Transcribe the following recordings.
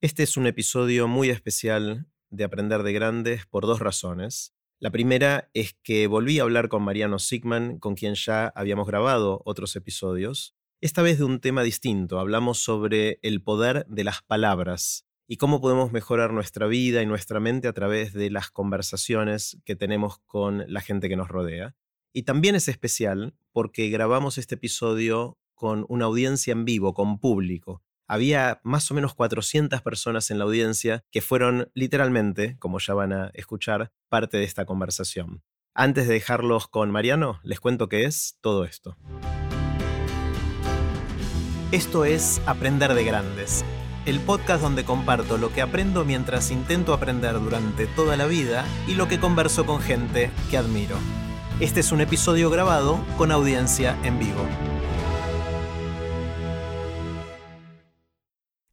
Este es un episodio muy especial de Aprender de Grandes por dos razones. La primera es que volví a hablar con Mariano Sigman, con quien ya habíamos grabado otros episodios, esta vez de un tema distinto. Hablamos sobre el poder de las palabras y cómo podemos mejorar nuestra vida y nuestra mente a través de las conversaciones que tenemos con la gente que nos rodea. Y también es especial porque grabamos este episodio con una audiencia en vivo, con público había más o menos 400 personas en la audiencia que fueron literalmente, como ya van a escuchar, parte de esta conversación. Antes de dejarlos con Mariano, les cuento qué es todo esto. Esto es Aprender de Grandes, el podcast donde comparto lo que aprendo mientras intento aprender durante toda la vida y lo que converso con gente que admiro. Este es un episodio grabado con audiencia en vivo.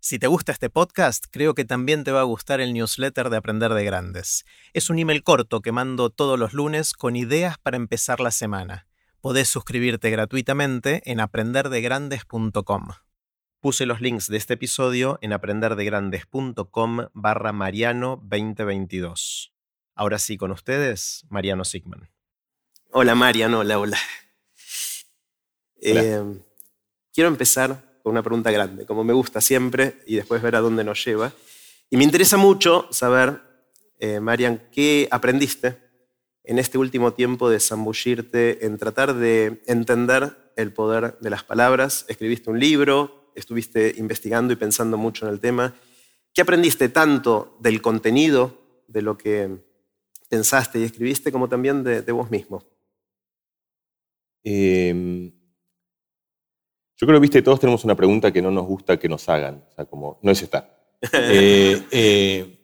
Si te gusta este podcast, creo que también te va a gustar el newsletter de Aprender de Grandes. Es un email corto que mando todos los lunes con ideas para empezar la semana. Podés suscribirte gratuitamente en aprenderdegrandes.com. Puse los links de este episodio en aprenderdegrandes.com barra Mariano 2022. Ahora sí, con ustedes, Mariano Sigman. Hola Mariano, hola, hola. Eh, quiero empezar con una pregunta grande, como me gusta siempre, y después ver a dónde nos lleva. Y me interesa mucho saber, eh, Marian, ¿qué aprendiste en este último tiempo de zambullirte en tratar de entender el poder de las palabras? Escribiste un libro, estuviste investigando y pensando mucho en el tema. ¿Qué aprendiste tanto del contenido, de lo que pensaste y escribiste, como también de, vos mismo? Eh, yo creo, viste, todos tenemos una pregunta que no nos gusta que nos hagan. O sea, como, no es esta. Eh, eh,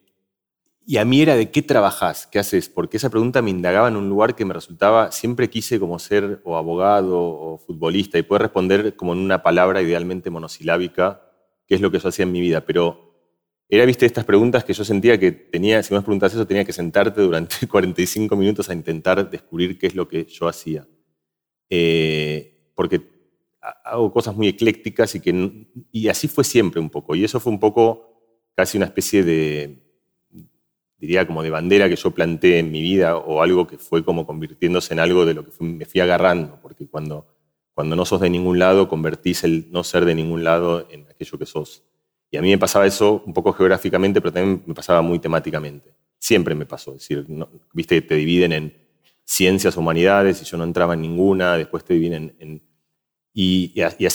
y a mí era de qué trabajás, qué haces, porque esa pregunta me indagaba en un lugar que me resultaba, siempre quise como ser o abogado o futbolista y poder responder como en una palabra idealmente monosilábica, que es lo que yo hacía en mi vida. Pero era, viste, estas preguntas que yo sentía que tenía, si me preguntas eso, tenía que sentarte durante 45 minutos a intentar descubrir qué es lo que yo hacía. Eh, porque hago cosas muy eclécticas y, que, y así fue siempre un poco. Y eso fue un poco casi una especie de, diría como de bandera que yo planté en mi vida o algo que fue como convirtiéndose en algo de lo que me fui agarrando, porque cuando, cuando no sos de ningún lado, convertís el no ser de ningún lado en aquello que sos. Y a mí me pasaba eso un poco geográficamente, pero también me pasaba muy temáticamente. Siempre me pasó. Es decir, viste, te dividen en ciencias, humanidades, y yo no entraba en ninguna, después te dividen en y, así, ha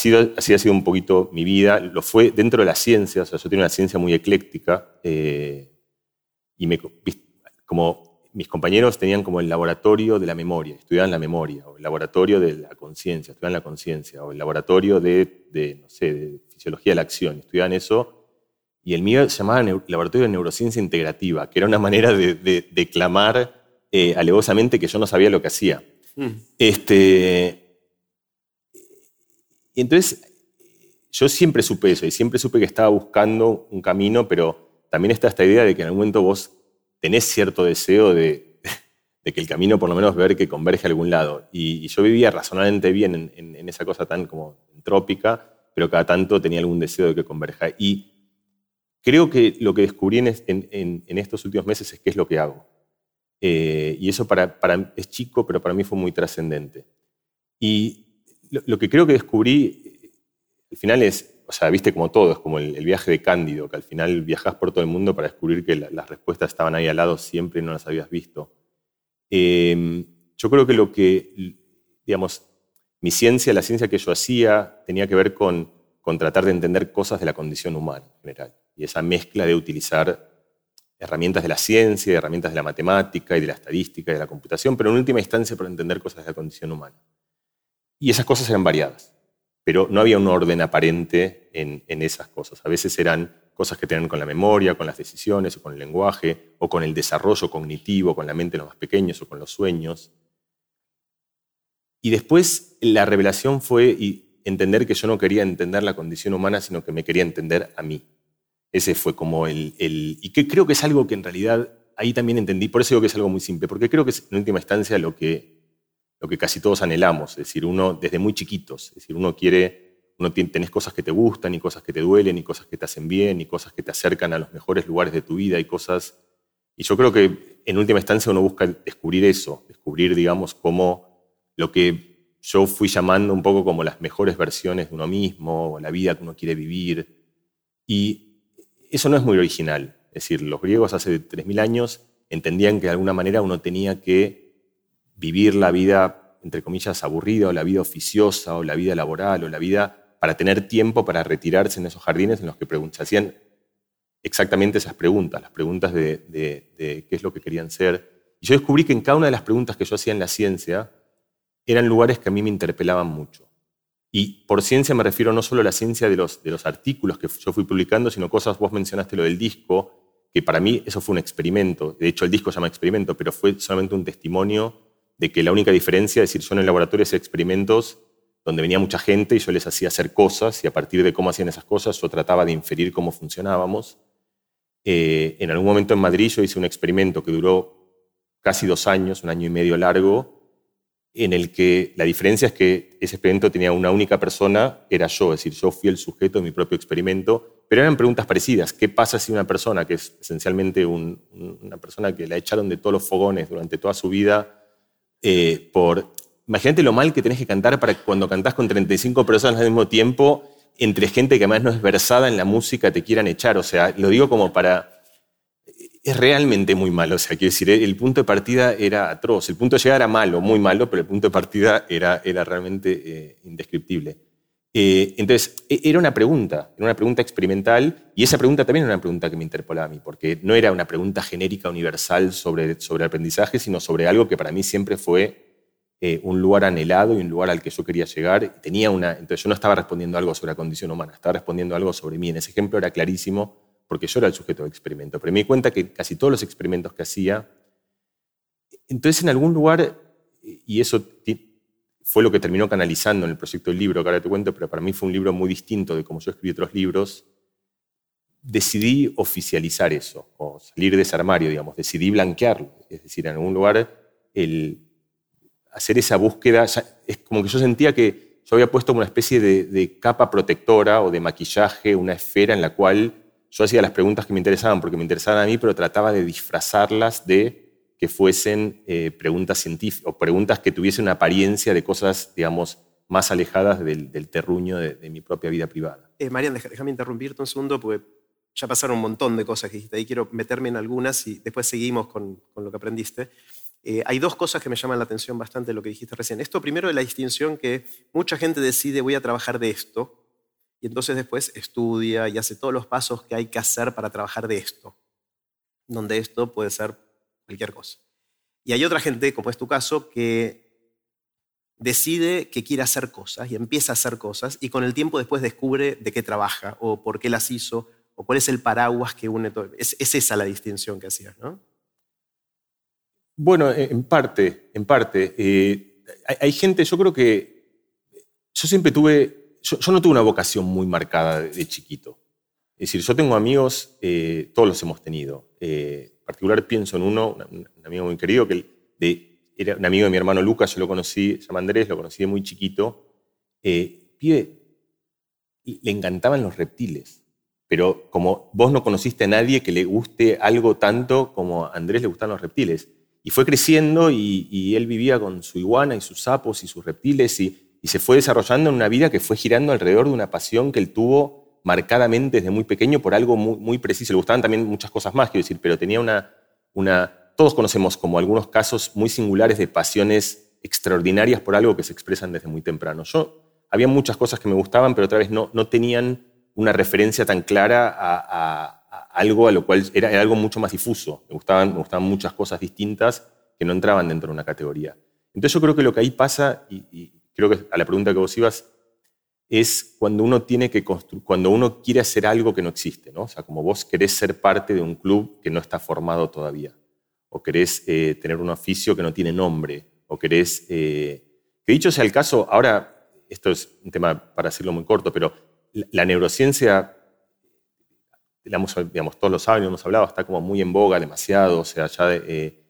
sido un poquito mi vida. Lo fue dentro de la ciencia, o sea, yo tengo una ciencia muy ecléctica. Eh, y me, como mis compañeros tenían como el laboratorio de la memoria, estudiaban la memoria, o el laboratorio de la conciencia, estudiaban la conciencia, o el laboratorio de, no sé, de fisiología de la acción, estudiaban eso. Y el mío se llamaba Laboratorio de Neurociencia Integrativa, que era una manera de, declamar eh, alevosamente que yo no sabía lo que hacía. Mm. Este, y entonces yo siempre supe eso y siempre supe que estaba buscando un camino, pero también está esta idea de que en algún momento vos tenés cierto deseo de, que el camino por lo menos ver que converge a algún lado. Y, yo vivía razonablemente bien en, esa cosa tan como entrópica, pero cada tanto tenía algún deseo de que converja. Y creo que lo que descubrí en, estos últimos meses es qué es lo que hago. Eh, y eso para, para, es chico, pero para mí fue muy trascendente. Y lo, que creo que descubrí al final es, o sea, viste como todo, es como el, viaje de Cándido, que al final viajas por todo el mundo para descubrir que las respuestas estaban ahí al lado siempre no las habías visto. Em, yo creo que lo que, digamos, mi ciencia, la ciencia que yo hacía, tenía que ver con, con tratar de entender cosas de la condición humana en general. Y esa mezcla de utilizar herramientas de la ciencia, herramientas de la matemática y de la estadística y de la computación, pero en última instancia para entender cosas de la condición humana. Y esas cosas eran variadas, pero no había un orden aparente en, esas cosas. A veces eran cosas que tenían con la memoria, con las decisiones, o con el lenguaje, o con el desarrollo cognitivo, con la mente de los más pequeños, o con los sueños. Y después la revelación fue entender que yo no quería entender la condición humana, sino que me quería entender a mí. Ese fue como el, el... Y que creo que es algo que en realidad ahí también entendí, por eso digo que es algo muy simple, porque creo que es en última instancia lo que lo que casi todos anhelamos, es decir, uno desde muy chiquitos, es decir, uno quiere uno tenés cosas que te gustan y cosas que te duelen y cosas que te hacen bien y cosas que te acercan a los mejores lugares de tu vida y cosas... Y yo creo que en última instancia uno busca descubrir eso, descubrir, digamos, cómo lo que yo fui llamando un poco como las mejores versiones de uno mismo, la vida que uno quiere vivir. Y eso no es muy original. Es decir, los griegos hace 3.000 años entendían que de alguna manera uno tenía que vivir la vida, entre comillas, aburrida, o la vida oficiosa, o la vida laboral, o la vida para tener tiempo para retirarse en esos jardines en los que se hacían exactamente esas preguntas, las preguntas de, qué es lo que querían ser. Y yo descubrí que en cada una de las preguntas que yo hacía en la ciencia eran lugares que a mí me interpelaban mucho. Y por ciencia me refiero no solo a la ciencia de los, de los artículos que yo fui publicando, sino cosas, vos mencionaste lo del disco, que para mí eso fue un experimento. De hecho, el disco se llama experimento, pero fue solamente un testimonio de que la única diferencia, es decir, yo en el laboratorio hacía experimentos donde venía mucha gente y yo les hacía hacer cosas y a partir de cómo hacían esas cosas yo trataba de inferir cómo funcionábamos. Eh, en algún momento en Madrid yo hice un experimento que duró casi dos años, un año y medio largo, en el que la diferencia es que ese experimento tenía una única persona, era yo, es decir, yo fui el sujeto de mi propio experimento pero eran preguntas parecidas. ¿Qué pasa si una persona, que es esencialmente una persona que la echaron de todos los fogones durante toda su vida, eh, por... Imagínate lo mal que tenés que cantar para que cuando cantás con 35 personas al mismo tiempo, entre gente que además no es versada en la música, te quieran echar. O sea, lo digo como para... Es realmente muy malo. O sea, quiero decir, el punto de partida era atroz. El punto de llegada era malo, muy malo, pero el punto de partida era, era realmente eh, indescriptible. Eh, entonces, e, era una pregunta, era una pregunta experimental, y esa pregunta también era una pregunta que me interpelaba a mí, porque no era una pregunta genérica, universal sobre, sobre aprendizaje, sino sobre algo que para mí siempre fue eh, un lugar anhelado y un lugar al que yo quería llegar. Entonces yo no estaba respondiendo algo sobre la condición humana, estaba respondiendo algo sobre mí. En ese ejemplo era clarísimo, porque yo era el sujeto de experimento, pero me di cuenta que casi todos los experimentos que hacía, entonces en algún lugar, y eso fue lo que terminó canalizando en el proyecto del libro, que ahora te cuento, pero para mí fue un libro muy distinto de cómo yo escribí otros libros. Decidí oficializar eso, o salir de ese armario, digamos, decidí blanquearlo. Es decir, en algún lugar, el hacer esa búsqueda, es como que yo sentía que yo había puesto una especie de, de capa protectora o de maquillaje, una esfera en la cual yo hacía las preguntas que me interesaban porque me interesaban a mí, pero trataba de disfrazarlas de que fuesen eh, preguntas científicas o preguntas que tuviesen una apariencia de cosas, digamos, más alejadas del, terruño de, mi propia vida privada. Eh, Marian, déjame interrumpirte un segundo porque ya pasaron un montón de cosas que dijiste ahí. Quiero meterme en algunas y después seguimos con, lo que aprendiste. Eh, hay dos cosas que me llaman la atención bastante de lo que dijiste recién. Esto primero de la distinción que mucha gente decide voy a trabajar de esto y entonces después estudia y hace todos los pasos que hay que hacer para trabajar de esto, donde esto puede ser cualquier cosa. Y hay otra gente, como es tu caso, que decide que quiere hacer cosas y empieza a hacer cosas y con el tiempo después descubre de qué trabaja o por qué las hizo o cuál es el paraguas que une todo. Es, esa la distinción que hacías, ¿no? Bueno, en parte, en parte. Eh, hay, gente, yo creo que yo siempre tuve, yo, no tuve una vocación muy marcada de, chiquito. Es decir, yo tengo amigos, eh, todos los hemos tenido. Eh, particular pienso en uno, un, amigo muy querido, que era un amigo de mi hermano Lucas, yo lo conocí, se llama Andrés, lo conocí de muy chiquito. Eh, le encantaban los reptiles, pero como vos no conociste a nadie que le guste algo tanto como a Andrés le gustan los reptiles. Y fue creciendo y, él vivía con su iguana y sus sapos y sus reptiles y, se fue desarrollando en una vida que fue girando alrededor de una pasión que él tuvo marcadamente desde muy pequeño por algo muy, muy preciso. Le gustaban también muchas cosas más, quiero decir, pero tenía una, una... Todos conocemos como algunos casos muy singulares de pasiones extraordinarias por algo que se expresan desde muy temprano. Yo, había muchas cosas que me gustaban, pero otra vez no, no tenían una referencia tan clara a, algo a lo cual era, algo mucho más difuso. Me gustaban, me gustaban muchas cosas distintas que no entraban dentro de una categoría. Entonces yo creo que lo que ahí pasa, y creo que a la pregunta que vos ibas, es cuando uno tiene que cuando uno quiere hacer algo que no existe, ¿no? O sea, como vos querés ser parte de un club que no está formado todavía, o querés eh, tener un oficio que no tiene nombre, o querés... Eh, que dicho sea el caso, ahora, esto es un tema para decirlo muy corto, pero la, neurociencia, digamos, todos lo saben, hemos hablado, está como muy en boga, demasiado, o sea, ya... Eh,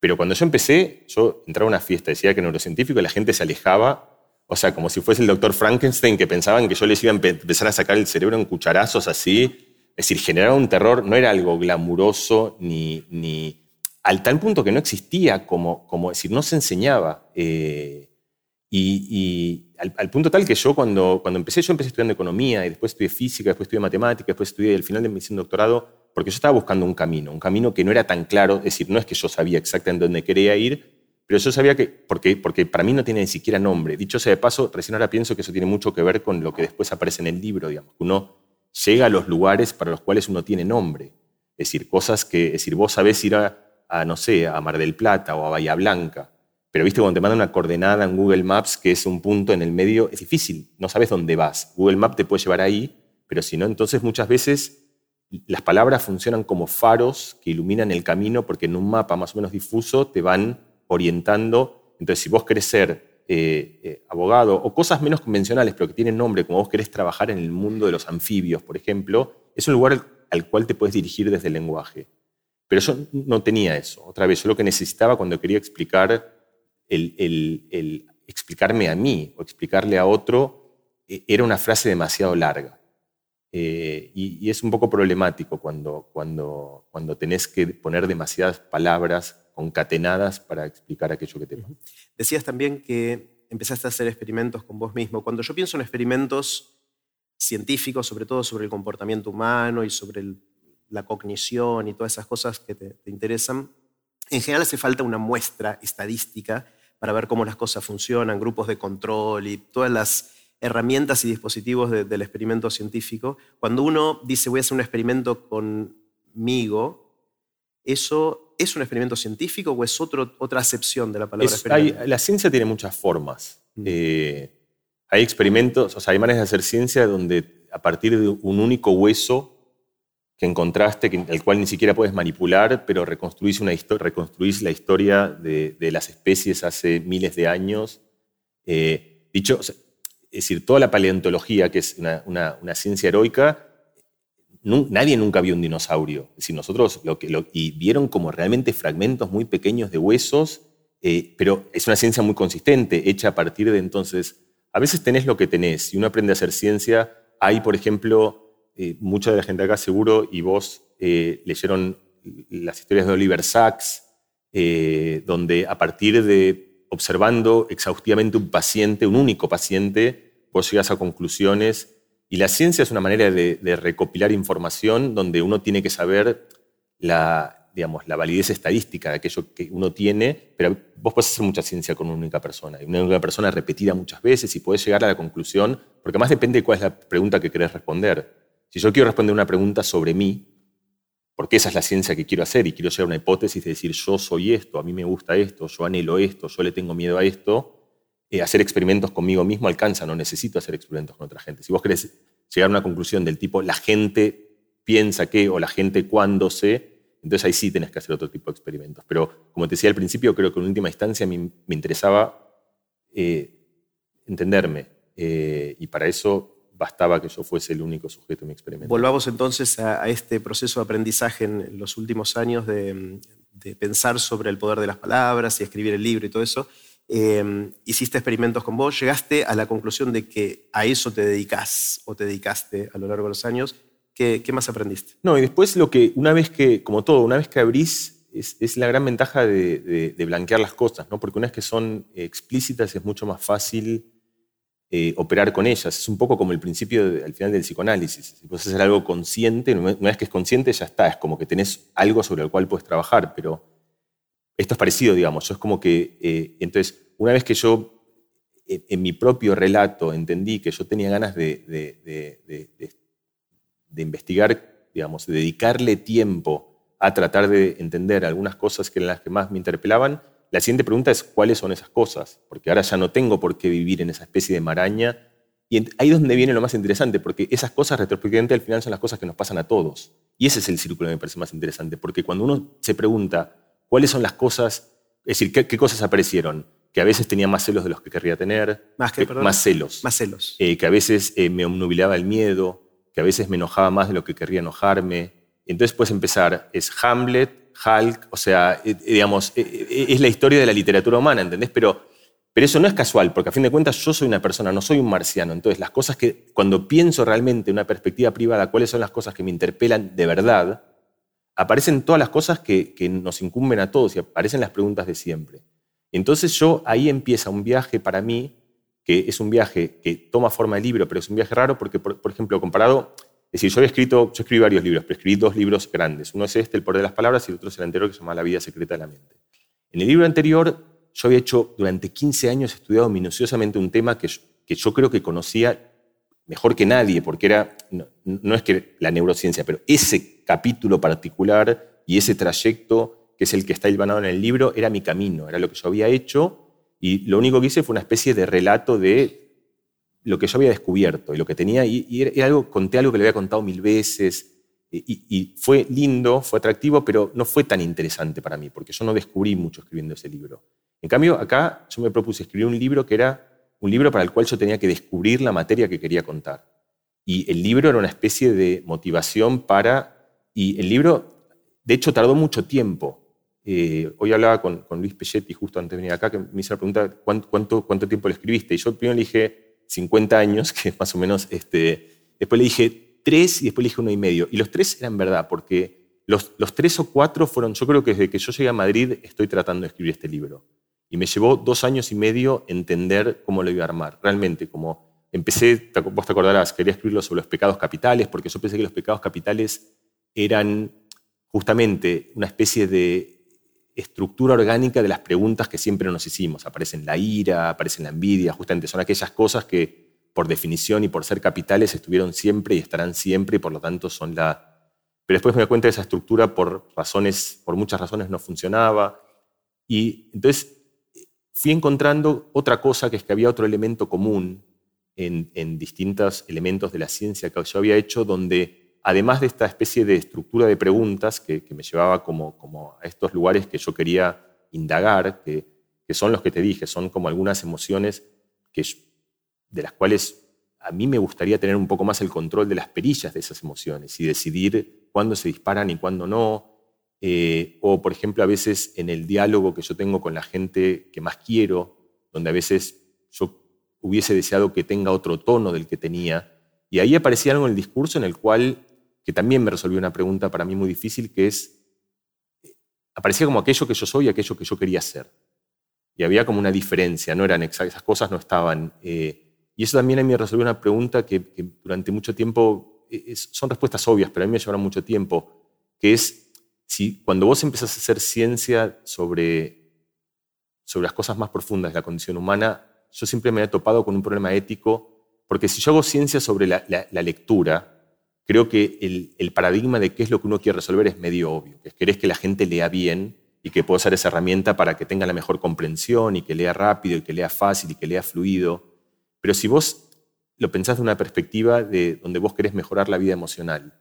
pero cuando yo empecé, yo entraba a una fiesta, decía que neurocientífico, y la gente se alejaba O sea, como si fuese el doctor Frankenstein que pensaban que yo les iba a empezar a sacar el cerebro en cucharazos así. Es decir, generaba un terror, no era algo glamuroso ni, ni al tal punto que no existía como, como decir, no se enseñaba. Eh, y, al, punto tal que yo cuando, cuando empecé, yo empecé estudiando economía y después estudié física, después estudié matemáticas, después estudié el final de mi doctorado, porque yo estaba buscando un camino, un camino que no era tan claro, es decir, no es que yo sabía exactamente dónde quería ir, pero yo sabía que, porque, porque para mí no tiene ni siquiera nombre. Dicho sea de paso, recién ahora pienso que eso tiene mucho que ver con lo que después aparece en el libro, digamos. Uno llega a los lugares para los cuales uno tiene nombre. Es decir, cosas que, es decir, vos sabés ir a, no sé, a Mar del Plata o a Bahía Blanca, pero viste, cuando te manda una coordenada en Google Maps, que es un punto en el medio, es difícil, no sabes dónde vas. Google Maps te puede llevar ahí, pero si no, entonces muchas veces las palabras funcionan como faros que iluminan el camino porque en un mapa más o menos difuso te van orientando. Entonces, si vos querés ser eh, eh, abogado o cosas menos convencionales, pero que tienen nombre, como vos querés trabajar en el mundo de los anfibios, por ejemplo, es un lugar al cual te puedes dirigir desde el lenguaje. Pero yo no tenía eso. Otra vez, yo lo que necesitaba cuando quería explicar el, explicarme a mí o explicarle a otro e, era una frase demasiado larga. Eh, y, es un poco problemático cuando, cuando, cuando tenés que poner demasiadas palabras concatenadas para explicar aquello que te pasa. Decías también que empezaste a hacer experimentos con vos mismo. Cuando yo pienso en experimentos científicos, sobre todo sobre el comportamiento humano y sobre la cognición y todas esas cosas que te, interesan, en general hace falta una muestra estadística para ver cómo las cosas funcionan, grupos de control y todas las herramientas y dispositivos del experimento científico. Cuando uno dice voy a hacer un experimento conmigo, eso ¿Es un experimento científico o es otro, otra acepción de la palabra experimento? la ciencia tiene muchas formas. Mm. Eh, hay experimentos, o sea, hay maneras de hacer ciencia donde a partir de un único hueso que encontraste, que, el cual ni siquiera puedes manipular, pero reconstruís, una reconstruís la historia de, las especies hace miles de años. Eh, dicho, es decir, toda la paleontología, que es una, una ciencia heroica, nadie nunca vio un dinosaurio. Decir, nosotros lo que, y vieron como realmente fragmentos muy pequeños de huesos, eh, pero es una ciencia muy consistente, hecha a partir de entonces. A veces tenés lo que tenés y uno aprende a hacer ciencia. Hay, por ejemplo, eh, mucha de la gente acá seguro y vos eh, leyeron las historias de Oliver Sacks, donde a partir de observando exhaustivamente un paciente, un único paciente, vos llegas a conclusiones y la ciencia es una manera de, recopilar información donde uno tiene que saber la, digamos, la validez estadística de aquello que uno tiene, pero vos podés hacer mucha ciencia con una única persona, y una única persona repetida muchas veces y podés llegar a la conclusión, porque más depende de cuál es la pregunta que querés responder. Si yo quiero responder una pregunta sobre mí, porque esa es la ciencia que quiero hacer y quiero llegar una hipótesis de decir yo soy esto, a mí me gusta esto, yo anhelo esto, yo le tengo miedo a esto, eh, hacer experimentos conmigo mismo alcanza, no necesito hacer experimentos con otra gente. Si vos querés llegar a una conclusión del tipo la gente piensa que o la gente cuando sé, entonces ahí sí tenés que hacer otro tipo de experimentos. Pero como te decía al principio, creo que en última instancia me, interesaba eh, entenderme eh, y para eso bastaba que yo fuese el único sujeto de mi experimento. Volvamos entonces a, este proceso de aprendizaje en los últimos años de pensar sobre el poder de las palabras y escribir el libro y todo eso. Em, hiciste experimentos con vos, llegaste a la conclusión de que a eso te dedicas o te dedicaste a lo largo de los años. ¿Qué, más aprendiste? No, y después lo que, una vez que, como todo, una vez que abrís, es, la gran ventaja de, blanquear las cosas, ¿no? porque una vez que son explícitas es mucho más fácil eh, operar con ellas. Es un poco como el principio al final del psicoanálisis. Si puedes hacer algo consciente, una vez que es consciente ya está, es como que tenés algo sobre el cual puedes trabajar, pero esto es parecido, digamos. es como que, eh, entonces, una vez que yo en, mi propio relato entendí que yo tenía ganas de, de, investigar, digamos, de dedicarle tiempo a tratar de entender algunas cosas que eran las que más me interpelaban, la siguiente pregunta es cuáles son esas cosas, porque ahora ya no tengo por qué vivir en esa especie de maraña. Y ahí es donde viene lo más interesante, porque esas cosas retrospectivamente al final son las cosas que nos pasan a todos. Y ese es el círculo que me parece más interesante, porque cuando uno se pregunta, cuáles son las cosas, es decir, qué, cosas aparecieron. Que a veces tenía más celos de los que querría tener. Más, que, más celos. Más celos. Eh, que a veces eh, me obnubilaba el miedo, que a veces me enojaba más de lo que querría enojarme. Entonces puedes empezar, es Hamlet, Hulk, o sea, eh, digamos, es la historia de la literatura humana, ¿entendés? Pero, Pero eso no es casual, porque a fin de cuentas yo soy una persona, no soy un marciano. Entonces, las cosas que, cuando pienso realmente en una perspectiva privada, cuáles son las cosas que me interpelan de verdad, aparecen todas las cosas que, nos incumben a todos y aparecen las preguntas de siempre. Entonces yo ahí empieza un viaje para mí, que es un viaje que toma forma de libro, pero es un viaje raro porque, por, ejemplo, comparado, es decir, yo he escrito, yo escribí varios libros, pero escribí dos libros grandes. Uno es este, El poder de las palabras, y el otro es el anterior, que se llama La vida secreta de la mente. En el libro anterior yo había hecho durante 15 años, estudiado minuciosamente un tema que, que yo creo que conocía mejor que nadie, porque era, no, es que la neurociencia, pero ese capítulo particular y ese trayecto, que es el que está hilvanado en el libro, era mi camino, era lo que yo había hecho, y lo único que hice fue una especie de relato de lo que yo había descubierto, y lo que tenía, y, era algo, conté algo que le había contado mil veces, y, y, fue lindo, fue atractivo, pero no fue tan interesante para mí, porque yo no descubrí mucho escribiendo ese libro. En cambio, acá yo me propuse escribir un libro que era un libro para el cual yo tenía que descubrir la materia que quería contar. Y el libro era una especie de motivación para... Y el libro, de hecho, tardó mucho tiempo. Eh, hoy hablaba con, Luis Pelletti, justo antes de venir acá, que me hizo la pregunta, ¿cuánto, cuánto, tiempo le escribiste? Y yo primero le dije 50 años, que más o menos... Este, después le dije tres y después le dije uno y medio. Y los tres eran verdad, porque los, los tres o cuatro fueron, yo creo que desde que yo llegué a Madrid estoy tratando de escribir este libro. Y me llevó dos años y medio entender cómo lo iba a armar. Realmente, como empecé, vos te acordarás, quería escribirlo sobre los pecados capitales, porque yo pensé que los pecados capitales eran justamente una especie de estructura orgánica de las preguntas que siempre nos hicimos. Aparecen la ira, aparecen la envidia, justamente son aquellas cosas que por definición y por ser capitales estuvieron siempre y estarán siempre y por lo tanto son la... Pero después me di cuenta que esa estructura por razones, por muchas razones no funcionaba. Y entonces fui encontrando otra cosa, que es que había otro elemento común en, distintos elementos de la ciencia que yo había hecho, donde además de esta especie de estructura de preguntas que, me llevaba como, a estos lugares que yo quería indagar, que, que, son los que te dije, son como algunas emociones que, de las cuales a mí me gustaría tener un poco más el control de las perillas de esas emociones y decidir cuándo se disparan y cuándo no, eh, o, por ejemplo, a veces en el diálogo que yo tengo con la gente que más quiero, donde a veces yo hubiese deseado que tenga otro tono del que tenía. Y ahí aparecía algo en el discurso en el cual, que también me resolvió una pregunta para mí muy difícil, que es, aparecía como aquello que yo soy y aquello que yo quería ser. Y había como una diferencia, no eran exactas, esas cosas no estaban. Eh, y eso también a mí me resolvió una pregunta que, durante mucho tiempo, eh, son respuestas obvias, pero a mí me llevaron mucho tiempo, que es si cuando vos empezás a hacer ciencia sobre, sobre las cosas más profundas de la condición humana, yo siempre me he topado con un problema ético, porque si yo hago ciencia sobre la, lectura, creo que el, paradigma de qué es lo que uno quiere resolver es medio obvio, que querés que la gente lea bien y que pueda usar esa herramienta para que tenga la mejor comprensión y que lea rápido y que lea fácil y que lea fluido. Pero si vos lo pensás de una perspectiva de donde vos querés mejorar la vida emocional,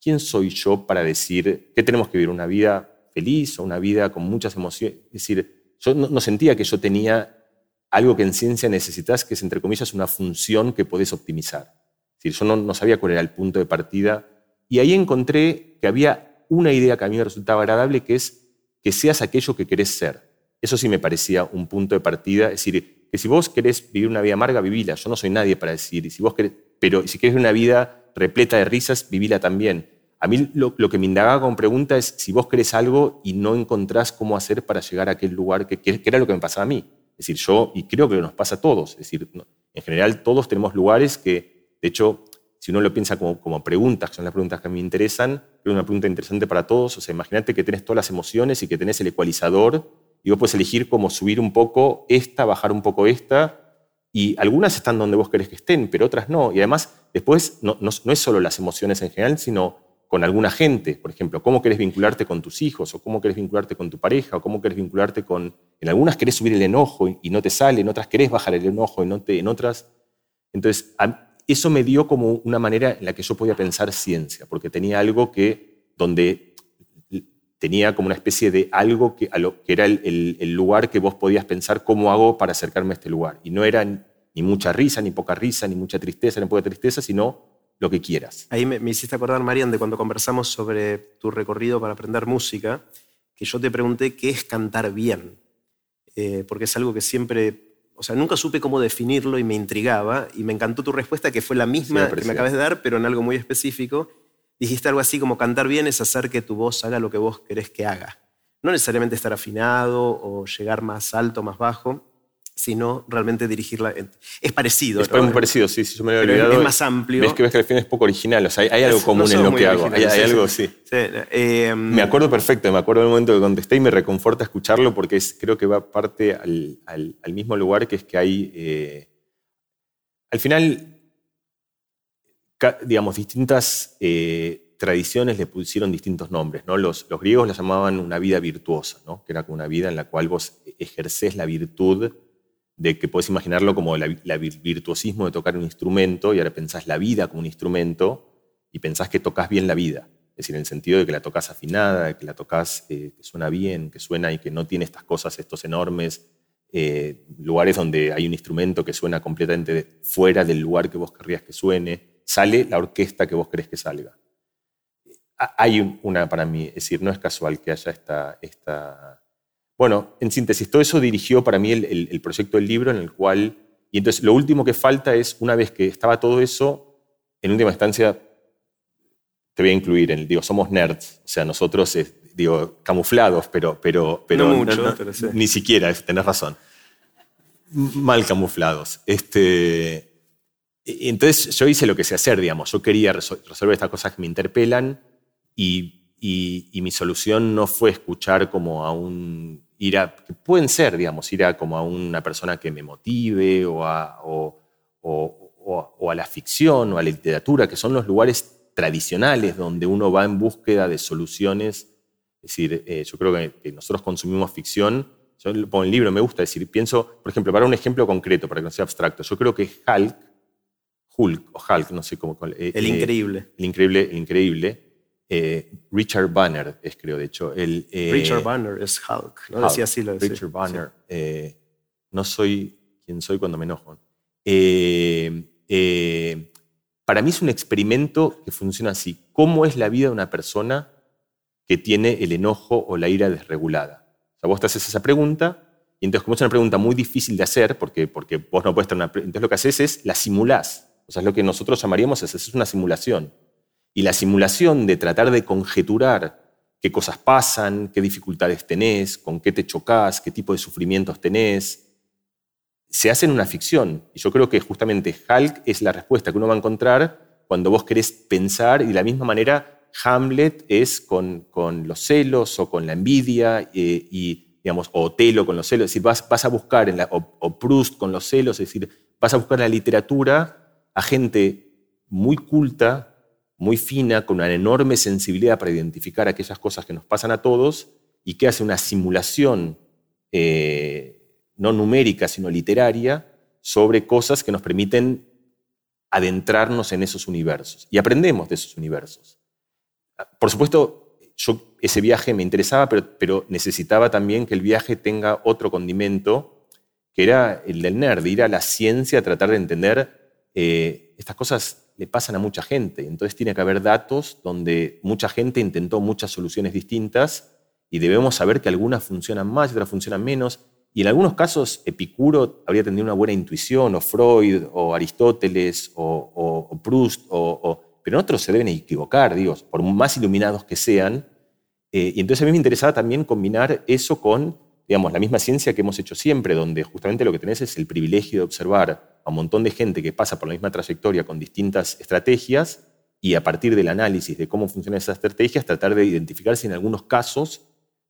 ¿quién soy yo para decir qué tenemos que vivir? ¿Una vida feliz o una vida con muchas emociones? Es decir, yo no, sentía que yo tenía algo que en ciencia necesitas, que es, entre comillas, una función que podés optimizar. Decir, yo no, sabía cuál era el punto de partida. Y ahí encontré que había una idea que a mí me resultaba agradable, que es que seas aquello que querés ser. Eso sí me parecía un punto de partida. Es decir, que si vos querés vivir una vida amarga, vivila. Yo no soy nadie para decir. Y si vos querés, pero si querés una vida repleta de risas, vivila también. A mí lo, que me indagaba con pregunta es si vos querés algo y no encontrás cómo hacer para llegar a aquel lugar, que, era lo que me pasaba a mí. Es decir, yo, y creo que nos pasa a todos, es decir, en general todos tenemos lugares que, de hecho, si uno lo piensa como, preguntas, que son las preguntas que a mí me interesan, creo una pregunta interesante para todos. O sea, imagínate que tenés todas las emociones y que tenés el ecualizador y vos puedes elegir cómo subir un poco esta, bajar un poco esta, y algunas están donde vos querés que estén, pero otras no. Y además, después no, es solo las emociones en general, sino con alguna gente, por ejemplo, cómo querés vincularte con tus hijos, o cómo querés vincularte con tu pareja, o cómo querés vincularte con... En algunas querés subir el enojo y no te sale, en otras querés bajar el enojo y no te... En otras... Entonces, eso me dio como una manera en la que yo podía pensar ciencia, porque tenía algo que, donde tenía como una especie de algo que, era el, el lugar que vos podías pensar cómo hago para acercarme a este lugar. Y no era ni mucha risa, ni poca risa, ni mucha tristeza, ni poca tristeza, sino lo que quieras. Ahí me, hiciste acordar, Marian, de cuando conversamos sobre tu recorrido para aprender música, que yo te pregunté qué es cantar bien, eh, porque es algo que siempre, o sea, nunca supe cómo definirlo y me intrigaba. Y me encantó tu respuesta, que fue la misma que me acabas de dar, pero en algo muy específico. Dijiste algo así como cantar bien es hacer que tu voz haga lo que vos querés que haga. No necesariamente estar afinado o llegar más alto, más bajo, sino realmente dirigirla. Es parecido. Es muy parecido, sí, sí, yo me lo había olvidado. Es más amplio. Ves que ves que al final es poco original, o sea, hay, algo común en lo que hago, hay, algo, sí. Em, me acuerdo perfecto, me acuerdo del momento que contesté y me reconforta escucharlo porque es, creo que va parte al, al, mismo lugar que es que hay, eh, al final, digamos, distintas eh, tradiciones le pusieron distintos nombres, ¿no? Los, los griegos la llamaban una vida virtuosa, ¿no? Que era como una vida en la cual vos ejercés la virtud de que puedes imaginarlo como el virtuosismo de tocar un instrumento y ahora pensás la vida como un instrumento y pensás que tocas bien la vida. Es decir, en el sentido de que la tocas afinada, que la tocas eh, que suena bien, que suena y que no tiene estas cosas, estos enormes eh, lugares donde hay un instrumento que suena completamente fuera del lugar que vos querrías que suene, sale la orquesta que vos querés que salga. Hay una para mí, es decir, no es casual que haya esta, esta bueno, en síntesis, todo eso dirigió para mí el, proyecto del libro en el cual, y entonces lo último que falta es, una vez que estaba todo eso, en última instancia, te voy a incluir, en, digo, somos nerds, o sea, nosotros, digo, camuflados, pero, pero, pero, no mucho, ni siquiera, tenés razón, mal camuflados. Este, entonces yo hice lo que sé hacer, digamos, yo quería resolver estas cosas que me interpelan y y, mi solución no fue escuchar como a un, ir a, que pueden ser, digamos, ir a como a una persona que me motive o a, o, a la ficción o a la literatura, que son los lugares tradicionales donde uno va en búsqueda de soluciones. Es decir, eh, yo creo que, nosotros consumimos ficción. Yo pongo el libro, me gusta decir, pienso, por ejemplo, para un ejemplo concreto, para que no sea abstracto, yo creo que Hulk, Hulk o Hulk, no sé cómo. Eh, el increíble. El increíble, el increíble eh, Richard Banner es, creo, de hecho. El, eh, Richard Banner es Hulk, ¿no? Decía así lo decía. Richard Banner. Eh, no soy quien soy cuando me enojo. para mí es un experimento que funciona así. ¿Cómo es la vida de una persona que tiene el enojo o la ira desregulada? O sea, vos te haces esa pregunta y entonces como es una pregunta muy difícil de hacer, porque, porque vos no puedes tener una... Entonces lo que haces es la simulás. O sea, es lo que nosotros llamaríamos, es, es una simulación. Y la simulación de tratar de conjeturar qué cosas pasan, qué dificultades tenés, con qué te chocas, qué tipo de sufrimientos tenés, se hace en una ficción. Y yo creo que justamente Hulk es la respuesta que uno va a encontrar cuando vos querés pensar y de la misma manera Hamlet es con, con los celos o con la envidia eh, y, digamos, o Otelo con los celos. Es decir, vas, vas a buscar, en la, o Proust con los celos, es decir, vas a buscar en la literatura a gente muy culta, muy fina, con una enorme sensibilidad para identificar aquellas cosas que nos pasan a todos y que hace una simulación eh, no numérica, sino literaria, sobre cosas que nos permiten adentrarnos en esos universos. Y aprendemos de esos universos. Por supuesto, yo ese viaje me interesaba, pero, necesitaba también que el viaje tenga otro condimento, que era el del nerd, ir a la ciencia, tratar de entender eh, estas cosas le pasan a mucha gente. Entonces tiene que haber datos donde mucha gente intentó muchas soluciones distintas y debemos saber que algunas funcionan más y otras funcionan menos. Y en algunos casos Epicuro habría tenido una buena intuición, o Freud, o Aristóteles, o, Proust, o, pero en otros se deben equivocar, digo, por más iluminados que sean. Eh, y entonces a mí me interesaba también combinar eso con, digamos, la misma ciencia que hemos hecho siempre, donde justamente lo que tenés es el privilegio de observar a un montón de gente que pasa por la misma trayectoria con distintas estrategias y a partir del análisis de cómo funcionan esas estrategias, tratar de identificar si en algunos casos,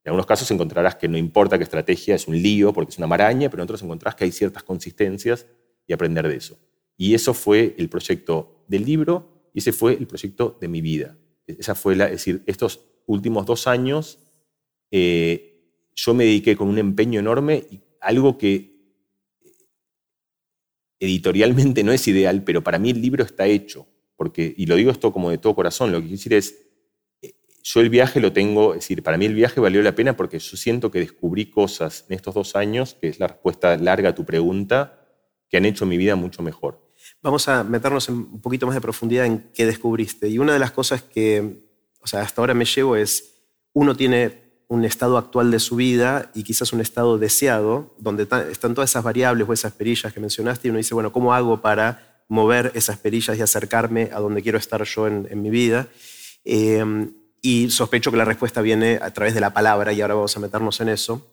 en algunos casos encontrarás que no importa qué estrategia, es un lío porque es una maraña, pero en otros encontrarás que hay ciertas consistencias y aprender de eso. Y eso fue el proyecto del libro y ese fue el proyecto de mi vida. Esa fue la, es decir, estos últimos dos años eh, yo me dediqué con un empeño enorme algo que editorialmente no es ideal, pero para mí el libro está hecho. Porque, y lo digo esto como de todo corazón, lo que quiero decir es, eh, yo el viaje lo tengo, es decir, para mí el viaje valió la pena porque yo siento que descubrí cosas en estos dos años, que es la respuesta larga a tu pregunta, que han hecho mi vida mucho mejor. Vamos a meternos en un poquito más de profundidad en qué descubriste. Y una de las cosas que, o sea, hasta ahora me llevo es, uno tiene un estado actual de su vida y quizás un estado deseado, donde están todas esas variables o esas perillas que mencionaste, y uno dice, bueno, ¿cómo hago para mover esas perillas y acercarme a donde quiero estar yo en, mi vida? Eh, y sospecho que la respuesta viene a través de la palabra, y ahora vamos a meternos en eso.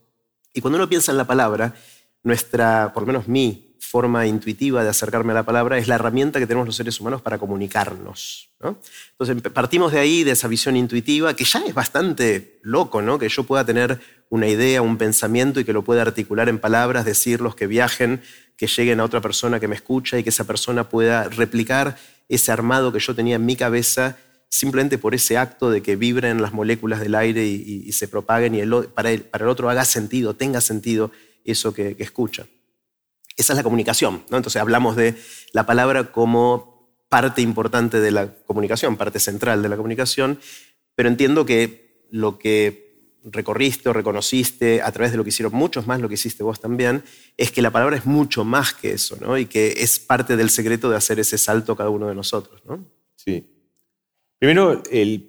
Y cuando uno piensa en la palabra, nuestra, por lo menos mi forma intuitiva de acercarme a la palabra es la herramienta que tenemos los seres humanos para comunicarnos. Entonces partimos de ahí, de esa visión intuitiva, que ya es bastante loco, ¿no? que yo pueda tener una idea, un pensamiento y que lo pueda articular en palabras, decirlos, que viajen, que lleguen a otra persona que me escucha y que esa persona pueda replicar ese armado que yo tenía en mi cabeza simplemente por ese acto de que vibren las moléculas del aire y, se propaguen y para, el, otro haga sentido, tenga sentido eso que escucha. Esa es la comunicación. ¿no? Entonces hablamos de la palabra como parte importante de la comunicación, parte central de la comunicación, pero entiendo que lo que recorriste o reconociste a través de lo que hicieron muchos más, lo que hiciste vos también, es que la palabra es mucho más que eso, ¿no? Y que es parte del secreto de hacer ese salto cada uno de nosotros, ¿no? Sí. Primero,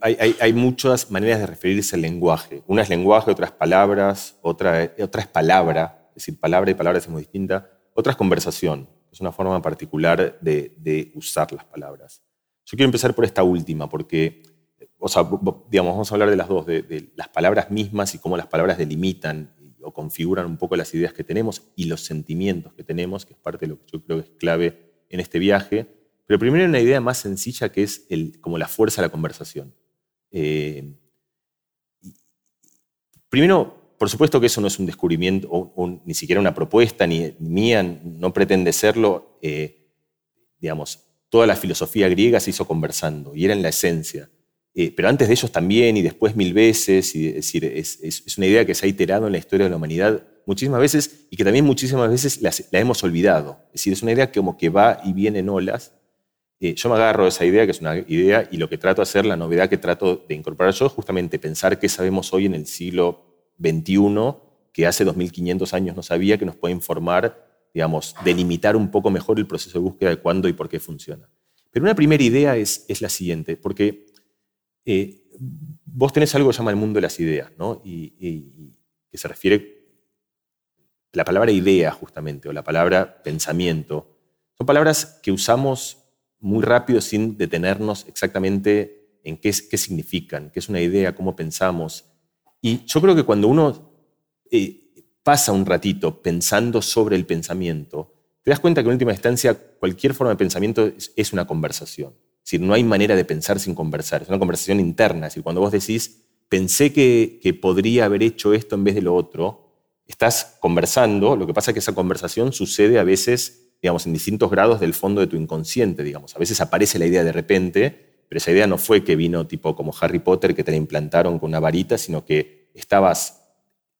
hay, muchas maneras de referirse al lenguaje. Una es lenguaje, otra es palabras, otra, otra es palabra, es decir, palabra y palabra es muy distinta. Otra es conversación, es una forma particular de, usar las palabras. Yo quiero empezar por esta última, porque, o sea, digamos, vamos a hablar de las dos, de, las palabras mismas y cómo las palabras delimitan o configuran un poco las ideas que tenemos y los sentimientos que tenemos, que es parte de lo que yo creo que es clave en este viaje. Pero primero una idea más sencilla que es el, como la fuerza de la conversación. Eh, primero, por supuesto que eso no es un descubrimiento, ni siquiera una propuesta, ni mía, no pretende serlo. Eh, digamos, toda la filosofía griega se hizo conversando y era en la esencia. Eh, pero antes de ellos también y después mil veces, es decir, es, una idea que se ha iterado en la historia de la humanidad muchísimas veces y que también muchísimas veces la, hemos olvidado. Es decir, es una idea que como que va y viene en olas. Eh, yo me agarro de esa idea, que es una idea, y lo que trato de hacer, la novedad que trato de incorporar yo, es justamente pensar qué sabemos hoy en el siglo 21 que hace 2500 años no sabía, que nos puede informar, digamos, delimitar un poco mejor el proceso de búsqueda de cuándo y por qué funciona. Pero una primera idea es, es la siguiente, porque eh, vos tenés algo que se llama el mundo de las ideas, ¿no? Y, que se refiere, la palabra idea justamente, o la palabra pensamiento, son palabras que usamos muy rápido sin detenernos exactamente en qué, qué significan, qué es una idea, cómo pensamos, y yo creo que cuando uno eh, pasa un ratito pensando sobre el pensamiento, te das cuenta que en última instancia cualquier forma de pensamiento es, una conversación. Es decir, no hay manera de pensar sin conversar, es una conversación interna. Es cuando vos decís, pensé que, que podría haber hecho esto en vez de lo otro, estás conversando, lo que pasa es que esa conversación sucede a veces, digamos, en distintos grados del fondo de tu inconsciente, digamos. A veces aparece la idea de repente, pero esa idea no fue que vino tipo como Harry Potter, que te la implantaron con una varita, sino que estabas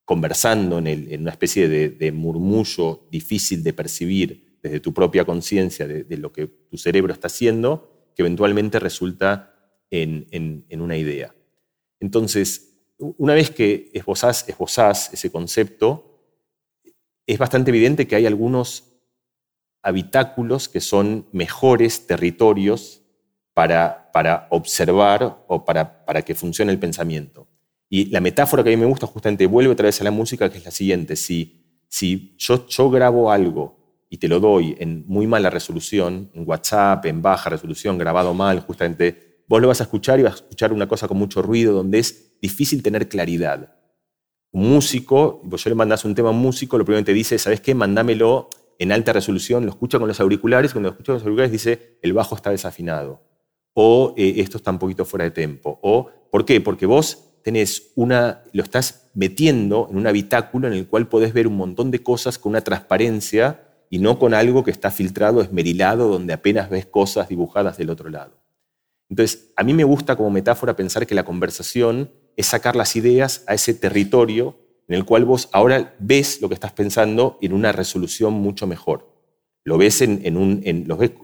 conversando en, una especie de, murmullo difícil de percibir desde tu propia conciencia de, lo que tu cerebro está haciendo, que eventualmente resulta en, una idea. Entonces, una vez que esbozás, esbozás ese concepto, es bastante evidente que hay algunos habitáculos que son mejores territorios para, para observar o para, para que funcione el pensamiento. Y la metáfora que a mí me gusta justamente vuelve otra vez a la música, que es la siguiente. Si, si yo, yo grabo algo y te lo doy en muy mala resolución, en WhatsApp, en baja resolución, grabado mal, justamente, vos lo vas a escuchar y vas a escuchar una cosa con mucho ruido, donde es difícil tener claridad. Un músico, vos yo le mandas un tema a un músico, lo primero que te dice, ¿sabes qué? Mandámelo en alta resolución, lo escucha con los auriculares, cuando lo escucha con los auriculares dice, el bajo está desafinado o eh, esto está un poquito fuera de tempo. O, ¿Por qué? Porque vos tenés una, lo estás metiendo en un habitáculo en el cual podés ver un montón de cosas con una transparencia y no con algo que está filtrado, esmerilado, donde apenas ves cosas dibujadas del otro lado. Entonces, a mí me gusta como metáfora pensar que la conversación es sacar las ideas a ese territorio en el cual vos ahora ves lo que estás pensando en una resolución mucho mejor. Lo ves en, un,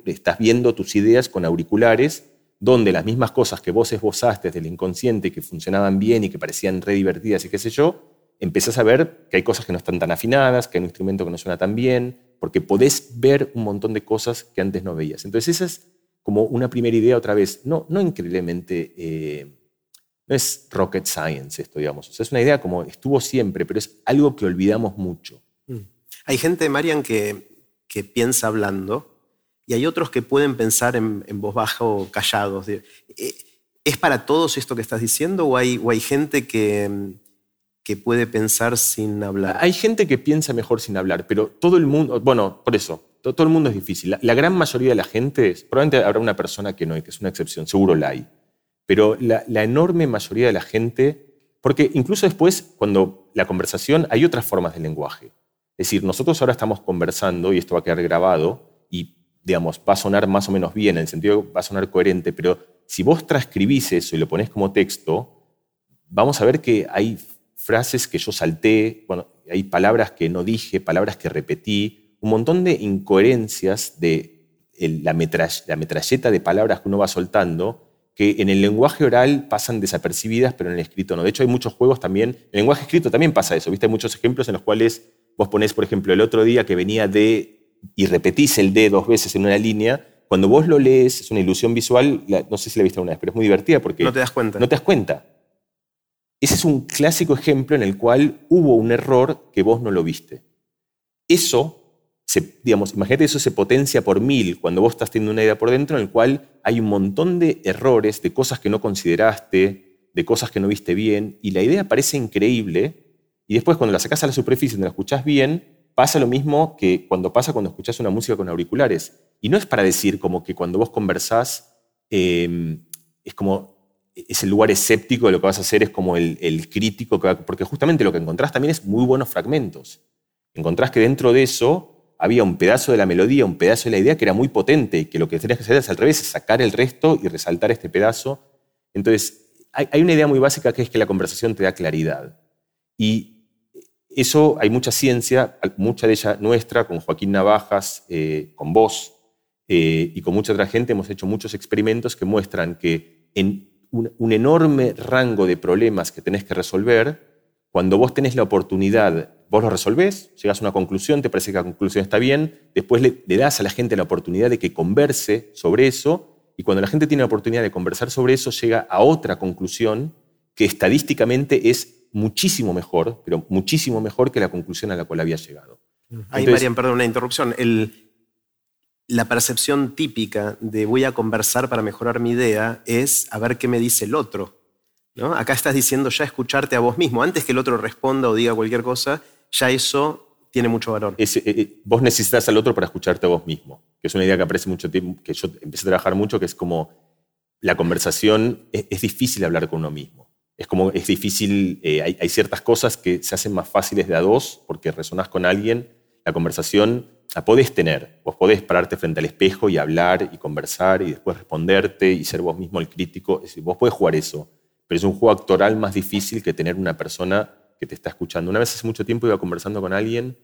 estás viendo tus ideas con auriculares donde las mismas cosas que vos esbozaste desde el inconsciente, que funcionaban bien y que parecían re divertidas y qué sé yo, empezás a ver que hay cosas que no están tan afinadas, que hay un instrumento que no suena tan bien, porque podés ver un montón de cosas que antes no veías. Entonces esa es como una primera idea otra vez, no, no increíblemente eh, no es rocket science esto, digamos. O sea, es una idea como estuvo siempre, pero es algo que olvidamos mucho. Mm. Hay gente, Marian, que piensa hablando y hay otros que pueden pensar en, voz baja o callados. Eh, ¿Es para todos esto que estás diciendo o hay, gente que, que puede pensar sin hablar? Hay gente que piensa mejor sin hablar, pero todo el mundo, bueno, por eso, todo, el mundo es difícil. La, gran mayoría de la gente, probablemente habrá una persona que no, que es una excepción, seguro la hay, pero la, la enorme mayoría de la gente, porque incluso después, cuando la conversación, hay otras formas de lenguaje. Es decir, nosotros ahora estamos conversando y esto va a quedar grabado digamos, va a sonar más o menos bien, en el sentido va a sonar coherente, pero si vos transcribís eso y lo pones como texto, vamos a ver que hay frases que yo salté, bueno, hay palabras que no dije, palabras que repetí, un montón de incoherencias de la, metralleta de palabras que uno va soltando que en el lenguaje oral pasan desapercibidas, pero en el escrito no. De hecho, hay muchos juegos también, en el lenguaje escrito también pasa eso, ¿viste? Hay muchos ejemplos en los cuales Vos ponés, por ejemplo, el otro día que venía de y repetís el D dos veces en una línea. Cuando vos lo lees, es una ilusión visual, no sé si la viste una vez, pero es muy divertida porque... No te das cuenta. No te das cuenta. Ese es un clásico ejemplo en el cual hubo un error que vos no lo viste. Eso, se, digamos, imagínate, eso se potencia por mil cuando vos estás teniendo una idea por dentro en el cual hay un montón de errores, de cosas que no consideraste, de cosas que no viste bien, y la idea parece increíble, y después cuando la sacas a la superficie y la escuchás bien, pasa lo mismo que cuando pasa cuando escuchás una música con auriculares. Y no es para decir como que cuando vos conversás em, es como es el lugar escéptico de lo que vas a hacer, es como el, crítico, porque justamente lo que encontrás también es muy buenos fragmentos. Encontrás que dentro de eso había un pedazo de la melodía, un pedazo de la idea que era muy potente, que lo que tenías que hacer es al revés, sacar el resto y resaltar este pedazo. Entonces, hay, hay una idea muy básica que es que la conversación te da claridad. Y eso hay mucha ciencia, mucha de ella nuestra, con Joaquín Navajas, eh, con vos eh, y con mucha otra gente, hemos hecho muchos experimentos que muestran que en un, enorme rango de problemas que tenés que resolver, cuando vos tenés la oportunidad, vos lo resolvés, llegas a una conclusión, te parece que la conclusión está bien, después le, le das a la gente la oportunidad de que converse sobre eso, y cuando la gente tiene la oportunidad de conversar sobre eso, llega a otra conclusión que estadísticamente es muchísimo mejor, pero muchísimo mejor que la conclusión a la cual había llegado. Ahí, Marian, perdón, una interrupción. la percepción típica de voy a conversar para mejorar mi idea es a ver qué me dice el otro. ¿no? Acá estás diciendo ya escucharte a vos mismo. Antes que el otro responda o diga cualquier cosa, ya eso tiene mucho valor. Eh, eh, vos necesitas al otro para escucharte a vos mismo, que es una idea que aparece mucho tiempo, que yo empecé a trabajar mucho, que es como la conversación, es difícil hablar con uno mismo es como es difícil, eh, hay, ciertas cosas que se hacen más fáciles de a dos porque resonás con alguien, la conversación la podés tener, vos podés pararte frente al espejo y hablar y conversar y después responderte y ser vos mismo el crítico, vos podés jugar eso, pero es un juego actoral más difícil que tener una persona que te está escuchando. Una vez hace mucho tiempo iba conversando con alguien,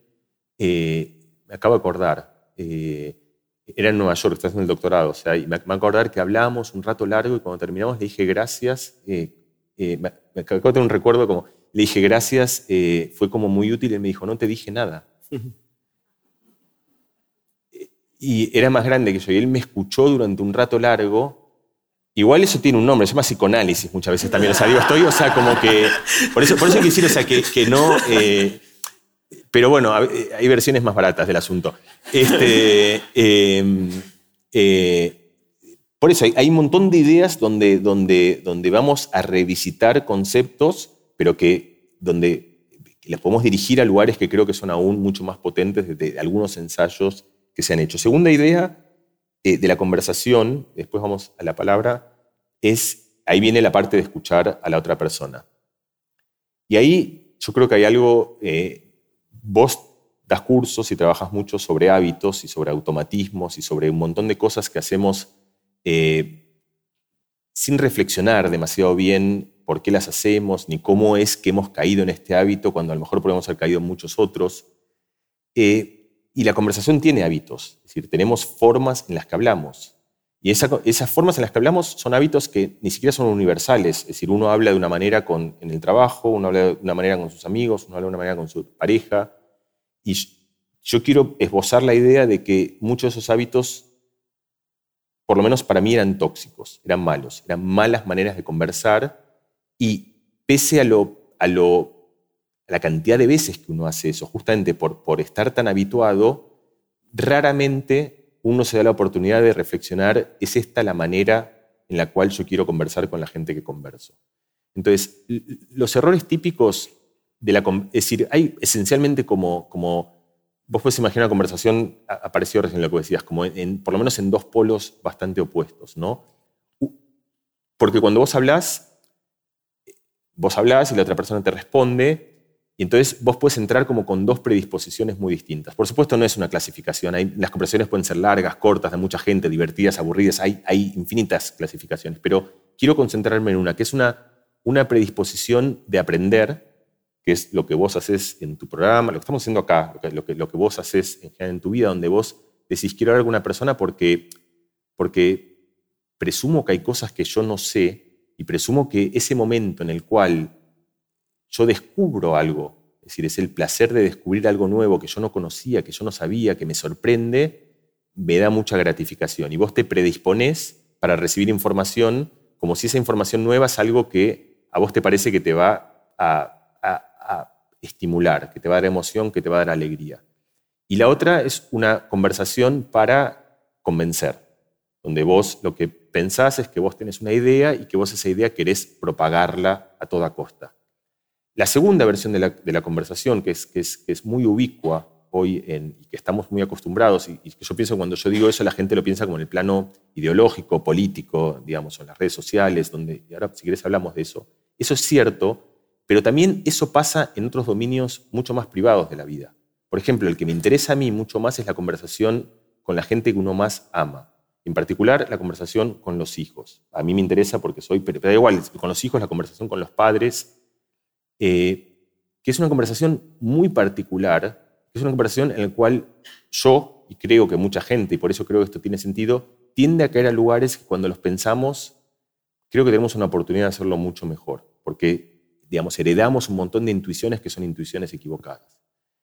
eh, me acabo de acordar, eh, era en Nueva York, estás en el doctorado, o sea, y me, me acordar que hablábamos un rato largo y cuando terminamos le dije gracias eh, me, acabo de tener un recuerdo como, le dije gracias, eh, fue como muy útil y me dijo, no te dije nada. y era más grande que yo y él me escuchó durante un rato largo. Igual eso tiene un nombre, se llama psicoanálisis muchas veces también. O sea, digo, estoy, o sea, como que. Por eso, por eso decir, o sea, que, que no. Eh, pero bueno, hay versiones más baratas del asunto. Este, em, por eso hay, un montón de ideas donde, donde, donde vamos a revisitar conceptos, pero que donde las podemos dirigir a lugares que creo que son aún mucho más potentes de, algunos ensayos que se han hecho. Segunda idea eh, de la conversación, después vamos a la palabra, es, ahí viene la parte de escuchar a la otra persona. Y ahí yo creo que hay algo, eh, vos das cursos y trabajas mucho sobre hábitos y sobre automatismos y sobre un montón de cosas que hacemos eh, sin reflexionar demasiado bien por qué las hacemos, ni cómo es que hemos caído en este hábito, cuando a lo mejor podemos haber caído en muchos otros. Eh, y la conversación tiene hábitos, es decir, tenemos formas en las que hablamos. Y esas formas en las que hablamos son hábitos que ni siquiera son universales, es decir, uno habla de una manera con, en el trabajo, uno habla de una manera con sus amigos, uno habla de una manera con su pareja. Y yo quiero esbozar la idea de que muchos de esos hábitos por lo menos para mí eran tóxicos, eran malos, eran malas maneras de conversar Y pese a, lo, a, lo, la cantidad de veces que uno hace eso, justamente por, por estar tan habituado, raramente uno se da la oportunidad de reflexionar, ¿es esta la manera en la cual yo quiero conversar con la gente que converso? Entonces, los errores típicos de la... Es decir, hay esencialmente como, como vos puedes imaginar una conversación, apareció recién lo que decías, como en, por lo menos en dos polos bastante opuestos, ¿no? Porque cuando vos hablás, vos hablás y la otra persona te responde, y entonces vos puedes entrar como con dos predisposiciones muy distintas. Por supuesto no es una clasificación, las conversaciones pueden ser largas, cortas, de mucha gente, divertidas, aburridas, hay, hay infinitas clasificaciones, pero quiero concentrarme en una, que es una, una predisposición de aprender, que es lo que vos haces en tu programa, lo que estamos haciendo acá, lo que, lo que, vos haces en, en tu vida, donde vos decís quiero hablar con una persona porque, porque presumo que hay cosas que yo no sé y presumo que ese momento en el cual yo descubro algo, es decir, es el placer de descubrir algo nuevo que yo no conocía, que yo no sabía, que me sorprende, me da mucha gratificación. Y vos te predisponés para recibir información como si esa información nueva es algo que a vos te parece que te va a estimular, que te va a dar emoción, que te va a dar alegría. Y la otra es una conversación para convencer, donde vos lo que pensás es que vos tenés una idea y que vos esa idea querés propagarla a toda costa. La segunda versión de la, conversación, que es, que, es, muy ubicua hoy en, y que estamos muy acostumbrados, y, que yo pienso cuando yo digo eso, la gente lo piensa como en el plano ideológico, político, digamos, en las redes sociales, donde, y ahora si querés hablamos de eso. Eso es cierto, pero también eso pasa en otros dominios mucho más privados de la vida. Por ejemplo, el que me interesa a mí mucho más es la conversación con la gente que uno más ama. En particular, la conversación con los hijos. A mí me interesa porque soy, pero da igual, con los hijos, la conversación con los padres, eh, que es una conversación muy particular, que es una conversación en la cual yo, y creo que mucha gente, y por eso creo que esto tiene sentido, tiende a caer a lugares que cuando los pensamos, creo que tenemos una oportunidad de hacerlo mucho mejor. Porque digamos, heredamos un montón de intuiciones que son intuiciones equivocadas.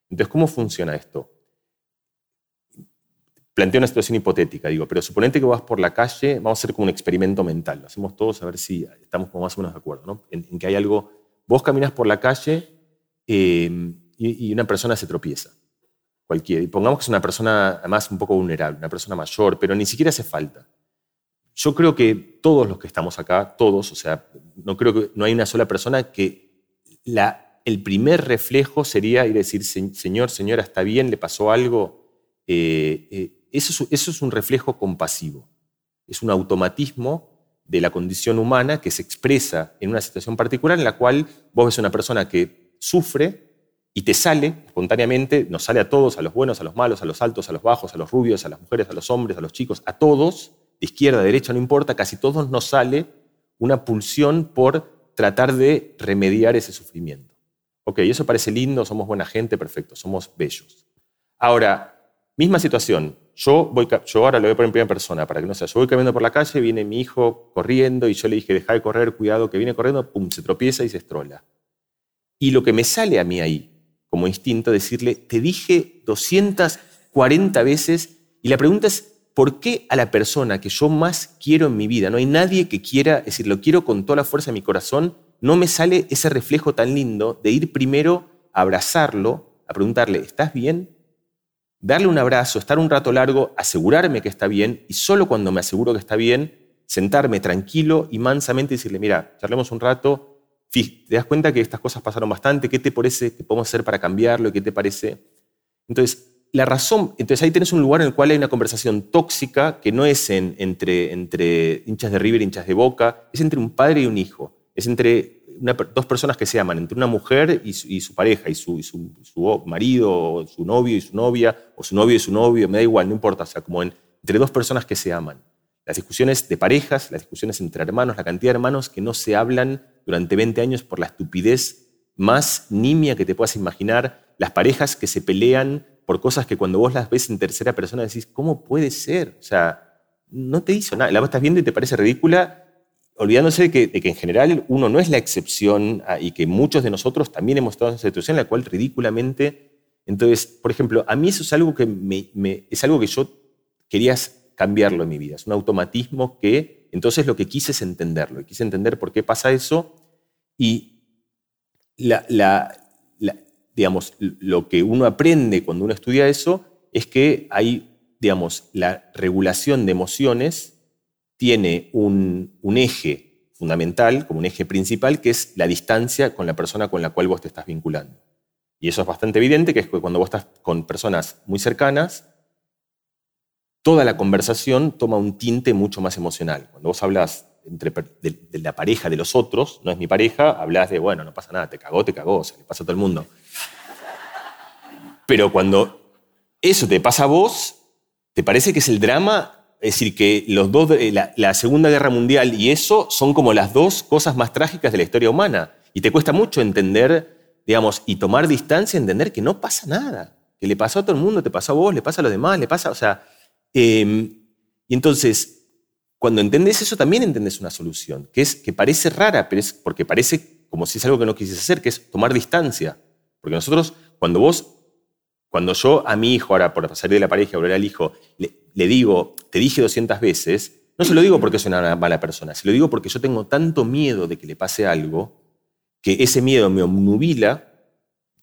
Entonces, ¿cómo funciona esto? Planteo una situación hipotética, digo, pero suponete que vas por la calle, vamos a hacer como un experimento mental, lo hacemos todos a ver si estamos como más o menos de acuerdo, ¿no? en, que hay algo, vos caminas por la calle em, y, una persona se tropieza, cualquiera, y pongamos que es una persona además un poco vulnerable, una persona mayor, pero ni siquiera hace falta. Yo creo que todos los que estamos acá, todos, o sea, no creo que no hay una sola persona que el primer reflejo sería ir a decir, señor, señora, está bien, le pasó algo. Eh, eh, eso, es, eso es un reflejo compasivo, es un automatismo de la condición humana que se expresa en una situación particular en la cual vos ves una persona que sufre y te sale espontáneamente, nos sale a todos, a los buenos, a los malos, a los altos, a los bajos, a los rubios, a las mujeres, a los hombres, a los chicos, a todos, izquierda, derecha, no importa, casi todos nos sale una pulsión por tratar de remediar ese sufrimiento. Ok, eso parece lindo, somos buena gente, perfecto, somos bellos. Ahora, misma situación, yo, voy, yo ahora lo voy a poner en primera persona para que no sea, yo voy caminando por la calle, viene mi hijo corriendo y yo le dije, deja de correr, cuidado, que viene corriendo, pum, se tropieza y se estrola. Y lo que me sale a mí ahí, como instinto, decirle, te dije 240 veces, y la pregunta es, ¿por qué a la persona que yo más quiero en mi vida, no hay nadie que quiera, es decir, lo quiero con toda la fuerza de mi corazón, no me sale ese reflejo tan lindo de ir primero a abrazarlo, a preguntarle, ¿estás bien? Darle un abrazo, estar un rato largo, asegurarme que está bien y solo cuando me aseguro que está bien, sentarme tranquilo y mansamente y decirle, mira, charlemos un rato, te das cuenta que estas cosas pasaron bastante, ¿qué te parece que podemos hacer para cambiarlo? ¿Qué te parece? Entonces, la razón, entonces ahí tenés un lugar en el cual hay una conversación tóxica que no es entre, entre hinchas de River hinchas de Boca, es entre un padre y un hijo, es entre dos personas que se aman, entre una mujer y su, pareja, y, su, su, marido, o su novio y su novia, o su novio y su novio, me da igual, no importa, o sea, como entre dos personas que se aman. Las discusiones de parejas, las discusiones entre hermanos, la cantidad de hermanos que no se hablan durante 20 años por la estupidez más nimia que te puedas imaginar, las parejas que se pelean por cosas que cuando vos las ves en tercera persona decís, ¿cómo puede ser? O sea, no te hizo nada. La estás viendo y te parece ridícula, olvidándose de que, en general uno no es la excepción ah, y que muchos de nosotros también hemos estado en esa situación en la cual ridículamente... Entonces, por ejemplo, a mí eso es algo que, es algo que yo quería cambiarlo en mi vida. Es un automatismo que entonces lo que quise es entenderlo. Y quise entender por qué pasa eso Y digamos, lo que uno aprende cuando uno estudia eso es que hay, digamos, la regulación de emociones tiene un, eje fundamental, como un eje principal, que es la distancia con la persona con la cual vos te estás vinculando. Y eso es bastante evidente, que es que cuando vos estás con personas muy cercanas, toda la conversación toma un tinte mucho más emocional. Cuando vos hablas de, la pareja de los otros, no es mi pareja, hablas de, bueno, no pasa nada, te cagó, te cagó, o sea, le pasa a todo el mundo. Pero cuando eso te pasa a vos, ¿te parece que es el drama? Es decir, que los dos, la, la Segunda Guerra Mundial y eso son como las dos cosas más trágicas de la historia humana. Y te cuesta mucho entender digamos, y tomar distancia, entender que no pasa nada, que le pasó a todo el mundo, te pasó a vos, le pasa a los demás, le pasa, o sea, em, y entonces, cuando entendés eso, también entendés una solución, que es que parece rara, pero es porque parece como si es algo que no quisieras hacer, que es tomar distancia. Porque nosotros, cuando vos, cuando yo a mi hijo, ahora por salir de la pareja y volver al hijo, le, digo, te dije 200 veces, no se lo digo porque soy una mala persona, se lo digo porque yo tengo tanto miedo de que le pase algo, que ese miedo me obnubila,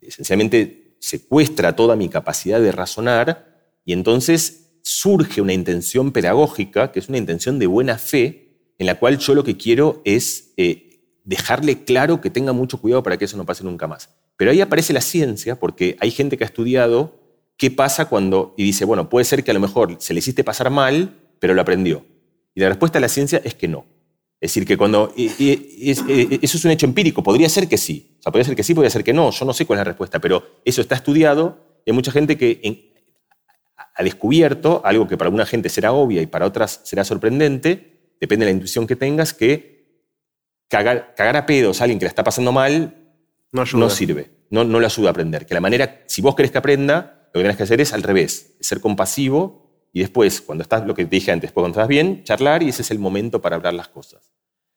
esencialmente secuestra toda mi capacidad de razonar y entonces surge una intención pedagógica, que es una intención de buena fe, en la cual yo lo que quiero es eh, dejarle claro que tenga mucho cuidado para que eso no pase nunca más. Pero ahí aparece la ciencia, porque hay gente que ha estudiado qué pasa cuando, y dice, bueno, puede ser que a lo mejor se le hiciste pasar mal, pero lo aprendió. Y la respuesta de la ciencia es que no. Es decir, que cuando. eso es un hecho empírico. Podría ser que sí. O sea, podría ser que sí, podría ser que no. Yo no sé cuál es la respuesta, pero eso está estudiado. hay mucha gente que ha descubierto algo que para alguna gente será obvia y para otras será sorprendente, depende de la intuición que tengas, que cagar, a pedos a alguien que la está pasando mal no, sirve. No, no le ayuda a aprender. Que la manera, si vos querés que aprenda, lo que tenés que hacer es al revés, ser compasivo y después, cuando estás, lo que te dije antes, cuando estás bien, charlar y ese es el momento para hablar las cosas.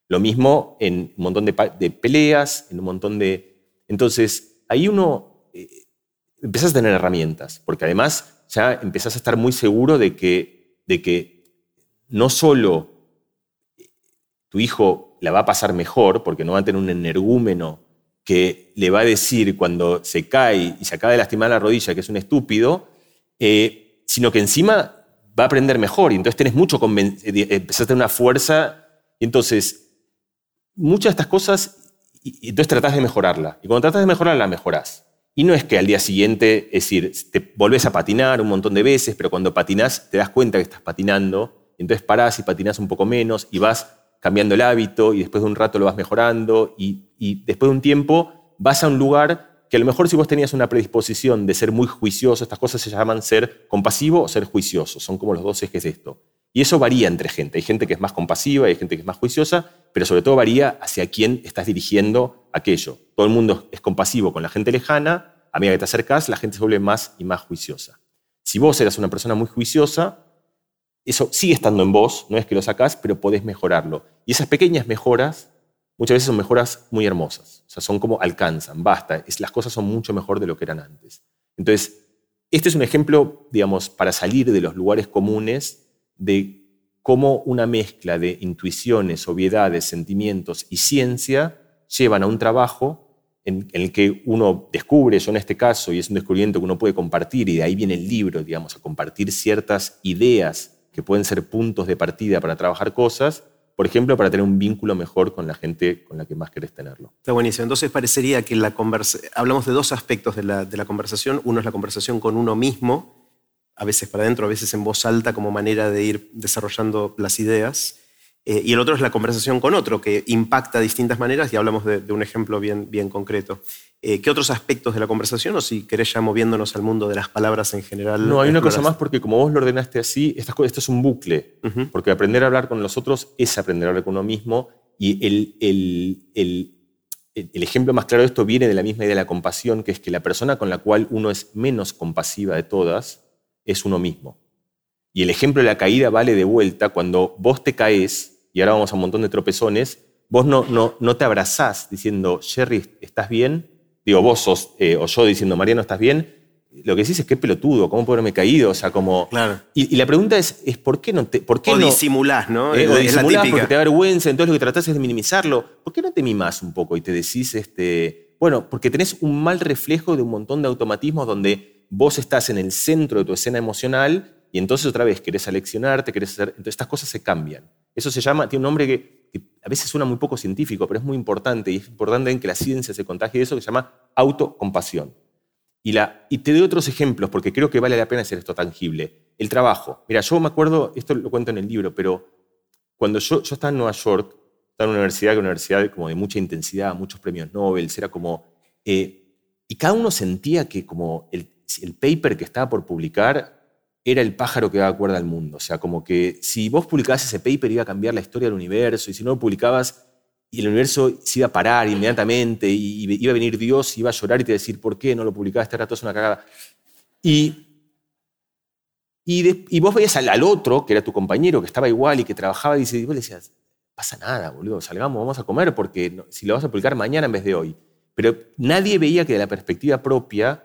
Lo mismo en un montón de, peleas, en un montón de... Entonces, ahí uno eh, empiezas a tener herramientas, porque además ya empezás a estar muy seguro de que, de que no solo tu hijo la va a pasar mejor, porque no va a tener un energúmeno le va a decir cuando se cae y se acaba de lastimar la rodilla que es un estúpido, eh, sino que encima va a aprender mejor y entonces tenés mucho, eh, empezás a tener una fuerza y entonces muchas de estas cosas, y entonces tratás de mejorarla. Y cuando tratás de mejorarla, la mejorás. Y no es que al día siguiente, es decir, te volvés a patinar un montón de veces, pero cuando patinás te das cuenta que estás patinando, entonces parás y patinás un poco menos y vas cambiando el hábito y después de un rato lo vas mejorando y, y después de un tiempo vas a un lugar que a lo mejor si vos tenías una predisposición de ser muy juicioso, estas cosas se llaman ser compasivo o ser juicioso, son como los dos ejes de esto. Y eso varía entre gente. Hay gente que es más compasiva, hay gente que es más juiciosa, pero sobre todo varía hacia quién estás dirigiendo aquello. Todo el mundo es compasivo con la gente lejana, a medida que te acercas, la gente se vuelve más y más juiciosa. Si vos eras una persona muy juiciosa, eso sigue estando en vos, no es que lo sacás, pero podés mejorarlo. Y esas pequeñas mejoras muchas veces son mejoras muy hermosas. O sea, son como alcanzan, basta, es, las cosas son mucho mejor de lo que eran antes. Entonces, este es un ejemplo, digamos, para salir de los lugares comunes de cómo una mezcla de intuiciones, obviedades, sentimientos y ciencia llevan a un trabajo en, el que uno descubre, yo en este caso, y es un descubrimiento que uno puede compartir, y de ahí viene el libro, digamos, a compartir ciertas ideas que pueden ser puntos de partida para trabajar cosas, por ejemplo, para tener un vínculo mejor con la gente con la que más querés tenerlo. Está buenísimo. Entonces parecería que la hablamos de dos aspectos de la, de la conversación. Uno es la conversación con uno mismo, a veces para adentro, a veces en voz alta como manera de ir desarrollando las ideas. Eh, y el otro es la conversación con otro, que impacta de distintas maneras, y hablamos de, un ejemplo bien, bien concreto. Eh, ¿Qué otros aspectos de la conversación, o si querés ya moviéndonos al mundo de las palabras en general? No, hay una cosa más, porque como vos lo ordenaste así, esto es un bucle, porque aprender a hablar con los otros es aprender a hablar con uno mismo, y el, el, el, el ejemplo más claro de esto viene de la misma idea de la compasión, que es que la persona con la cual uno es menos compasiva de todas es uno mismo. Y el ejemplo de la caída vale de vuelta cuando vos te caes, y ahora vamos a un montón de tropezones, vos no, no, no te abrazás diciendo, Jerry, ¿estás bien? Digo, vos sos, eh, o yo diciendo, Mariano, ¿estás bien? lo que decís es qué pelotudo, cómo puedo haberme caído, o sea, como... Claro. Y, y la pregunta es, es ¿por qué no te... Por qué o no, disimulás, ¿no? eh, Es o la disimulás típica. porque te da vergüenza, entonces lo que tratás es de minimizarlo. ¿Por qué no te mimás un poco y te decís, este, bueno, porque tenés un mal reflejo de un montón de automatismos donde vos estás en el centro de tu escena emocional y entonces otra vez querés aleccionarte, querés hacer... Entonces estas cosas se cambian. Eso se llama, tiene un nombre que, a veces suena muy poco científico, pero es muy importante y es importante en que la ciencia se contagie de eso que se llama autocompasión. Y, la, y te doy otros ejemplos porque creo que vale la pena hacer esto tangible. El trabajo. Mira, yo me acuerdo, esto lo cuento en el libro, pero cuando yo, yo estaba en Nueva York, estaba en una universidad una universidad como de mucha intensidad, muchos premios Nobel, era como... eh, y cada uno sentía que como el, el paper que estaba por publicar era el pájaro que daba cuerda al mundo. O sea, como que si vos publicabas ese paper iba a cambiar la historia del universo y si no lo publicabas el universo se iba a parar inmediatamente y iba a venir Dios iba a llorar y te decir, ¿por qué no lo publicaste? Este rato es una cagada. Y, y, de- y vos veías al, al otro, que era tu compañero, que estaba igual y que trabajaba, y, y vos le decías, pasa nada, boludo, salgamos, vamos a comer, porque no- si lo vas a publicar mañana en vez de hoy. Pero nadie veía que de la perspectiva propia,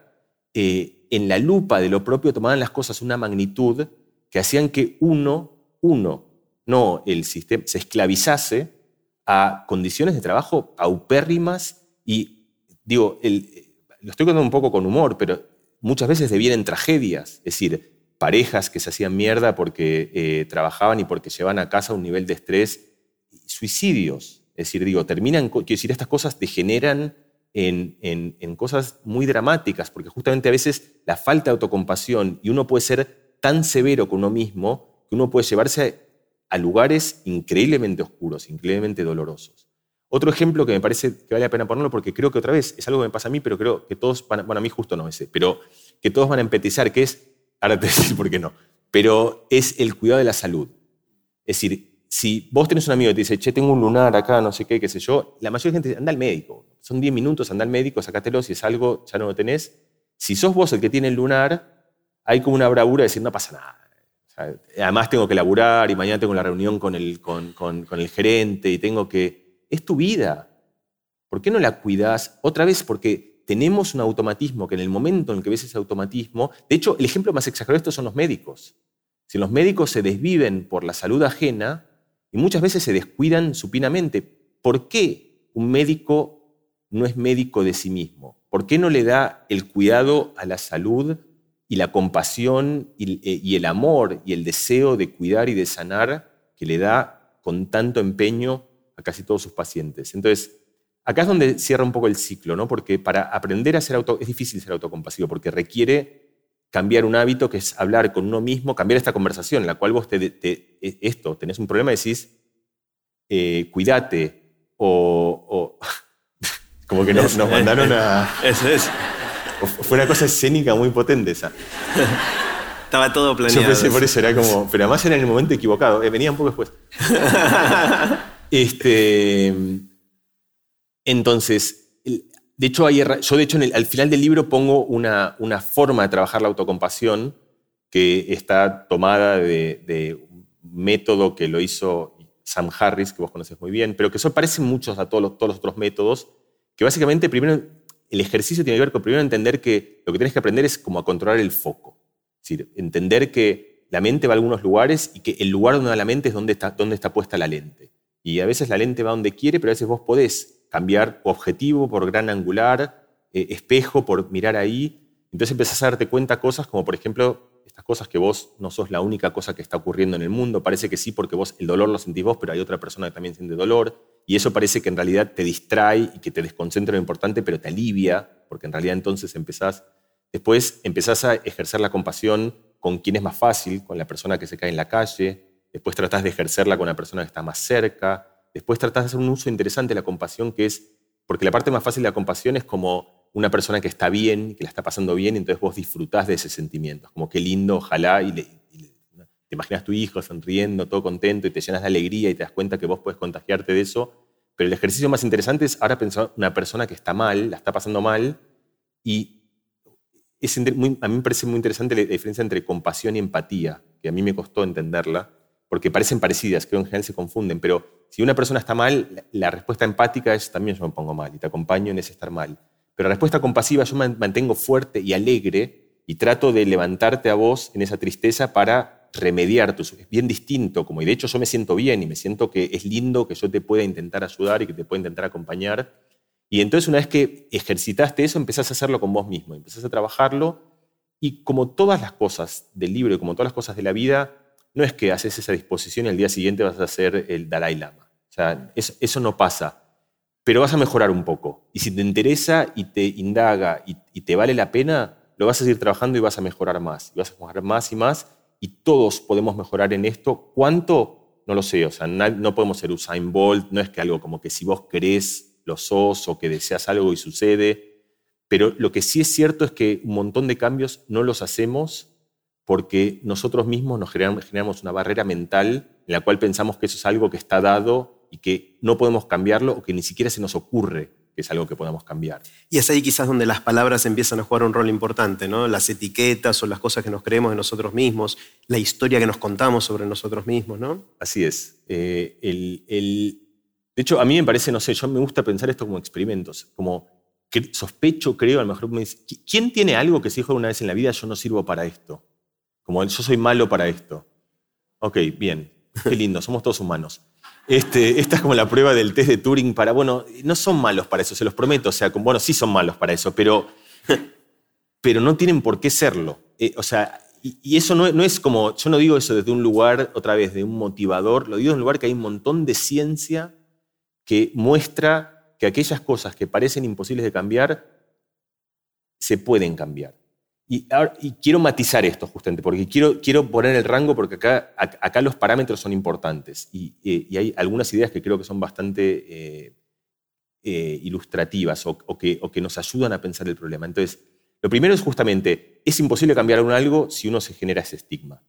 eh, en la lupa de lo propio tomaban las cosas una magnitud que hacían que uno, uno, no el sistema, se esclavizase a condiciones de trabajo paupérrimas y, digo, el- lo estoy contando un poco con humor, pero muchas veces devienen tragedias, es decir, parejas que se hacían mierda porque eh, trabajaban y porque llevan a casa un nivel de estrés, suicidios, es decir, digo, terminan, quiero decir, estas cosas degeneran en, en- en cosas muy dramáticas, porque justamente a veces la falta de autocompasión y uno puede ser tan severo con uno mismo que uno puede llevarse a lugares increíblemente oscuros, increíblemente dolorosos. Otro ejemplo que me parece que vale la pena ponerlo, porque creo que otra vez es algo que me pasa a mí, pero creo que todos van bueno, a mí justo no ese, pero que todos van a empatizar, que es, ahora te voy a decir por qué no, pero es el cuidado de la salud. Es decir, si vos tenés un amigo que te dice, che, tengo un lunar acá, no sé qué, qué sé yo, la mayoría de gente dice, anda al médico. Son 10 minutos, anda al médico, sacátelo, si es algo, ya no lo tenés. Si sos vos el que tiene el lunar, hay como una bravura de decir, no pasa nada. Además tengo que laburar y mañana tengo la reunión con el, con, con- con el gerente y tengo que... Es tu vida. ¿Por qué no la cuidas? Otra vez, porque tenemos un automatismo que en el momento en que ves ese automatismo... De hecho, el ejemplo más exagerado de esto son los médicos. Si los médicos se desviven por la salud ajena y muchas veces se descuidan supinamente, ¿por qué un médico no es médico de sí mismo? ¿Por qué no le da el cuidado a la salud y la compasión y, eh, y el amor y el deseo de cuidar y de sanar que le da con tanto empeño a casi todos sus pacientes? Entonces, acá es donde cierra un poco el ciclo, ¿no? Porque para aprender a ser auto, es difícil ser autocompasivo, porque requiere cambiar un hábito que es hablar con uno mismo, cambiar esta conversación en la cual vos te, te- e- esto, tenés un problema y decís, eh, cuídate, o, o- como que nos, nos mandaron a... Eso es. Fue una cosa escénica muy potente esa. Estaba todo Yo planeado. pensé por eso, era como, pero además era en el momento equivocado, eh, venía un poco después. este, entonces, de hecho, yo de hecho al final del libro pongo una, forma de trabajar la autocompasión que está tomada de, un método que lo hizo Sam Harris, que vos conoces muy bien, pero que eso parece muchos a todos los, todos los otros métodos, que básicamente primero el ejercicio tiene que ver con primero entender que lo que tienes que aprender es como a controlar el foco. Es decir, entender que la mente va a algunos lugares y que el lugar donde va la mente es donde está, donde está puesta la lente. Y a veces la lente va donde quiere, pero a veces vos podés cambiar objetivo por gran angular, eh, espejo por mirar ahí. Entonces empezás a darte cuenta cosas como, por ejemplo, estas cosas que vos no sos la única cosa que está ocurriendo en el mundo. Parece que sí, porque vos el dolor lo sentís vos, pero hay otra persona que también siente dolor. Y eso parece que en realidad te distrae y que te desconcentra en lo importante, pero te alivia, porque en realidad entonces empezás Después empezás a ejercer la compasión con quien es más fácil, con la persona que se cae en la calle. Después tratás de ejercerla con la persona que está más cerca. Después tratás de hacer un uso interesante de la compasión, que es, porque la parte más fácil de la compasión es como una persona que está bien, que la está pasando bien, y entonces vos disfrutás de ese sentimiento. Como qué lindo, ojalá, y, le- y le- te imaginas tu hijo sonriendo, todo contento, y te llenas de alegría y te das cuenta que vos puedes contagiarte de eso. Pero el ejercicio más interesante es ahora pensar una persona que está mal, la está pasando mal, y es muy- a mí me parece muy interesante la diferencia entre compasión y empatía, que a mí me costó entenderla, porque parecen parecidas, creo en general se confunden, pero si una persona está mal, la, la respuesta empática es también yo me pongo mal y te acompaño en ese estar mal. Pero la respuesta compasiva yo me mantengo fuerte y alegre y trato de levantarte a vos en esa tristeza para remediar tu Es bien distinto, como y de hecho yo me siento bien y me siento que es lindo que yo te pueda intentar ayudar y que te pueda intentar acompañar. Y entonces una vez que ejercitaste eso, empezás a hacerlo con vos mismo, empezás a trabajarlo y como todas las cosas del libro y como todas las cosas de la vida, no es que haces esa disposición y al día siguiente vas a ser el Dalai Lama. O sea, eso, no pasa. Pero vas a mejorar un poco. Y si te interesa y te indaga y, te vale la pena, lo vas a seguir trabajando y vas a mejorar más. Y vas a mejorar más y más. Y todos podemos mejorar en esto. ¿Cuánto? No lo sé. O sea, no, podemos ser Usain Bolt. No es que algo como que si vos querés, lo sos o que deseas algo y sucede. Pero lo que sí es cierto es que un montón de cambios no los hacemos porque nosotros mismos nos generamos, una barrera mental en la cual pensamos que eso es algo que está dado y que no podemos cambiarlo o que ni siquiera se nos ocurre que es algo que podamos cambiar. Y es ahí quizás donde las palabras empiezan a jugar un rol importante, ¿no? Las etiquetas o las cosas que nos creemos de nosotros mismos, la historia que nos contamos sobre nosotros mismos, ¿no? Así es. Eh, de hecho, a mí me parece, no sé, yo me gusta pensar esto como experimentos, como que sospecho, creo, a lo mejor me dice, ¿quién tiene algo que se dijo una vez en la vida, yo no sirvo para esto? Como yo soy malo para esto. Ok, bien. Qué lindo, somos todos humanos. Este, esta es como la prueba del test de Turing para, bueno, no son malos para eso, se los prometo. O sea, bueno, sí son malos para eso, pero, pero no tienen por qué serlo. Eh, o sea, y, eso no, no, es como, yo no digo eso desde un lugar, otra vez, de un motivador, lo digo desde un lugar que hay un montón de ciencia que muestra que aquellas cosas que parecen imposibles de cambiar, se pueden cambiar. Y, quiero matizar esto justamente, porque quiero, quiero poner el rango porque acá, acá los parámetros son importantes y, hay algunas ideas que creo que son bastante eh, eh, ilustrativas o, que, o, que, nos ayudan a pensar el problema. Entonces, lo primero es justamente, es imposible cambiar algo si uno se genera ese estigma.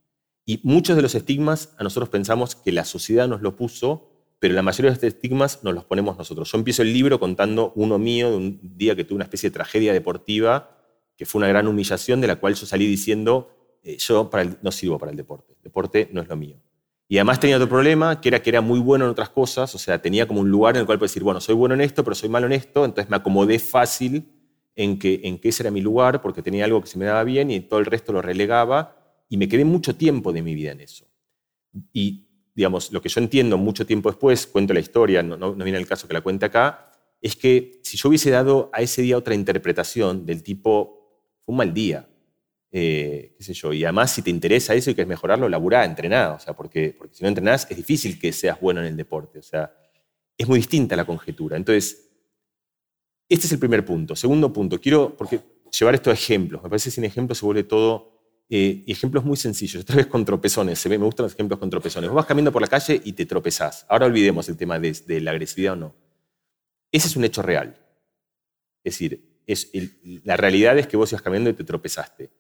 Y muchos de los estigmas a nosotros pensamos que la sociedad nos lo puso, pero la mayoría de estos estigmas nos los ponemos nosotros. Yo empiezo el libro contando uno mío de un día que tuve una especie de tragedia deportiva que fue una gran humillación de la cual yo salí diciendo, eh, yo no sirvo para el deporte, el deporte no es lo mío. Y además tenía otro problema, que era que era muy bueno en otras cosas, o sea, tenía como un lugar en el cual puedo decir, bueno, soy bueno en esto, pero soy malo en esto, entonces me acomodé fácil en que, en que ese era mi lugar, porque tenía algo que se me daba bien y todo el resto lo relegaba, y me quedé mucho tiempo de mi vida en eso. Y, digamos, lo que yo entiendo mucho tiempo después, cuento la historia, no, no, no viene el caso que la cuente acá, es que si yo hubiese dado a ese día otra interpretación del tipo, fue un mal día. Eh, qué sé yo. Y además, si te interesa eso y quieres mejorarlo, laburá, entrená. O sea, porque, porque si no entrenás, es difícil que seas bueno en el deporte. O sea, es muy distinta la conjetura. Entonces, este es el primer punto. Segundo punto, quiero porque llevar esto a ejemplos. Me parece que sin ejemplos se vuelve todo. Eh, ejemplos muy sencillos, otra vez con tropezones. Se me gustan los ejemplos con tropezones. Vos vas caminando por la calle y te tropezás. Ahora olvidemos el tema de la agresividad o no. Ese es un hecho real. Es decir, la realidad es que vos ibas caminando y te tropezaste.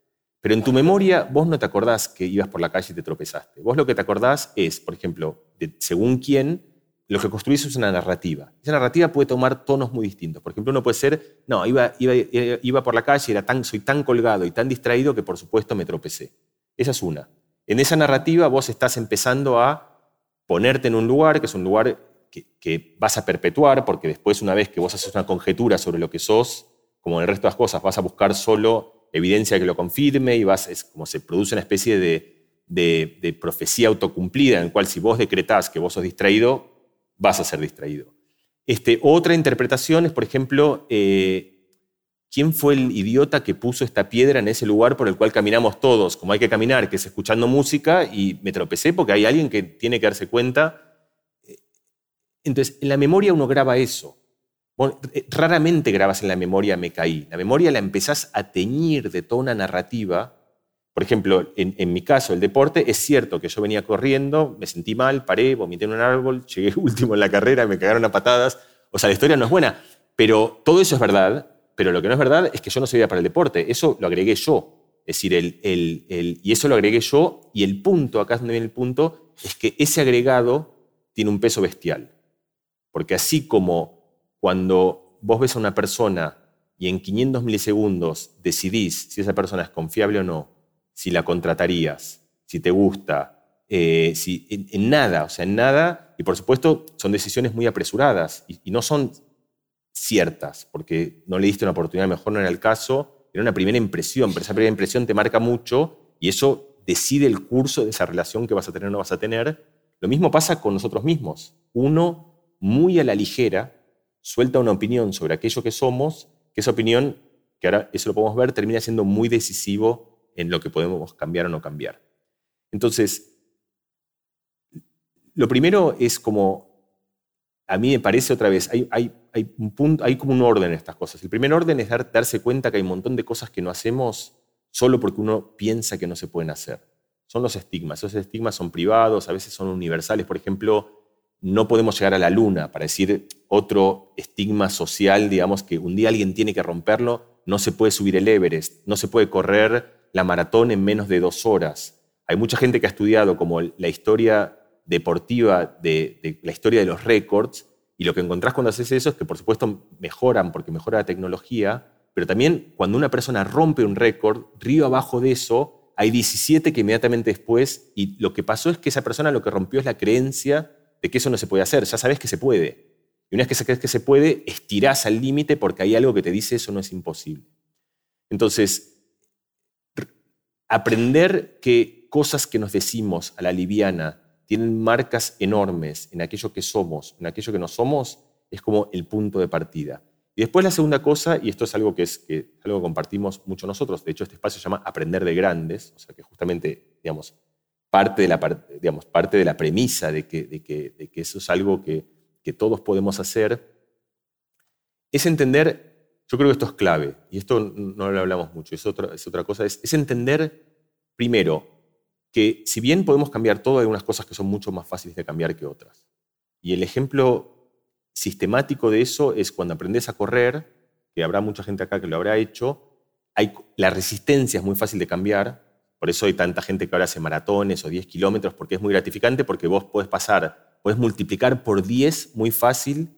Pero en tu memoria vos no te acordás que ibas por la calle y te tropezaste. Vos lo que te acordás es, por ejemplo, según quién, lo que construís es una narrativa. Esa narrativa puede tomar tonos muy distintos. Por ejemplo, uno puede ser, no, iba, iba, iba por la calle era tan, soy tan colgado y tan distraído que por supuesto me tropecé. Esa es una. En esa narrativa vos estás empezando a ponerte en un lugar, que es un lugar que, que vas a perpetuar, porque después una vez que vos haces una conjetura sobre lo que sos, como en el resto de las cosas, vas a buscar solo evidencia que lo confirme y vas, como se produce una especie de, profecía autocumplida en el cual si vos decretás que vos sos distraído, vas a ser distraído. Este, otra interpretación es, por ejemplo, eh, ¿quién fue el idiota que puso esta piedra en ese lugar por el cual caminamos todos, como hay que caminar, que es escuchando música, y me tropecé porque hay alguien que tiene que darse cuenta? Entonces, en la memoria uno graba eso. Eh, raramente grabas en la memoria me caí. La memoria la empezás a teñir de toda una narrativa. Por ejemplo, en, mi caso, el deporte, es cierto que yo venía corriendo, me sentí mal, paré, vomité en un árbol, llegué último en la carrera, me cagaron a patadas. O sea, la historia no es buena. Pero todo eso es verdad. Pero lo que no es verdad es que yo no servía para el deporte. Eso lo agregué yo. Es decir, el, y eso lo agregué yo. Y el punto, acá es donde viene el punto, es que ese agregado tiene un peso bestial. Porque así como cuando vos ves a una persona y en 500 milisegundos decidís si esa persona es confiable o no, si la contratarías, si te gusta, eh, si, en, nada, o sea, en nada, y por supuesto son decisiones muy apresuradas y, no son ciertas, porque no le diste una oportunidad, mejor no era el caso, era una primera impresión, pero esa primera impresión te marca mucho y eso decide el curso de esa relación que vas a tener o no vas a tener. Lo mismo pasa con nosotros mismos. Uno, muy a la ligera, suelta una opinión sobre aquello que somos, que esa opinión, que ahora eso lo podemos ver, termina siendo muy decisivo en lo que podemos cambiar o no cambiar. Entonces, lo primero es como, a mí me parece otra vez, hay, hay, hay, un punto, hay como un orden en estas cosas. El primer orden es darse cuenta que hay un montón de cosas que no hacemos solo porque uno piensa que no se pueden hacer. Son los estigmas. Esos estigmas son privados, a veces son universales. Por ejemplo, no podemos llegar a la luna, para decir otro estigma social, digamos, que un día alguien tiene que romperlo, no se puede subir el Everest, no se puede correr la maratón en menos de dos horas. Hay mucha gente que ha estudiado como la historia deportiva de, la historia de los récords, y lo que encontrás cuando haces eso es que por supuesto mejoran porque mejora la tecnología, pero también cuando una persona rompe un récord, río abajo de eso hay 17 que inmediatamente después, y lo que pasó es que esa persona lo que rompió es la creencia de que eso no se puede hacer, ya sabes que se puede. Y una vez que sabes que se puede, estirás al límite porque hay algo que te dice eso no es imposible. Entonces, aprender que cosas que nos decimos a la liviana tienen marcas enormes en aquello que somos, en aquello que no somos, es como el punto de partida. Y después la segunda cosa, y esto es algo que, es, algo que compartimos mucho nosotros, de hecho este espacio se llama Aprender de Grandes, o sea que justamente, digamos, parte de la, digamos, parte de la premisa de que, de que, de que eso es algo que, que todos podemos hacer, es entender, yo creo que esto es clave, y esto no lo hablamos mucho, es otra, es otra cosa, es, es entender primero que si bien podemos cambiar todo, hay unas cosas que son mucho más fáciles de cambiar que otras. Y el ejemplo sistemático de eso es cuando aprendes a correr, que habrá mucha gente acá que lo habrá hecho, hay, la resistencia es muy fácil de cambiar, por eso hay tanta gente que ahora hace maratones o 10 kilómetros, porque es muy gratificante, porque vos podés pasar, podés multiplicar por 10 muy fácil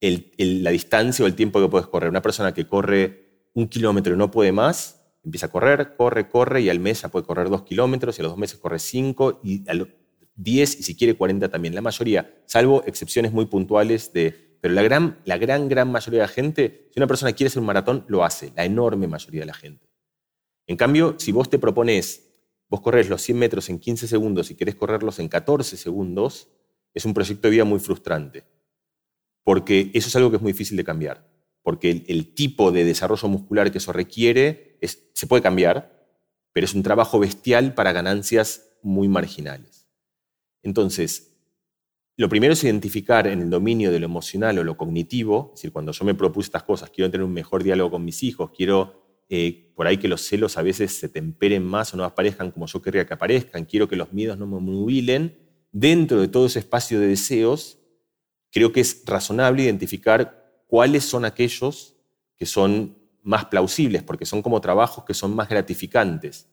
la distancia o el tiempo que puedes correr. Una persona que corre un kilómetro y no puede más, empieza a correr, corre, corre y al mes ya puede correr dos kilómetros y a los dos meses corre cinco y a los 10 y si quiere 40 también. La mayoría, salvo excepciones muy puntuales de... Pero la gran, la gran, gran mayoría de la gente, si una persona quiere hacer un maratón, lo hace, la enorme mayoría de la gente. En cambio, si vos te propones, vos corres los 100 metros en 15 segundos y querés correrlos en 14 segundos, es un proyecto de vida muy frustrante. Porque eso es algo que es muy difícil de cambiar. Porque el tipo de desarrollo muscular que eso requiere se puede cambiar, pero es un trabajo bestial para ganancias muy marginales. Entonces, lo primero es identificar en el dominio de lo emocional o lo cognitivo, es decir, cuando yo me propuse estas cosas, quiero tener un mejor diálogo con mis hijos, quiero eh, por ahí que los celos a veces se temperen más o no aparezcan como yo querría que aparezcan, quiero que los miedos no me movilen, dentro de todo ese espacio de deseos, creo que es razonable identificar cuáles son aquellos que son más plausibles, porque son como trabajos que son más gratificantes.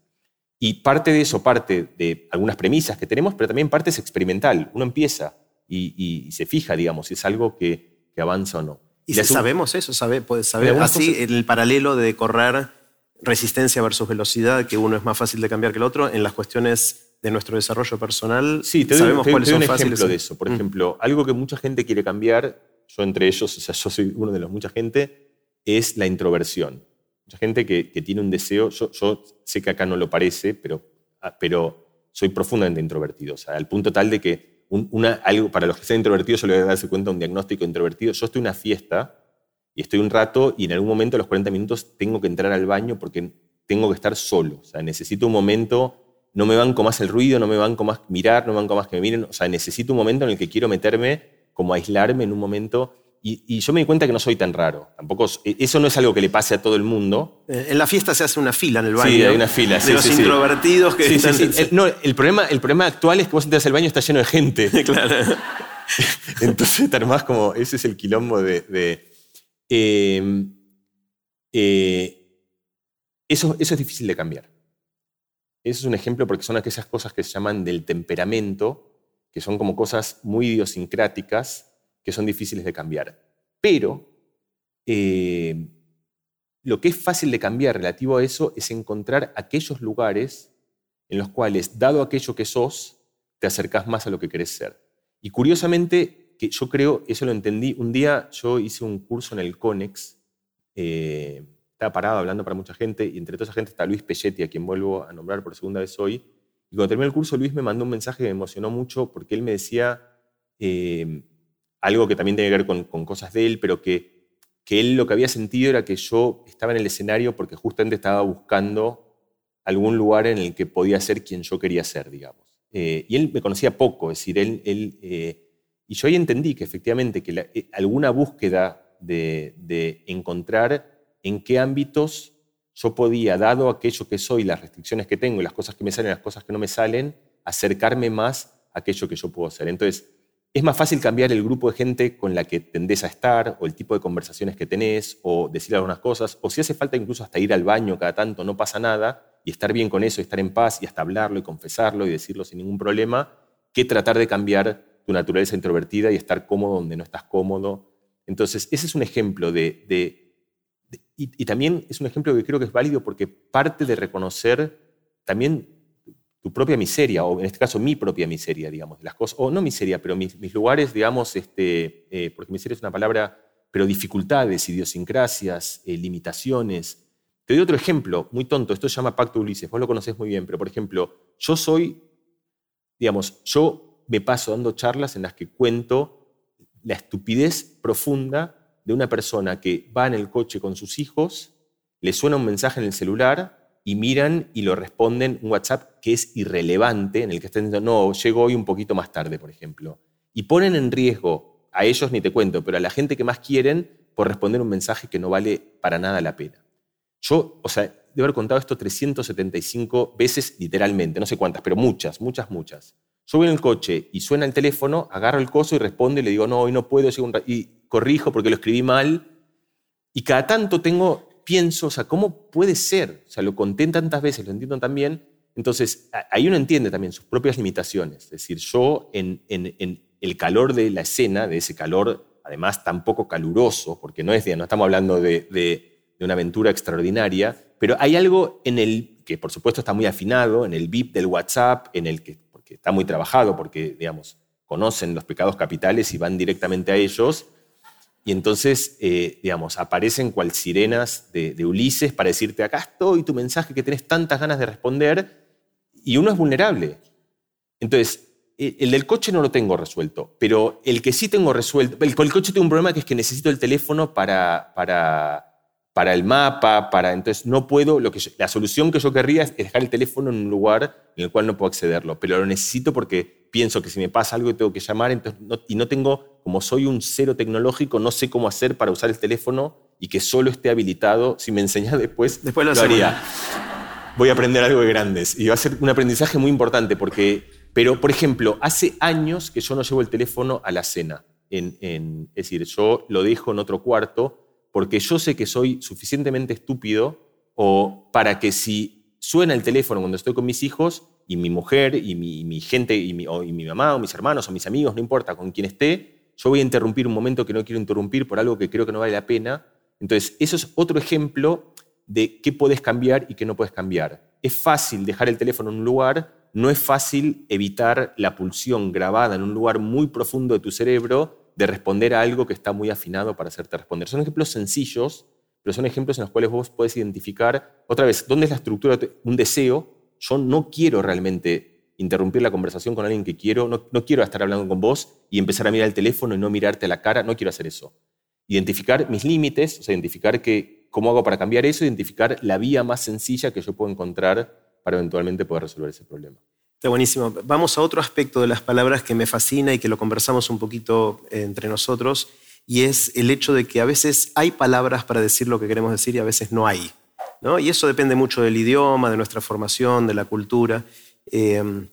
Y parte de eso parte de algunas premisas que tenemos, pero también parte es experimental. Uno empieza y, se fija, digamos, si es algo que, avanza o no. ¿Y si sabemos eso? ¿Sabe, puedes saber así en el paralelo de correr resistencia versus velocidad, que uno es más fácil de cambiar que el otro, en las cuestiones de nuestro desarrollo personal? Sí, te sabemos cuáles son un ejemplo de eso. Por mm. ejemplo, algo que mucha gente quiere cambiar, yo entre ellos, o sea, yo soy uno de los mucha gente, es la introversión. Mucha gente que, tiene un deseo, yo, sé que acá no lo parece, pero, ah, pero soy profundamente introvertido, o sea, al punto tal de que una, algo, para los que sean introvertidos, yo le voy a darse cuenta un diagnóstico introvertido. Yo estoy en una fiesta y estoy un rato y en algún momento a los 40 minutos tengo que entrar al baño porque tengo que estar solo. O sea, necesito un momento, no me banco más el ruido, no me banco más mirar, no me banco más que me miren. O sea, necesito un momento en el que quiero meterme, como aislarme en un momento y, yo me di cuenta que no soy tan raro. Tampoco, e, eso no es algo que le pase a todo el mundo. Eh, en la fiesta se hace una fila en el baño. Sí, hay una fila. De los introvertidos que están... el, no, el problema, el problema actual es que vos entras al baño y está lleno de gente. claro. Entonces, más como, ese es el quilombo de... Em, eh, eso, eso es difícil de cambiar. Eso es un ejemplo porque son aquellas cosas que se llaman del temperamento, que son como cosas muy idiosincráticas que son difíciles de cambiar. Pero eh, lo que es fácil de cambiar relativo a eso es encontrar aquellos lugares en los cuales, dado aquello que sos, te acercás más a lo que querés ser. Y curiosamente, que yo creo, eso lo entendí, un día yo hice un curso en el CONEX, eh, estaba parado hablando para mucha gente y entre toda esa gente está Luis Pelletti, a quien vuelvo a nombrar por segunda vez hoy. Y cuando terminé el curso, Luis me mandó un mensaje que me emocionó mucho porque él me decía eh, algo que también tiene que ver con, con cosas de él, pero que, que él lo que había sentido era que yo estaba en el escenario porque justamente estaba buscando algún lugar en el que podía ser quien yo quería ser, digamos. Eh, y él me conocía poco, es decir, él... él eh, y yo ahí entendí que efectivamente que alguna búsqueda de, de encontrar en qué ámbitos yo podía, dado aquello que soy, las restricciones que tengo, las cosas que me salen, las cosas que no me salen, acercarme más a aquello que yo puedo hacer. Entonces, es más fácil cambiar el grupo de gente con la que tendés a estar, o el tipo de conversaciones que tenés, o decir algunas cosas, o si hace falta incluso hasta ir al baño cada tanto, no pasa nada, y estar bien con eso, estar en paz, y hasta hablarlo y confesarlo y decirlo sin ningún problema, que tratar de cambiar tu naturaleza introvertida y estar cómodo donde no estás cómodo. Entonces, ese es un ejemplo de y, también es un ejemplo que creo que es válido porque parte de reconocer también tu propia miseria, o en este caso mi propia miseria, digamos, las cosas, o no miseria, pero mis, lugares, digamos, este, eh, porque miseria es una palabra, pero dificultades, idiosincrasias, eh, limitaciones. Te doy otro ejemplo, muy tonto, esto se llama Pacto Ulises, vos lo conocés muy bien, pero por ejemplo, yo soy, digamos, yo me paso dando charlas en las que cuento la estupidez profunda de una persona que va en el coche con sus hijos, le suena un mensaje en el celular y miran y lo responden un WhatsApp que es irrelevante, en el que están diciendo, no, llego hoy un poquito más tarde, por ejemplo. Y ponen en riesgo, a ellos ni te cuento, pero a la gente que más quieren por responder un mensaje que no vale para nada la pena. Yo, o sea, debo haber contado esto 375 veces literalmente, no sé cuántas, pero muchas, muchas, muchas. Yo en el coche y suena el teléfono, agarro el coso y respondo y le digo, no, hoy no puedo, y corrijo porque lo escribí mal. Y cada tanto tengo, pienso, o sea, ¿cómo puede ser? O sea, lo conté tantas veces, lo entiendo también. Entonces, ahí uno entiende también sus propias limitaciones. Es decir, yo en, el calor de la escena, de ese calor, además tan poco caluroso, porque no, es, no estamos hablando de, de una aventura extraordinaria, pero hay algo en el que, por supuesto, está muy afinado, en el VIP del WhatsApp, en el que que está muy trabajado porque, digamos, conocen los pecados capitales y van directamente a ellos. Y entonces, eh, digamos, aparecen cual sirenas de, Ulises para decirte, acá estoy, tu mensaje que tienes tantas ganas de responder, y uno es vulnerable. Entonces, e, el del coche no lo tengo resuelto, pero el que sí tengo resuelto, el, el coche tengo un problema que es que necesito el teléfono para, para para el mapa, para entonces no puedo, lo que la solución que yo querría es dejar el teléfono en un lugar en el cual no puedo accederlo, pero lo necesito porque pienso que si me pasa algo tengo que llamar entonces y no tengo, como soy un cero tecnológico, no sé cómo hacer para usar el teléfono y que solo esté habilitado. Si me enseñas después, después lo, haría. Voy a aprender algo de grandes y va a ser un aprendizaje muy importante porque, pero por ejemplo, hace años que yo no llevo el teléfono a la cena. En, en, es decir, yo lo dejo en otro cuarto porque yo sé que soy suficientemente estúpido o para que si suena el teléfono cuando estoy con mis hijos y mi mujer y mi, gente y mi, y mi mamá o mis hermanos o mis amigos, no importa con quién esté, yo voy a interrumpir un momento que no quiero interrumpir por algo que creo que no vale la pena. Entonces, eso es otro ejemplo de qué puedes cambiar y qué no puedes cambiar. Es fácil dejar el teléfono en un lugar, no es fácil evitar la pulsión grabada en un lugar muy profundo de tu cerebro de responder a algo que está muy afinado para hacerte responder. Son ejemplos sencillos, pero son ejemplos en los cuales vos podés identificar, otra vez, dónde es la estructura de un deseo. Yo no quiero realmente interrumpir la conversación con alguien que quiero, no, no quiero estar hablando con vos y empezar a mirar el teléfono y no mirarte a la cara, no quiero hacer eso. Identificar mis límites, o sea, identificar que, cómo hago para cambiar eso, identificar la vía más sencilla que yo puedo encontrar para eventualmente poder resolver ese problema. Está buenísimo. Vamos a otro aspecto de las palabras que me fascina y que lo conversamos un poquito eh, entre nosotros, y es el hecho de que a veces hay palabras para decir lo que queremos decir y a veces no hay. ¿no? Y eso depende mucho del idioma, de nuestra formación, de la cultura. Eh,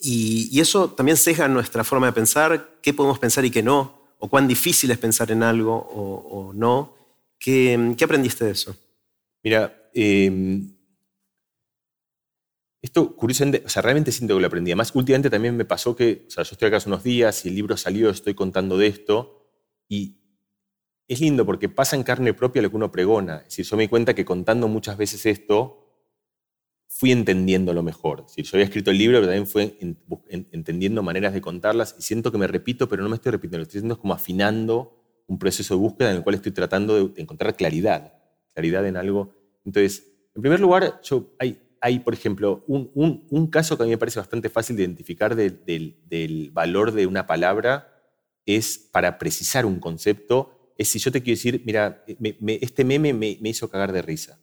y, eso también ceja nuestra forma de pensar, qué podemos pensar y qué no, o cuán difícil es pensar en algo o, no. ¿Qué, aprendiste de eso? Mira, eh, esto, curiosamente, o sea, realmente siento que lo aprendí. Además, últimamente también me pasó que, o sea, yo estoy acá hace unos días y el libro salió, estoy contando de esto, y es lindo porque pasa en carne propia lo que uno pregona. Es decir, yo me di cuenta que contando muchas veces esto, fui entendiendo lo mejor. Es decir, yo había escrito el libro, pero también fui entendiendo maneras de contarlas, y siento que me repito, pero no me estoy repitiendo, lo estoy haciendo como afinando un proceso de búsqueda en el cual estoy tratando de encontrar claridad. claridad en algo. Entonces, en primer lugar, yo, hay, hay, por ejemplo, un, caso que a mí me parece bastante fácil de identificar del valor de una palabra, es para precisar un concepto, es si yo te quiero decir, mira, este meme me, hizo cagar de risa.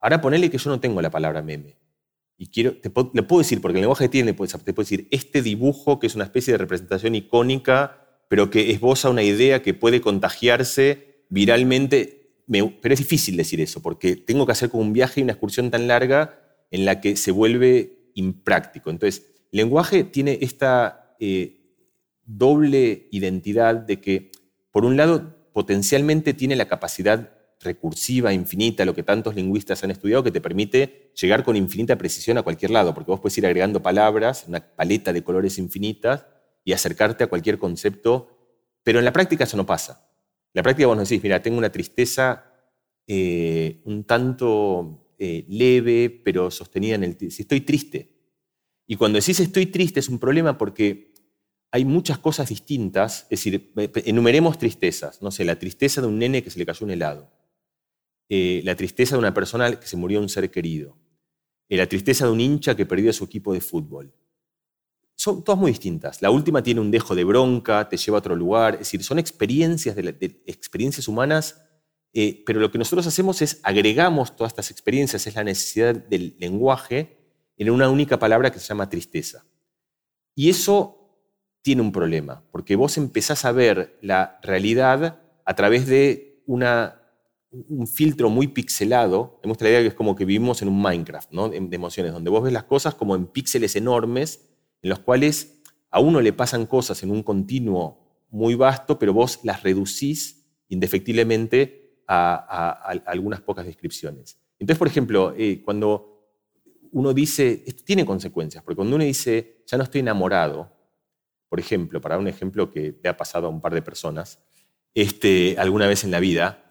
Ahora ponele que yo no tengo la palabra meme. Y quiero, te, le puedo decir, porque el lenguaje tiene, te puedo decir, este dibujo que es una especie de representación icónica, pero que esboza una idea que puede contagiarse viralmente, pero es difícil decir eso, porque tengo que hacer como un viaje y una excursión tan larga en la que se vuelve impráctico. Entonces, el lenguaje tiene esta eh, doble identidad de que, por un lado, potencialmente tiene la capacidad recursiva, infinita, lo que tantos lingüistas han estudiado, que te permite llegar con infinita precisión a cualquier lado, porque vos puedes ir agregando palabras, una paleta de colores infinitas, y acercarte a cualquier concepto, pero en la práctica eso no pasa. En la práctica vos nos decís, mira, tengo una tristeza eh, un tanto eh, leve, pero sostenida en el... Si estoy triste. Y cuando decís estoy triste es un problema porque hay muchas cosas distintas, es decir, enumeremos tristezas, no sé, la tristeza de un nene que se le cayó un helado, eh, la tristeza de una persona que se murió un ser querido, eh, la tristeza de un hincha que perdió a su equipo de fútbol. Son todas muy distintas. La última tiene un dejo de bronca, te lleva a otro lugar, es decir, son experiencias, de experiencias humanas eh, pero lo que nosotros hacemos es agregamos todas estas experiencias, es la necesidad del lenguaje, en una única palabra que se llama tristeza. Y eso tiene un problema, porque vos empezás a ver la realidad a través de una, un filtro muy pixelado. Hemos la idea que es como que vivimos en un Minecraft ¿no? de emociones, donde vos ves las cosas como en píxeles enormes, en los cuales a uno le pasan cosas en un continuo muy vasto, pero vos las reducís indefectiblemente a, algunas pocas descripciones. Entonces, por ejemplo, eh, cuando uno dice, esto tiene consecuencias, porque cuando uno dice, ya no estoy enamorado, por ejemplo, para dar un ejemplo que le ha pasado a un par de personas, este, alguna vez en la vida,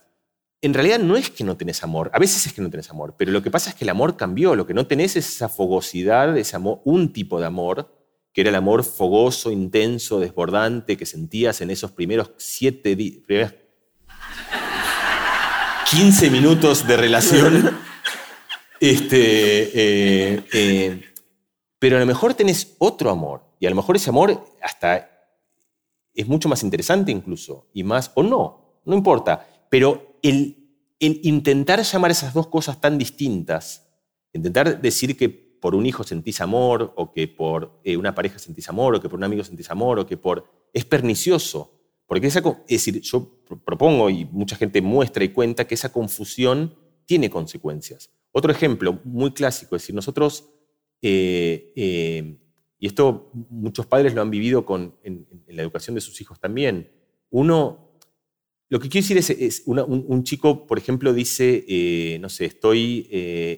en realidad no es que no tenés amor, a veces es que no tenés amor, pero lo que pasa es que el amor cambió, lo que no tenés es esa fogosidad, ese amor, un tipo de amor, que era el amor fogoso, intenso, desbordante que sentías en esos primeros siete días, 15 minutos de relación. Este, eh, eh, pero a lo mejor tenés otro amor. Y a lo mejor ese amor hasta es mucho más interesante incluso. Y más, o no, no importa. Pero el, intentar llamar esas dos cosas tan distintas, intentar decir que por un hijo sentís amor, o que por eh, una pareja sentís amor, o que por un amigo sentís amor, o que por... es pernicioso. Porque esa, es decir, yo propongo y mucha gente muestra y cuenta que esa confusión tiene consecuencias. Otro ejemplo muy clásico, es decir, nosotros, eh, eh, y esto muchos padres lo han vivido con, en, la educación de sus hijos también, uno, lo que quiero decir es, un, chico, por ejemplo, dice, eh, no sé, estoy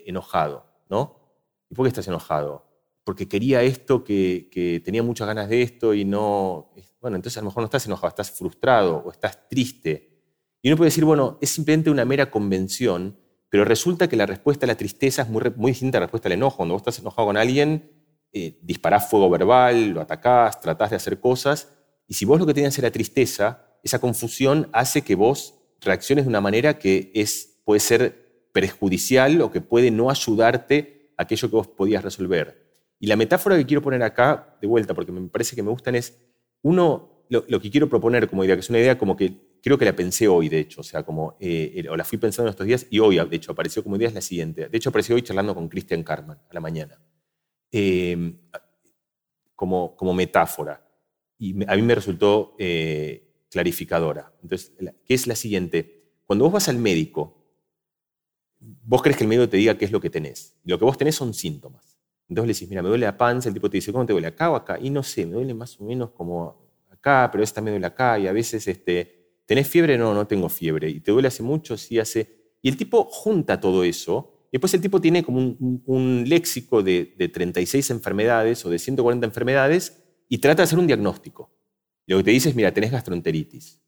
enojado, ¿no? ¿Y por qué estás enojado? Porque quería esto, que tenía muchas ganas de esto y no, bueno, entonces a lo mejor no estás enojado, estás frustrado o estás triste. Y uno puede decir, bueno, es simplemente una mera convención, pero resulta que la respuesta a la tristeza es muy, muy distinta a la respuesta al enojo. Cuando vos estás enojado con alguien, eh, disparás fuego verbal, lo atacás, tratás de hacer cosas, y si vos lo que tenías era tristeza, esa confusión hace que vos reacciones de una manera que es, puede ser perjudicial o que puede no ayudarte a aquello que vos podías resolver. Y la metáfora que quiero poner acá, de vuelta, porque me parece que me gustan, es uno, lo, que quiero proponer como idea, que es una idea como que creo que la pensé hoy, de hecho, o sea, como, eh, o la fui pensando en estos días y hoy, de hecho, apareció como idea es la siguiente. De hecho, apareció hoy charlando con Christian Carman a la mañana, em, como, como metáfora. Y a mí me resultó eh, clarificadora. Entonces, ¿qué es la siguiente? Cuando vos vas al médico, vos crees que el médico te diga qué es lo que tenés. Lo que vos tenés son síntomas. Entonces le decís, mira, me duele la panza, el tipo te dice, ¿cómo te duele acá o acá? Y no sé, me duele más o menos como acá, pero esta me duele acá, y a veces, este, ¿tenés fiebre? No, no tengo fiebre. ¿Y te duele hace mucho? Sí, hace... Y el tipo junta todo eso, y después el tipo tiene como un, léxico de, 36 enfermedades o de 140 enfermedades, y trata de hacer un diagnóstico. lo que te dice es, mira, tenés gastroenteritis.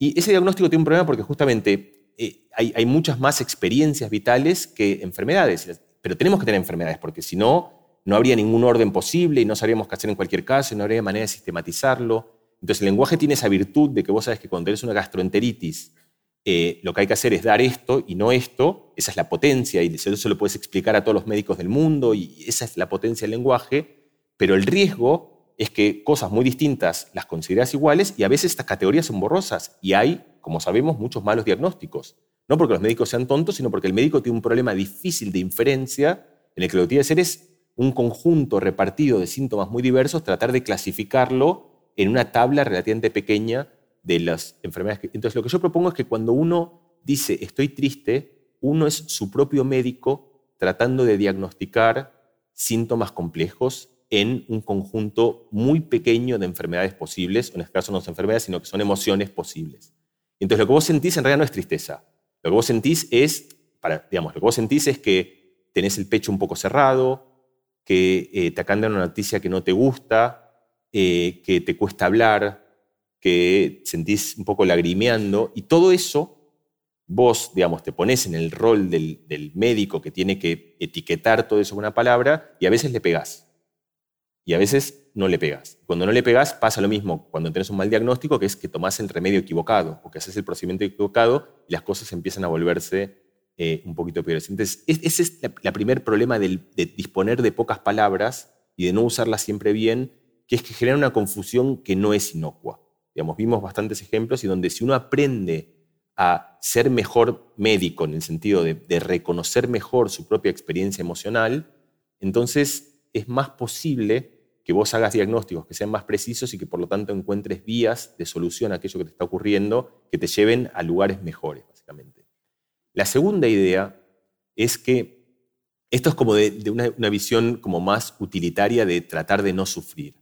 Y ese diagnóstico tiene un problema porque justamente eh, hay, hay, muchas más experiencias vitales que enfermedades. Pero tenemos que tener enfermedades, porque si no, no habría ningún orden posible y no sabríamos qué hacer en cualquier caso no habría manera de sistematizarlo. Entonces el lenguaje tiene esa virtud de que vos sabes que cuando tenés una gastroenteritis eh, lo que hay que hacer es dar esto y no esto, esa es la potencia, y eso lo puedes explicar a todos los médicos del mundo, y esa es la potencia del lenguaje, pero el riesgo es que cosas muy distintas las consideras iguales y a veces estas categorías son borrosas y hay, como sabemos, muchos malos diagnósticos. No porque los médicos sean tontos, sino porque el médico tiene un problema difícil de inferencia en el que lo que tiene que hacer es un conjunto repartido de síntomas muy diversos, tratar de clasificarlo en una tabla relativamente pequeña de las enfermedades. Entonces, lo que yo propongo es que cuando uno dice estoy triste, uno es su propio médico tratando de diagnosticar síntomas complejos en un conjunto muy pequeño de enfermedades posibles, en este caso no son enfermedades, sino que son emociones posibles. Entonces, lo que vos sentís en realidad no es tristeza. Lo que vos sentís es, para, digamos, lo que vos sentís es que tenés el pecho un poco cerrado, que eh, te acaban una noticia que no te gusta, eh, que te cuesta hablar, que sentís un poco lagrimeando, y todo eso vos, digamos, te pones en el rol del, médico que tiene que etiquetar todo eso con una palabra y a veces le pegás. Y a veces no le pegas. Cuando no le pegas pasa lo mismo cuando tenés un mal diagnóstico, que es que tomás el remedio equivocado o que haces el procedimiento equivocado y las cosas empiezan a volverse eh, un poquito peores. Entonces, ese es el primer problema de disponer de pocas palabras y de no usarlas siempre bien, que es que genera una confusión que no es inocua. Digamos, vimos bastantes ejemplos y donde si uno aprende a ser mejor médico en el sentido de, reconocer mejor su propia experiencia emocional, entonces es más posible que vos hagas diagnósticos que sean más precisos y que por lo tanto encuentres vías de solución a aquello que te está ocurriendo que te lleven a lugares mejores, básicamente. La segunda idea es que esto es como de, una, visión como más utilitaria de tratar de no sufrir.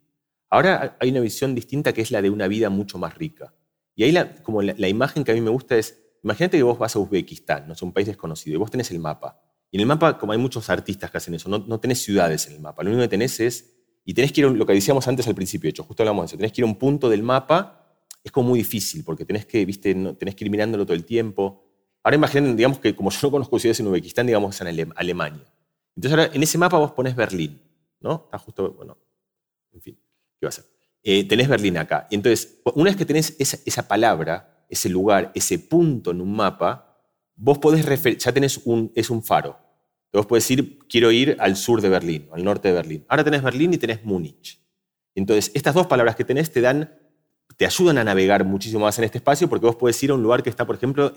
Ahora hay una visión distinta que es la de una vida mucho más rica. Y ahí la, como la, imagen que a mí me gusta es, imagínate que vos vas a Uzbekistán, ¿no? es un país desconocido, y vos tenés el mapa. Y en el mapa, como hay muchos artistas que hacen eso, no, tenés ciudades en el mapa, lo único que tenés es, y tenés que ir, lo que decíamos antes al principio, hecho, justo hablamos de eso, tenés que ir a un punto del mapa, es como muy difícil, porque tenés que, viste, no, tenés que ir mirándolo todo el tiempo. Ahora imaginen, digamos que como yo no conozco ciudades en Uzbekistán, digamos en Alemania. Entonces ahora en ese mapa vos pones Berlín, ¿no? Está justo, bueno, en fin. ¿Qué va a ser? Eh, tenés Berlín acá. Y entonces, una vez que tenés esa, palabra, ese lugar, ese punto en un mapa, vos podés ya tenés un, es un faro. Vos podés decir, quiero ir al sur de Berlín, al norte de Berlín. Ahora tenés Berlín y tenés Múnich. Entonces, estas dos palabras que tenés te dan, te ayudan a navegar muchísimo más en este espacio porque vos podés ir a un lugar que está, por ejemplo,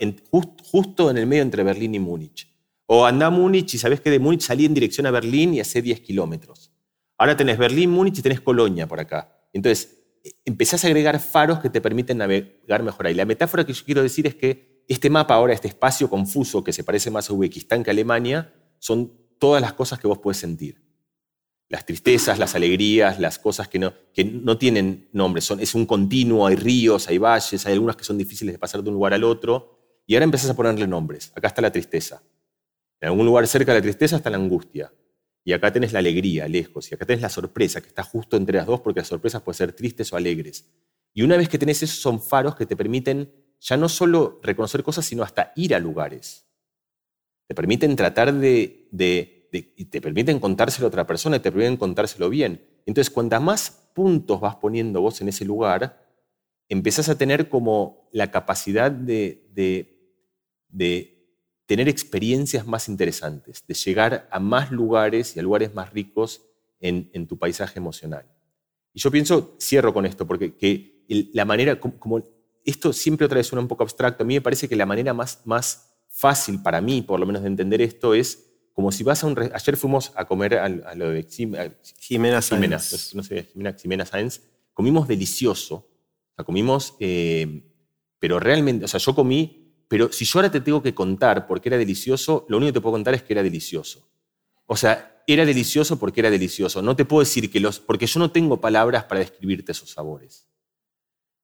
justo en el medio entre Berlín y Múnich. O andá a Múnich y sabés que de Múnich salí en dirección a Berlín y hace 10 kilómetros. Ahora tenés Berlín, Múnich y tenés Colonia por acá. Entonces, e, empezás a agregar faros que te permiten navegar mejor ahí. La metáfora que yo quiero decir es que este mapa ahora, este espacio confuso que se parece más a Uzbekistán que a Alemania, son todas las cosas que vos puedes sentir. Las tristezas, las alegrías, las cosas que no, que no tienen nombre. Son, es un continuo, hay ríos, hay valles, hay algunas que son difíciles de pasar de un lugar al otro. Y ahora empezás a ponerle nombres. Acá está la tristeza. En algún lugar cerca de la tristeza está la angustia. Y acá tenés la alegría, lejos. Y acá tenés la sorpresa, que está justo entre las dos, porque las sorpresas pueden ser tristes o alegres. Y una vez que tenés eso, son faros que te permiten ya no solo reconocer cosas, sino hasta ir a lugares. Te permiten tratar de, y te permiten contárselo a otra persona y te permiten contárselo bien. Entonces, cuantas más puntos vas poniendo vos en ese lugar, empezás a tener como la capacidad de, de tener experiencias más interesantes, de llegar a más lugares y a lugares más ricos en, tu paisaje emocional. Y yo pienso, cierro con esto, porque que la manera, como, esto siempre otra vez suena un poco abstracto, a mí me parece que la manera más, más fácil para mí, por lo menos, de entender esto es como si vas a un... Ayer fuimos a comer a, lo de Jimena Sáenz. no sé, Jimena, Sáenz. Comimos delicioso. O sea, comimos... Eh, pero realmente, o sea, yo comí pero si yo ahora te tengo que contar por qué era delicioso, lo único que te puedo contar es que era delicioso. O sea, era delicioso porque era delicioso. No te puedo decir que los... porque yo no tengo palabras para describirte esos sabores.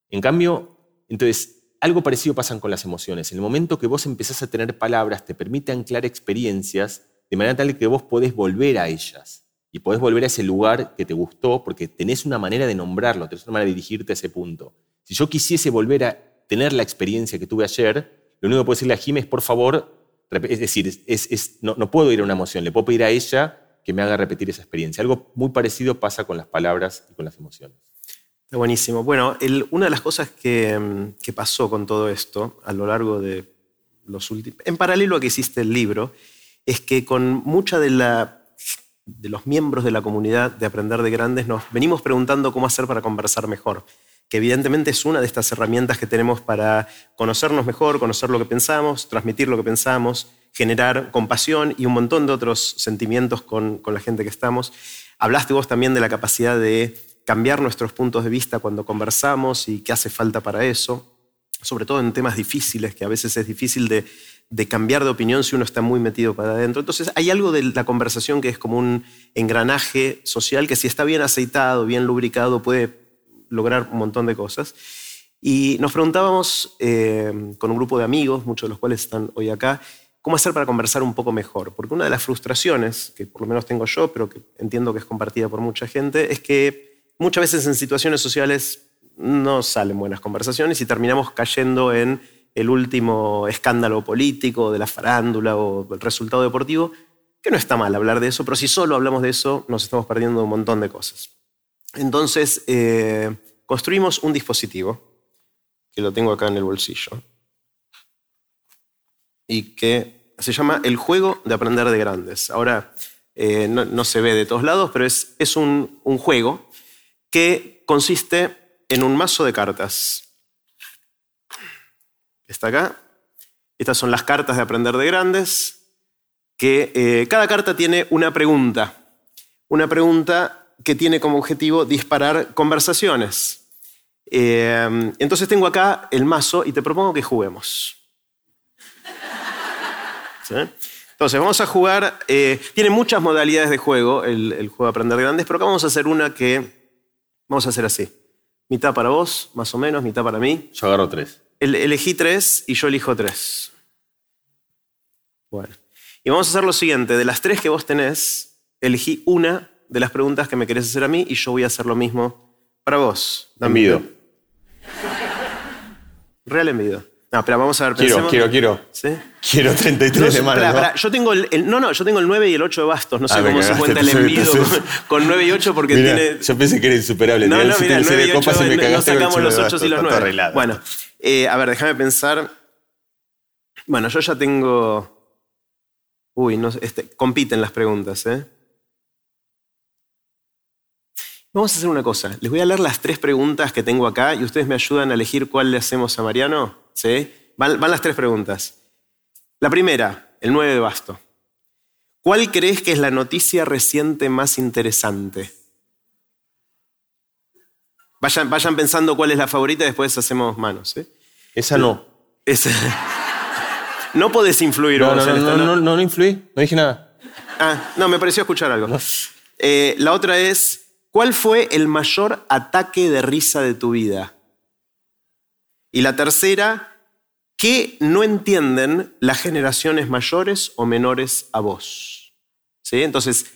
En cambio, entonces, algo parecido pasa con las emociones. En el momento que vos empezás a tener palabras, te permite anclar experiencias de manera tal que vos podés volver a ellas y podés volver a ese lugar que te gustó porque tenés una manera de nombrarlo, tenés una manera de dirigirte a ese punto. Si yo quisiese volver a tener la experiencia que tuve ayer, lo único que puedo decirle a Jim es, por favor, es decir, no, puedo ir a una emoción, le puedo pedir a ella que me haga repetir esa experiencia. Algo muy parecido pasa con las palabras y con las emociones. Está buenísimo. Bueno, una de las cosas que, pasó con todo esto a lo largo de los últimos, en paralelo a que hiciste el libro, es que con mucha de los miembros de la comunidad de Aprender de Grandes nos venimos preguntando cómo hacer para conversar mejor, que evidentemente es una de estas herramientas que tenemos para conocernos mejor, conocer lo que pensamos, transmitir lo que pensamos, generar compasión y un montón de otros sentimientos con, con la gente que estamos. Hablaste vos también de la capacidad de cambiar nuestros puntos de vista cuando conversamos y qué hace falta para eso, sobre todo en temas difíciles, que a veces es difícil de de cambiar de opinión si uno está muy metido para adentro. Entonces hay algo de la conversación que es como un engranaje social que si está bien aceitado, bien lubricado, puede lograr un montón de cosas. Y nos preguntábamos eh, con un grupo de amigos, muchos de los cuales están hoy acá, cómo hacer para conversar un poco mejor. Porque una de las frustraciones, que por lo menos tengo yo, pero que entiendo que es compartida por mucha gente, es que muchas veces en situaciones sociales no salen buenas conversaciones y terminamos cayendo en el último escándalo político de la farándula o el resultado deportivo, que no está mal hablar de eso, pero si solo hablamos de eso nos estamos perdiendo un montón de cosas. Entonces, eh, construimos un dispositivo, que lo tengo acá en el bolsillo, y que se llama el juego de aprender de grandes. Ahora, eh, no, se ve de todos lados, pero es, un juego que consiste en un mazo de cartas está acá. Estas son las cartas de aprender de grandes, que eh, cada carta tiene una pregunta. Una pregunta que tiene como objetivo disparar conversaciones. Eh, entonces tengo acá el mazo y te propongo que juguemos. Entonces vamos a jugar, eh, tiene muchas modalidades de juego el, el, juego de aprender de grandes, pero acá vamos a hacer una que vamos a hacer así. Mitad para vos, más o menos, mitad para mí. Yo agarro tres elegí tres y yo elijo tres. Bueno. Y vamos a hacer lo siguiente. De las tres que vos tenés, elegí una de las preguntas que me querés hacer a mí y yo voy a hacer lo mismo para vos. Envido. Real envido. No, pero vamos a ver. Quiero, quiero, quiero. ¿Sí? Quiero 33 de mano. ¿no? Yo tengo el, no, no, yo tengo el 9 y el 8 de bastos. No sé ah, cómo se cuenta el envido con, 9 y 8 porque tiene. Yo pensé que era insuperable. No, no, mira, 9 y 8, no sacamos los 8 y los 9. Bueno, eh, a ver, déjame pensar. Bueno, yo ya tengo. Uy, no, este, compiten las preguntas, ¿eh? Vamos a hacer una cosa. Les voy a leer las tres preguntas que tengo acá y ustedes me ayudan a elegir cuál le hacemos a Mariano. ¿Sí? Van, van las tres preguntas. La primera, el 9 de basto. ¿Cuál crees que es la noticia reciente más interesante? Vayan, pensando cuál es la favorita y después hacemos manos. ¿eh? Esa no. Esa. no podés influir no, no, no, no, no, no, influí, no dije nada. Ah, no, me pareció escuchar algo. Eh, la otra es, ¿cuál fue el mayor ataque de risa de tu vida? Y la tercera, ¿qué no entienden las generaciones mayores o menores a vos? ¿Sí? Entonces,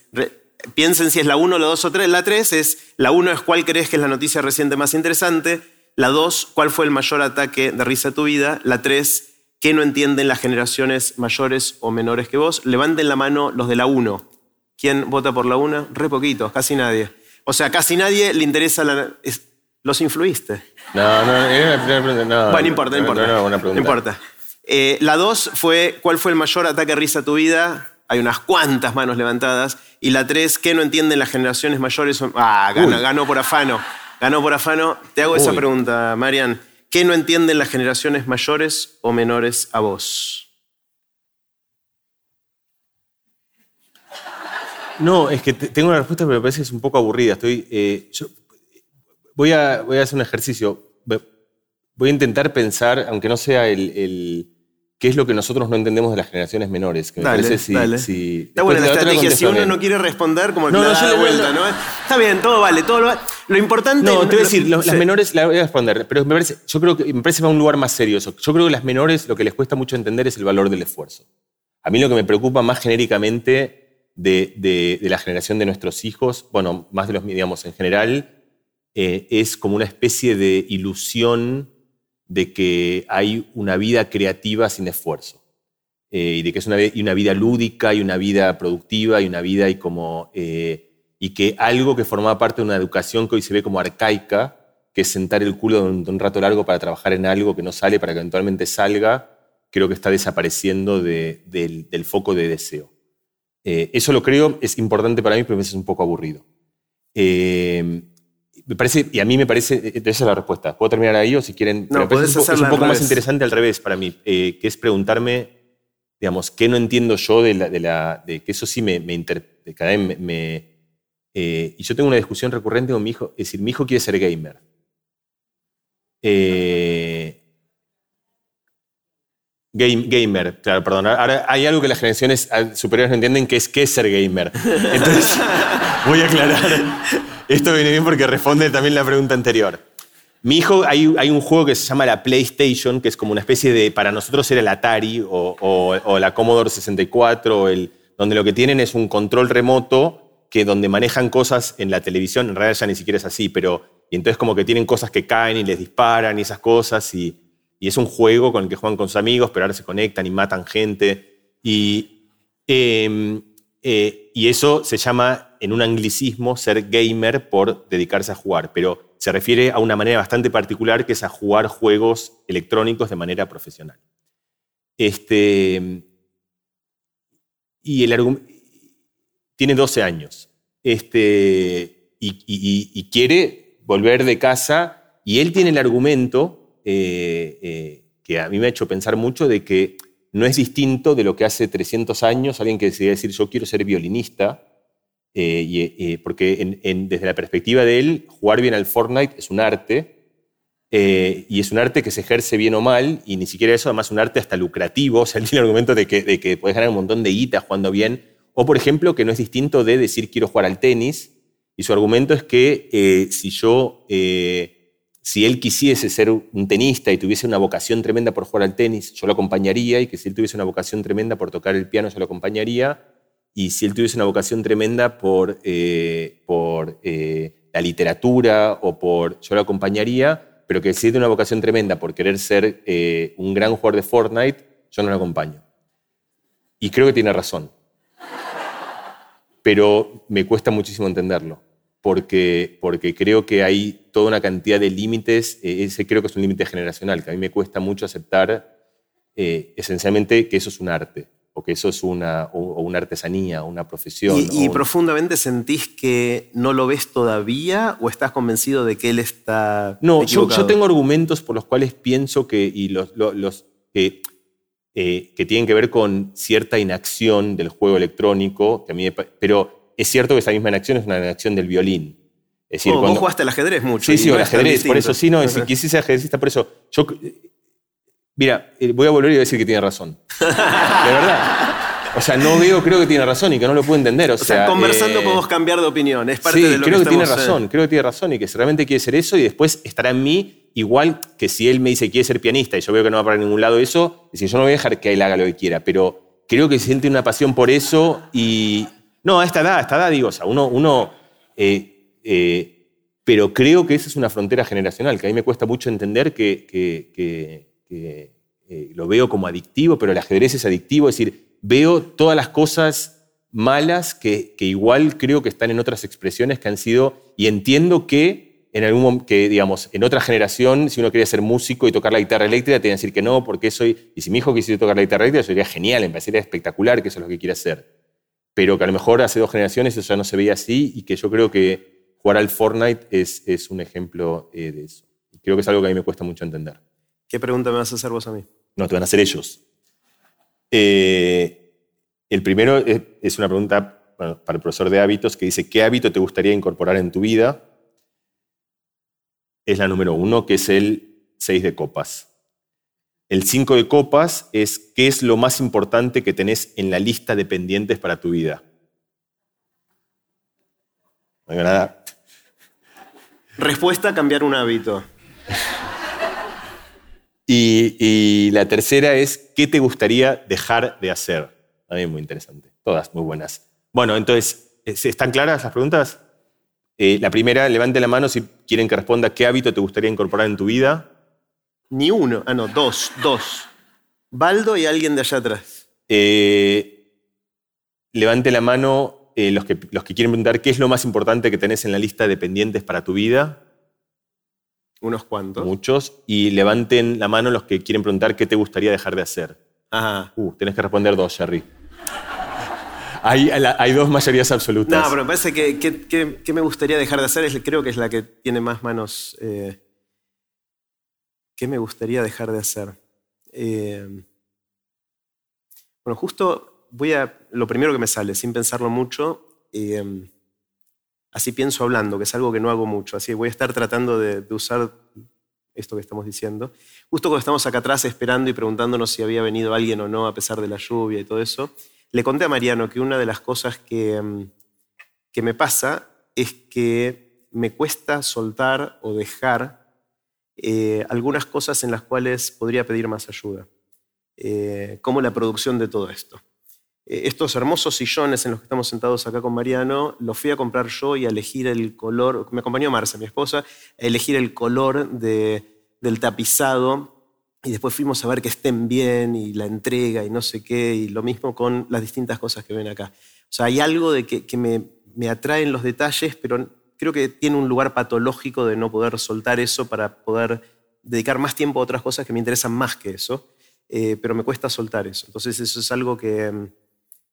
piensen si es la 1, la 2 o 3. La 3 es, la 1 es cuál crees que es la noticia reciente más interesante. La 2, cuál fue el mayor ataque de risa de tu vida. La 3, qué no entienden las generaciones mayores o menores que vos. Levanten la mano los de la 1. ¿Quién vota por la 1? Re poquitos, casi nadie. O sea, casi nadie le interesa la... ¿Los influiste? No, no, era pregunta. No, bueno, no importa, no, importa. No, no, no importa. Eh, la 2 fue, ¿cuál fue el mayor ataque de risa de tu vida? Hay unas cuantas manos levantadas. Y la tres, ¿qué no entienden las generaciones mayores? Ah, ganó, por afano. Ganó por afano. Te hago esa pregunta, Marian. ¿Qué no entienden las generaciones mayores o menores a vos? No, es que tengo una respuesta que me parece que es un poco aburrida. Estoy, eh, voy, a, voy, a, hacer un ejercicio. Voy a intentar pensar, aunque no sea el qué es lo que nosotros no entendemos de las generaciones menores. Que me dale, parece dale. Si, Está buena la estrategia. Si uno no quiere responder, como no, no, da vuelta, ¿no? Está bien, todo vale, todo lo, lo importante... No, te voy a decir, las menores, la voy a responder, pero me parece, yo creo que me parece va a un lugar más serio eso. Yo creo que las menores lo que les cuesta mucho entender es el valor del esfuerzo. A mí lo que me preocupa más genéricamente de, de, de la generación de nuestros hijos, bueno, más de los, digamos, en general, eh, es como una especie de ilusión de que hay una vida creativa sin esfuerzo. Eh, y de que es una, vida lúdica y una vida productiva y una vida y como... Eh, y que algo que formaba parte de una educación que hoy se ve como arcaica, que es sentar el culo de un, rato largo para trabajar en algo que no sale, para que eventualmente salga, creo que está desapareciendo del, foco de deseo. Eso lo creo, es importante para mí, pero a veces es un poco aburrido. Me parece, y a mí me parece, eh, esa es la respuesta. ¿Puedo terminar ahí o si quieren? No, es, un, un poco más interesante al revés para mí, que es preguntarme, digamos, ¿qué no entiendo yo de, la, de, la, de que eso sí me, me, cada vez me, y yo tengo una discusión recurrente con mi hijo, es decir, mi hijo quiere ser gamer. Eh, gamer, claro, perdón. Ahora hay algo que las generaciones superiores no entienden, que es qué es ser gamer. Entonces, voy a aclarar. Esto viene bien porque responde también la pregunta anterior. Mi hijo, hay, un juego que se llama la PlayStation, que es como una especie de, para nosotros era el Atari o, la Commodore 64, el, donde lo que tienen es un control remoto que donde manejan cosas en la televisión, en realidad ya ni siquiera es así, pero y entonces como que tienen cosas que caen y les disparan y esas cosas y, es un juego con el que juegan con sus amigos, pero ahora se conectan y matan gente. Y, em, eh, y eso se llama en un anglicismo ser gamer por dedicarse a jugar, pero se refiere a una manera bastante particular que es a jugar juegos electrónicos de manera profesional. Este, y el tiene 12 años este, y quiere volver de casa y él tiene el argumento eh, eh, que a mí me ha hecho pensar mucho de que no es distinto de lo que hace 300 años alguien que decide decir yo quiero ser violinista, eh, porque desde la perspectiva de él, jugar bien al Fortnite es un arte, y es un arte que se ejerce bien o mal, y ni siquiera eso, además un arte hasta lucrativo, o sea, él tiene el argumento de que, de que puedes ganar un montón de guita jugando bien, o por ejemplo, que no es distinto de decir quiero jugar al tenis, y su argumento es que si yo si él quisiese ser un tenista y tuviese una vocación tremenda por jugar al tenis, yo lo acompañaría, y que si él tuviese una vocación tremenda por tocar el piano, yo lo acompañaría, y si él tuviese una vocación tremenda por, eh, por eh, la literatura o por, yo lo acompañaría, pero que si tiene una vocación tremenda por querer ser eh, un gran jugador de Fortnite, yo no lo acompaño. Y creo que tiene razón. Pero me cuesta muchísimo entenderlo porque, porque creo que hay toda una cantidad de límites, eh, ese creo que es un límite generacional, que a mí me cuesta mucho aceptar eh, esencialmente que eso es un arte, o que eso es una, o, una artesanía, una profesión. ¿Y, profundamente sentís que no lo ves todavía o estás convencido de que él está... No, yo, yo, tengo argumentos por los cuales pienso que, y los, los, eh, que tienen que ver con cierta inacción del juego electrónico, que a mí, pero es cierto que esa misma acción es una acción del violín. Es decir, oh, cuando... Vos jugaste al ajedrez mucho. Sí, sí, al ajedrez, por eso sí, no, si quisiese ajedrecista, por eso. Yo, mira, eh, voy a volver y a decir que tiene razón. De verdad. O sea, no veo, creo que tiene razón y que no lo puedo entender. O, sea, conversando eh, podemos cambiar de opinión. Es parte sí, de lo creo que, tiene razón, creo que tiene razón y que realmente quiere ser eso y después estará en mí igual que si él me dice que quiere ser pianista y yo veo que no va para ningún lado eso, es decir, yo no voy a dejar que él haga lo que quiera, pero creo que siente una pasión por eso y, no, a esta edad, a esta edad digo, o sea, uno, uno eh, eh, pero creo que esa es una frontera generacional, que a mí me cuesta mucho entender que, eh, lo veo como adictivo, pero el ajedrez es adictivo, es decir, veo todas las cosas malas que, igual creo que están en otras expresiones que han sido, y entiendo que en algún que digamos, en otra generación, si uno quería ser músico y tocar la guitarra eléctrica, tenía que decir que no, porque soy, y si mi hijo quisiera tocar la guitarra eléctrica, sería genial, me parecería espectacular que eso es lo que quiere hacer pero que a lo mejor hace dos generaciones eso ya no se veía así y que yo creo que jugar al Fortnite es, es un ejemplo eh, de eso. Creo que es algo que a mí me cuesta mucho entender. ¿Qué pregunta me vas a hacer vos a mí? No, te van a hacer ellos. Eh, el primero es, una pregunta para el profesor de hábitos que dice, ¿qué hábito te gustaría incorporar en tu vida? Es la número uno, que es el 6 de copas. El 5 de copas es qué es lo más importante que tenés en la lista de pendientes para tu vida. No hay nada. Respuesta, cambiar un hábito. Y, la tercera es, ¿qué te gustaría dejar de hacer? También muy interesante. Todas muy buenas. Bueno, entonces, ¿están claras las preguntas? Eh, la primera, levante la mano si quieren que responda qué hábito te gustaría incorporar en tu vida. Ni uno. Ah, no, dos, dos. Baldo y alguien de allá atrás. Eh, levante la mano eh, los, que, los que quieren preguntar qué es lo más importante que tenés en la lista de pendientes para tu vida. Unos cuantos. Muchos. Y levanten la mano los que quieren preguntar qué te gustaría dejar de hacer. Ajá. Uh, tenés que responder dos, Jerry. Hay, hay dos mayorías absolutas. No, pero me parece que, que, que me gustaría dejar de hacer, es, creo que es la que tiene más manos. Eh, ¿Qué me gustaría dejar de hacer? Eh, bueno, justo voy a. Lo primero que me sale, sin pensarlo mucho. Eh, así pienso hablando, que es algo que no hago mucho. Así voy a estar tratando de, usar esto que estamos diciendo. Justo cuando estamos acá atrás esperando y preguntándonos si había venido alguien o no a pesar de la lluvia y todo eso, le conté a Mariano que una de las cosas que, mm, que me pasa es que me cuesta soltar o dejar eh, algunas cosas en las cuales podría pedir más ayuda, eh, como la producción de todo esto. Eh, estos hermosos sillones en los que estamos sentados acá con Mariano, los fui a comprar yo y a elegir el color, me acompañó Marcia, mi esposa, a elegir el color del tapizado y después fuimos a ver que estén bien y la entrega y no sé qué, y lo mismo con las distintas cosas que ven acá. O sea, hay algo de que, me, me atraen los detalles, pero creo que tiene un lugar patológico de no poder soltar eso para poder dedicar más tiempo a otras cosas que me interesan más que eso, eh, pero me cuesta soltar eso. Entonces eso es algo que,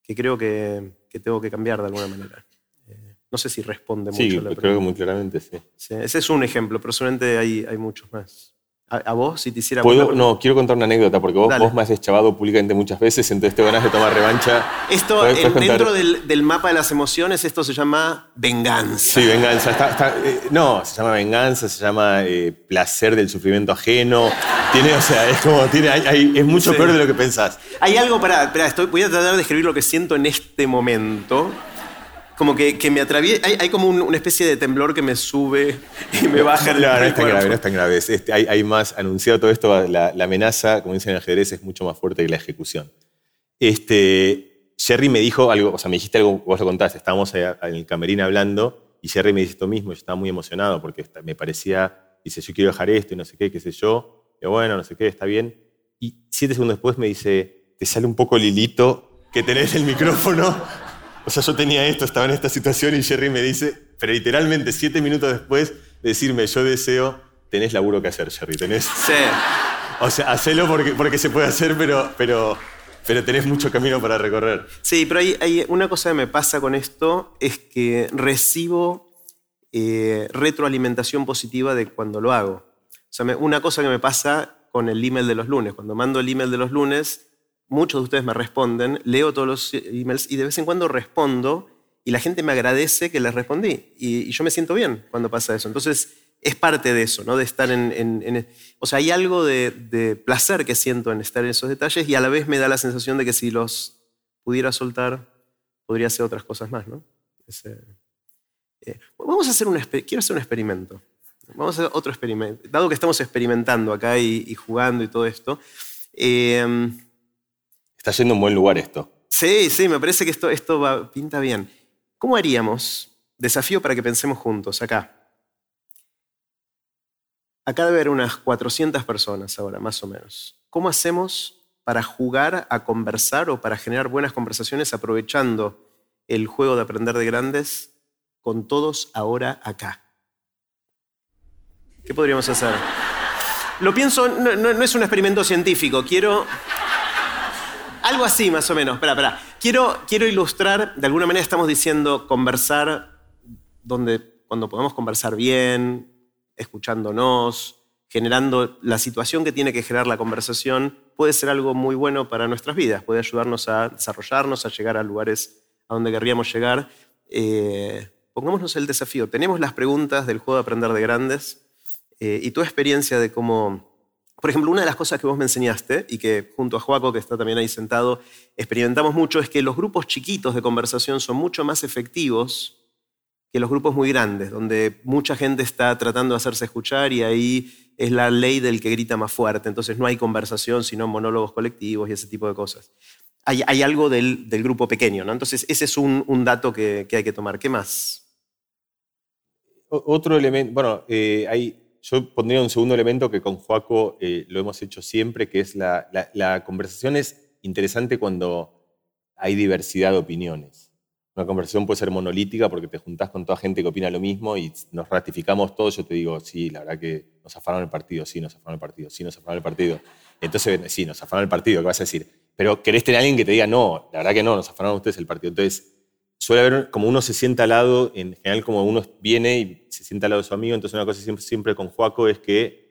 que creo que, que, tengo que cambiar de alguna manera. Eh, no sé si responde mucho. Sí, creo que muy claramente sí. sí. Ese es un ejemplo, pero solamente hay, hay muchos más. A, vos, si te hiciera... ¿Puedo? No, quiero contar una anécdota, porque vos, vos, me has chavado públicamente muchas veces, entonces te ganas de tomar revancha. Esto, dentro del, del, mapa de las emociones, esto se llama venganza. Sí, venganza. Eh, no, se llama venganza, se llama eh, placer del sufrimiento ajeno. Tiene, o sea, es como, tiene, es mucho peor de lo que pensás. Hay algo, para, espera, estoy, voy a tratar de escribir lo que siento en este momento como que, que me atraviesa, hay, hay, como una especie de temblor que me sube y me baja el No, no es tan grave, no es tan grave. Este, hay, hay, más, anunciado todo esto, la, la, amenaza, como dicen en ajedrez, es mucho más fuerte que la ejecución. Este, Jerry me dijo algo, o sea, me dijiste algo, vos lo contaste, estábamos en el camerín hablando y Jerry me dice esto mismo, yo estaba muy emocionado porque me parecía, dice, yo quiero dejar esto y no sé qué, qué sé yo, y bueno, no sé qué, está bien. Y siete segundos después me dice, te sale un poco Lilito que tenés el micrófono o sea, yo tenía esto, estaba en esta situación y Jerry me dice, pero literalmente siete minutos después de decirme, yo deseo, tenés laburo que hacer, Jerry, tenés... Sí. O sea, hacelo porque, porque se puede hacer, pero, pero, pero tenés mucho camino para recorrer. Sí, pero hay, hay una cosa que me pasa con esto, es que recibo eh, retroalimentación positiva de cuando lo hago. O sea, una cosa que me pasa con el email de los lunes, cuando mando el email de los lunes, muchos de ustedes me responden, leo todos los emails y de vez en cuando respondo y la gente me agradece que les respondí. Y, yo me siento bien cuando pasa eso. Entonces, es parte de eso, ¿no? De estar en... o sea, hay algo de, placer que siento en estar en esos detalles y a la vez me da la sensación de que si los pudiera soltar, podría hacer otras cosas más, ¿no? Eh, vamos a hacer un... Quiero hacer un experimento. Vamos a hacer otro experimento. Dado que estamos experimentando acá y, jugando y todo esto, eh, Está yendo un buen lugar esto. Sí, sí, me parece que esto, esto pinta bien. ¿Cómo haríamos? Desafío para que pensemos juntos, acá. Acá debe haber unas 400 personas ahora, más o menos. ¿Cómo hacemos para jugar a conversar o para generar buenas conversaciones aprovechando el juego de aprender de grandes con todos ahora acá? ¿Qué podríamos hacer? Lo pienso, no es un experimento científico, quiero... Algo así, más o menos. Espera, espera. Quiero, quiero ilustrar, de alguna manera estamos diciendo conversar donde, cuando podemos conversar bien, escuchándonos, generando la situación que tiene que generar la conversación, puede ser algo muy bueno para nuestras vidas, puede ayudarnos a desarrollarnos, a llegar a lugares a donde querríamos llegar. Eh, pongámonos el desafío. Tenemos las preguntas del juego de aprender de grandes eh, y tu experiencia de cómo por ejemplo, una de las cosas que vos me enseñaste y que junto a Joaco, que está también ahí sentado, experimentamos mucho, es que los grupos chiquitos de conversación son mucho más efectivos que los grupos muy grandes, donde mucha gente está tratando de hacerse escuchar y ahí es la ley del que grita más fuerte. Entonces no hay conversación, sino monólogos colectivos y ese tipo de cosas. Hay, algo del, grupo pequeño, ¿no? Entonces ese es un, dato que, hay que tomar. ¿Qué más? Otro elemento, bueno, eh, hay yo pondría un segundo elemento que con Joaco eh, lo hemos hecho siempre, que es la, conversación es interesante cuando hay diversidad de opiniones. una conversación puede ser monolítica porque te juntás con toda gente que opina lo mismo y nos ratificamos todos. Yo te digo, sí, la verdad que nos afaron el partido, sí, nos afaron el partido, sí, nos afaron el partido. Entonces, sí, nos afaron el partido, ¿qué vas a decir? Pero querés tener a alguien que te diga, no, la verdad que no, nos afaron ustedes el partido. Entonces, suele haber como uno se sienta al lado, en general como uno viene y se sienta al lado de su amigo, entonces una cosa siempre, con Joaco es que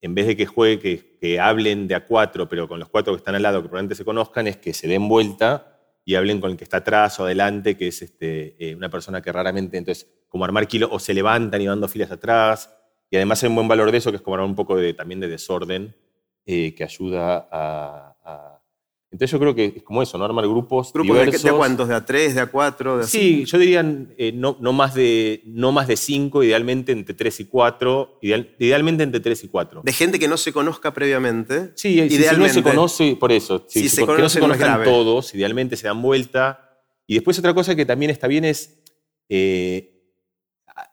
en vez de que juegue, que, que, hablen de a cuatro, pero con los cuatro que están al lado, que probablemente se conozcan, es que se den vuelta y hablen con el que está atrás o adelante, que es este, eh, una persona que raramente, entonces, como armar kilo, o se levantan y van filas atrás, y además hay un buen valor de eso, que es como un poco de, también de desorden, eh, que ayuda a, entonces yo creo que es como eso, ¿no? Armar grupos ¿Grupos diversos. de, cuántos? ¿De a tres, de a cuatro? De sí, yo diría eh, no, no, más de, no más de cinco, idealmente entre tres y cuatro. idealmente entre tres y cuatro. De gente que no se conozca previamente. Sí, idealmente. Si no se conoce, por eso. Si, se no se conozcan todos, idealmente se dan vuelta. Y después otra cosa que también está bien es, eh,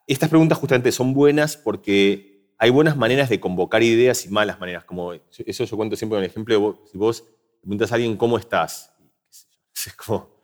estas preguntas justamente son buenas porque hay buenas maneras de convocar ideas y malas maneras. Como eso yo cuento siempre con el ejemplo si vos preguntas a alguien cómo estás. Es, como,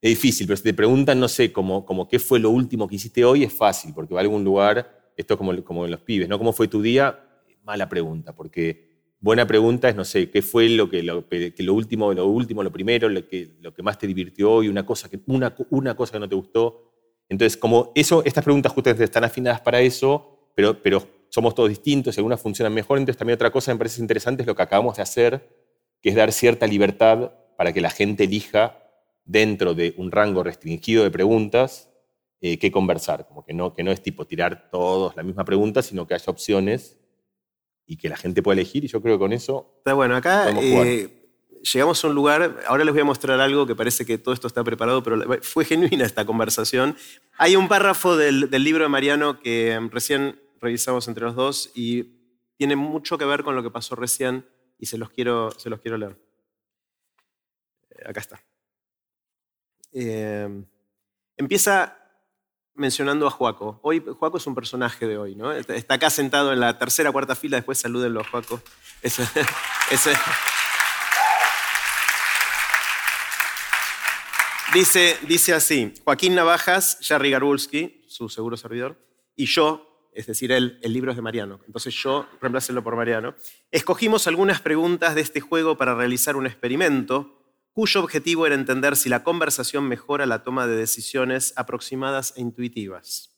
es difícil, pero si te preguntan, no sé, como, como qué fue lo último que hiciste hoy, es fácil, porque va a algún lugar, esto es como, como en los pibes, ¿no? ¿Cómo fue tu día? Mala pregunta, porque buena pregunta es, no sé, qué fue lo, que, lo, que lo último, lo último, lo primero, lo que, lo que más te divirtió hoy, una cosa, que, una, una cosa que no te gustó. Entonces, como eso, estas preguntas justamente están afinadas para eso, pero, pero somos todos distintos algunas funcionan mejor. Entonces, también otra cosa que me parece interesante es lo que acabamos de hacer que es dar cierta libertad para que la gente elija dentro de un rango restringido de preguntas eh, qué conversar. Como que no, que no es tipo tirar todos la misma pregunta, sino que haya opciones y que la gente pueda elegir. Y yo creo que con eso. Está bueno, acá eh, llegamos a un lugar. Ahora les voy a mostrar algo que parece que todo esto está preparado, pero fue genuina esta conversación. Hay un párrafo del, del libro de Mariano que recién revisamos entre los dos y tiene mucho que ver con lo que pasó recién y se los quiero, se los quiero leer. Eh, acá está. Eh, empieza mencionando a Juaco. Hoy Juaco es un personaje de hoy, ¿no? Está acá sentado en la tercera cuarta fila, después salúdenlo a Juaco. Ese, Dice, dice así, Joaquín Navajas, Jerry Garbulski, su seguro servidor, y yo, es decir, el, libro es de Mariano. Entonces yo, reemplácenlo por Mariano. Escogimos algunas preguntas de este juego para realizar un experimento cuyo objetivo era entender si la conversación mejora la toma de decisiones aproximadas e intuitivas.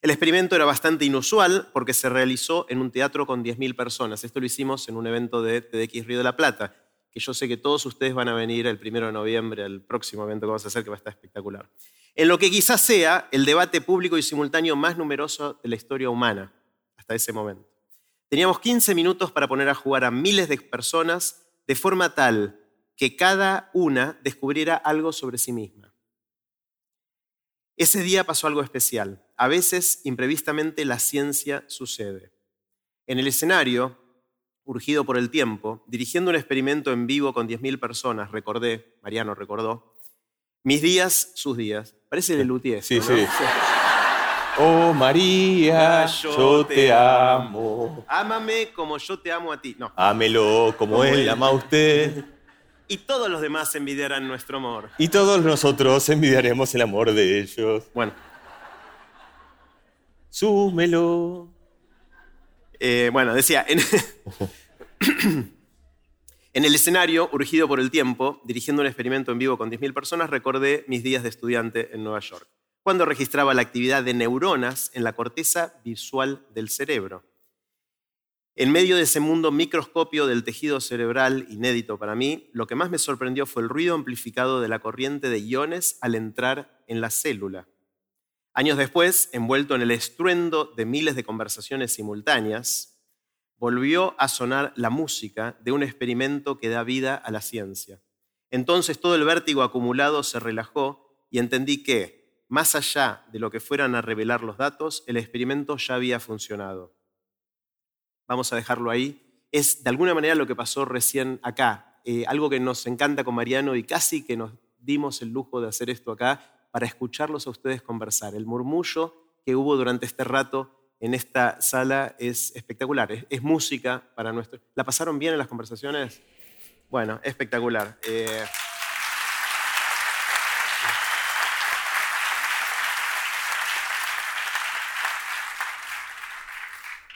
El experimento era bastante inusual porque se realizó en un teatro con 10.000 personas. Esto lo hicimos en un evento de TDX Río de la Plata, que yo sé que todos ustedes van a venir el primero de noviembre al próximo evento que vamos a hacer, que va a estar espectacular en lo que quizás sea el debate público y simultáneo más numeroso de la historia humana hasta ese momento. Teníamos 15 minutos para poner a jugar a miles de personas de forma tal que cada una descubriera algo sobre sí misma. Ese día pasó algo especial. A veces, imprevistamente, la ciencia sucede. En el escenario, urgido por el tiempo, dirigiendo un experimento en vivo con 10.000 personas, recordé, Mariano recordó, mis días, sus días. Parece de Lutier. Sí, sí. Oh María, yo te amo. Ámame como yo te amo a ti. No. Ámelo como, él, ama a usted. Y todos los demás envidiarán nuestro amor. Y todos nosotros envidiaremos el amor de ellos. Bueno. Súmelo. Eh, bueno, decía, en, En el escenario, urgido por el tiempo, dirigiendo un experimento en vivo con 10.000 personas, recordé mis días de estudiante en Nueva York, cuando registraba la actividad de neuronas en la corteza visual del cerebro. En medio de ese mundo microscopio del tejido cerebral, inédito para mí, lo que más me sorprendió fue el ruido amplificado de la corriente de iones al entrar en la célula. Años después, envuelto en el estruendo de miles de conversaciones simultáneas, volvió a sonar la música de un experimento que da vida a la ciencia. Entonces todo el vértigo acumulado se relajó y entendí que, más allá de lo que fueran a revelar los datos, el experimento ya había funcionado. Vamos a dejarlo ahí. Es de alguna manera lo que pasó recién acá, eh, algo que nos encanta con Mariano y casi que nos dimos el lujo de hacer esto acá para escucharlos a ustedes conversar. El murmullo que hubo durante este rato en esta sala es espectacular. Es, música para nuestro... ¿La pasaron bien en las conversaciones? Bueno, espectacular. Eh.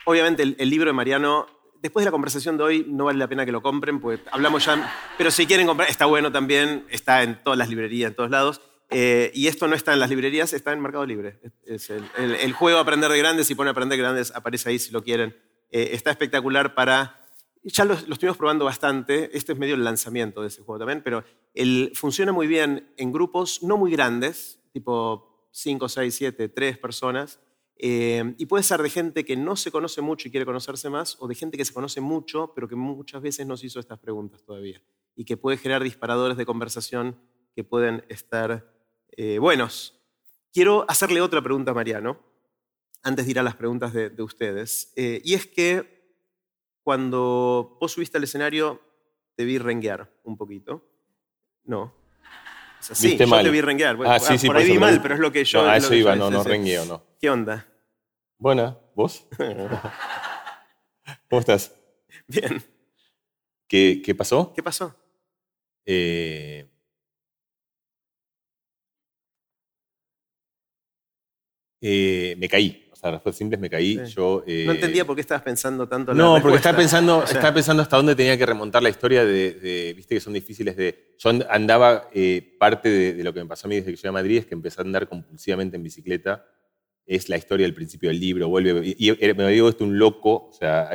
Obviamente el, el, libro de Mariano, después de la conversación de hoy, no vale la pena que lo compren, pues hablamos ya, pero si quieren comprar, está bueno también, está en todas las librerías, en todos lados. Eh, y esto no está en las librerías, está en Mercado Libre. Es el, juego Aprender de Grandes, si pone Aprender de Grandes, aparece ahí si lo quieren. Eh, está espectacular para... Ya lo, estuvimos probando bastante, este es medio el lanzamiento de ese juego también, pero el, funciona muy bien en grupos no muy grandes, tipo 5, 6, 7, 3 personas, eh, y puede ser de gente que no se conoce mucho y quiere conocerse más, o de gente que se conoce mucho, pero que muchas veces no se hizo estas preguntas todavía, y que puede generar disparadores de conversación que pueden estar eh, buenos. Quiero hacerle otra pregunta a Mariano, antes de ir a las preguntas de, ustedes. Eh, y es que cuando vos subiste al escenario, te vi renguear un poquito. No. sí, yo te vi renguear. ah, sí, sí, por ahí vi mal, pero es lo que yo... No, a eso iba, no, no rengueo, no. ¿Qué onda? Buena, ¿vos? ¿Cómo estás? Bien. ¿Qué, qué pasó? ¿Qué pasó? Eh, Eh, me caí. O sea, las simples me caí. Yo, no eh, entendía por qué estabas pensando tanto No, porque estaba pensando, estaba pensando hasta dónde tenía que remontar la historia de, viste que son difíciles de... Yo andaba, eh, parte de, lo que me pasó a mí desde que llegué a Madrid es que empecé a andar compulsivamente en bicicleta. Es la historia del principio del libro. Vuelve, y, me digo esto un loco, o sea,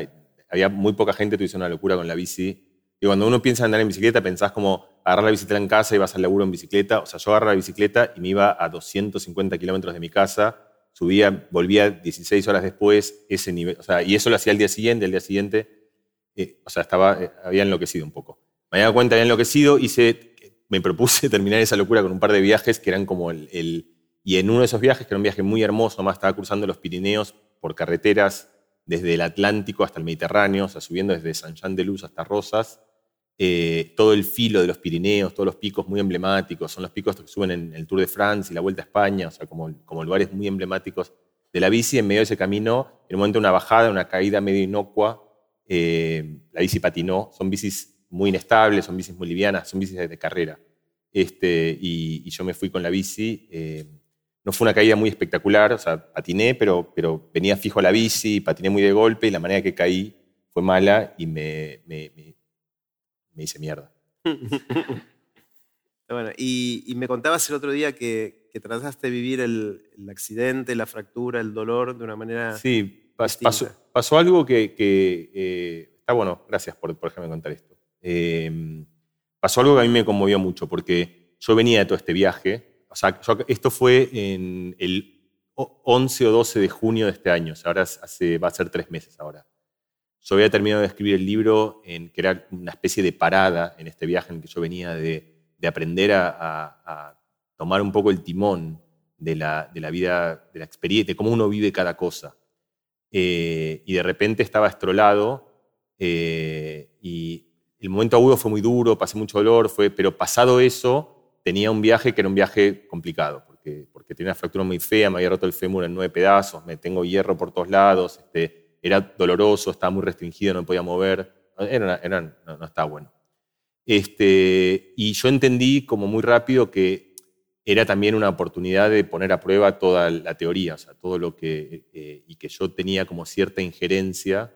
había muy poca gente que hizo una locura con la bici. Y cuando uno piensa en andar en bicicleta, pensás como agarrar la bicicleta en casa y vas al laburo en bicicleta. O sea, yo agarraba la bicicleta y me iba a 250 kilómetros de mi casa subía, volvía 16 horas después, ese nivel, o sea, y eso lo hacía el día siguiente, el día siguiente, eh, o sea, estaba, eh, había enloquecido un poco. Me había dado cuenta, había enloquecido, hice, me propuse terminar esa locura con un par de viajes que eran como el, el, y en uno de esos viajes, que era un viaje muy hermoso, más estaba cruzando los Pirineos por carreteras desde el Atlántico hasta el Mediterráneo, o sea, subiendo desde San Jean de Luz hasta Rosas, eh, todo el filo de los Pirineos, todos los picos muy emblemáticos, son los picos que suben en el Tour de France y la Vuelta a España, o sea, como, como lugares muy emblemáticos de la bici. En medio de ese camino, en un momento de una bajada, una caída medio inocua, eh, la bici patinó. Son bicis muy inestables, son bicis muy livianas, son bicis de, carrera. Este, y, yo me fui con la bici. Eh, no fue una caída muy espectacular, o sea, patiné, pero, pero venía fijo a la bici, patiné muy de golpe y la manera que caí fue mala y me me hice mierda. bueno, y, me contabas el otro día que, que trataste de vivir el, accidente, la fractura, el dolor de una manera. Sí, pasó, algo que. Eh, está bueno, gracias por, por dejarme contar esto. Em, pasó algo que a mí me conmovió mucho, porque yo venía de todo este viaje. O sea, esto fue en el 11 o 12 de junio de este año, o sea, ahora hace, va a ser tres meses ahora. Yo había terminado de escribir el libro, en, que era una especie de parada en este viaje en que yo venía de, aprender a, tomar un poco el timón de la, vida, de la experiencia, de cómo uno vive cada cosa. Eh, y de repente estaba estrolado eh, y el momento agudo fue muy duro, pasé mucho dolor, fue, pero pasado eso tenía un viaje que era un viaje complicado, porque, porque tenía una fractura muy fea, me había roto el fémur en nueve pedazos, me tengo hierro por todos lados, este, era doloroso, estaba muy restringido, no podía mover, era, no, estaba bueno. Este, y yo entendí como muy rápido que era también una oportunidad de poner a prueba toda la teoría, o sea, todo lo que, eh, y que yo tenía como cierta injerencia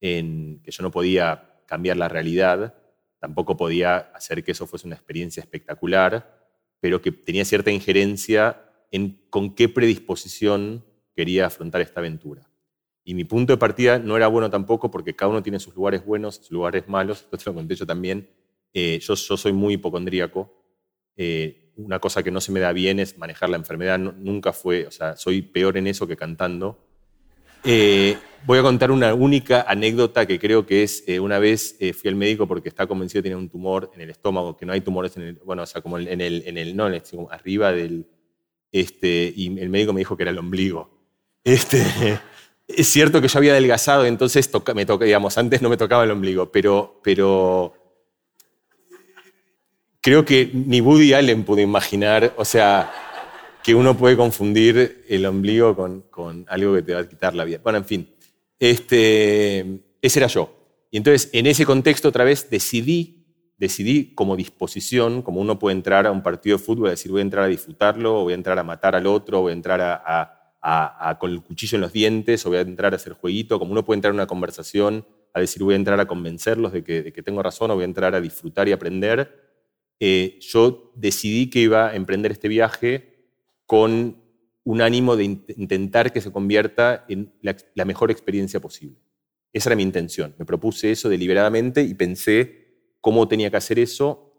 en que yo no podía cambiar la realidad, tampoco podía hacer que eso fuese una experiencia espectacular, pero que tenía cierta injerencia en con qué predisposición quería afrontar esta aventura. Y mi punto de partida no era bueno tampoco porque cada uno tiene sus lugares buenos, sus lugares malos. Esto te lo conté yo también. Eh, yo, yo, soy muy hipocondríaco. Eh, una cosa que no se me da bien es manejar la enfermedad. nunca fue, o sea, soy peor en eso que cantando. Eh, voy a contar una única anécdota que creo que es, una vez fui al médico porque estaba convencido que tenía un tumor en el estómago, que no hay tumores en el, bueno, o sea, como en el, en el no, en el, arriba del, este, y el médico me dijo que era el ombligo. Este, es cierto que yo había adelgazado, entonces me toca, digamos, antes no me tocaba el ombligo, pero, pero creo que ni Woody Allen pudo imaginar, o sea, que uno puede confundir el ombligo con, algo que te va a quitar la vida. Bueno, en fin, este, ese era yo. Y entonces, en ese contexto, otra vez, decidí, decidí como disposición, como uno puede entrar a un partido de fútbol, decir, voy a entrar a disfrutarlo, voy a entrar a matar al otro, voy a entrar a con el cuchillo en los dientes o voy a entrar a hacer jueguito, como uno puede entrar en una conversación a decir voy a entrar a convencerlos de que, tengo razón o voy a entrar a disfrutar y aprender, eh, yo decidí que iba a emprender este viaje con un ánimo de intentar que se convierta en la, mejor experiencia posible. Esa era mi intención. Me propuse eso deliberadamente y pensé cómo tenía que hacer eso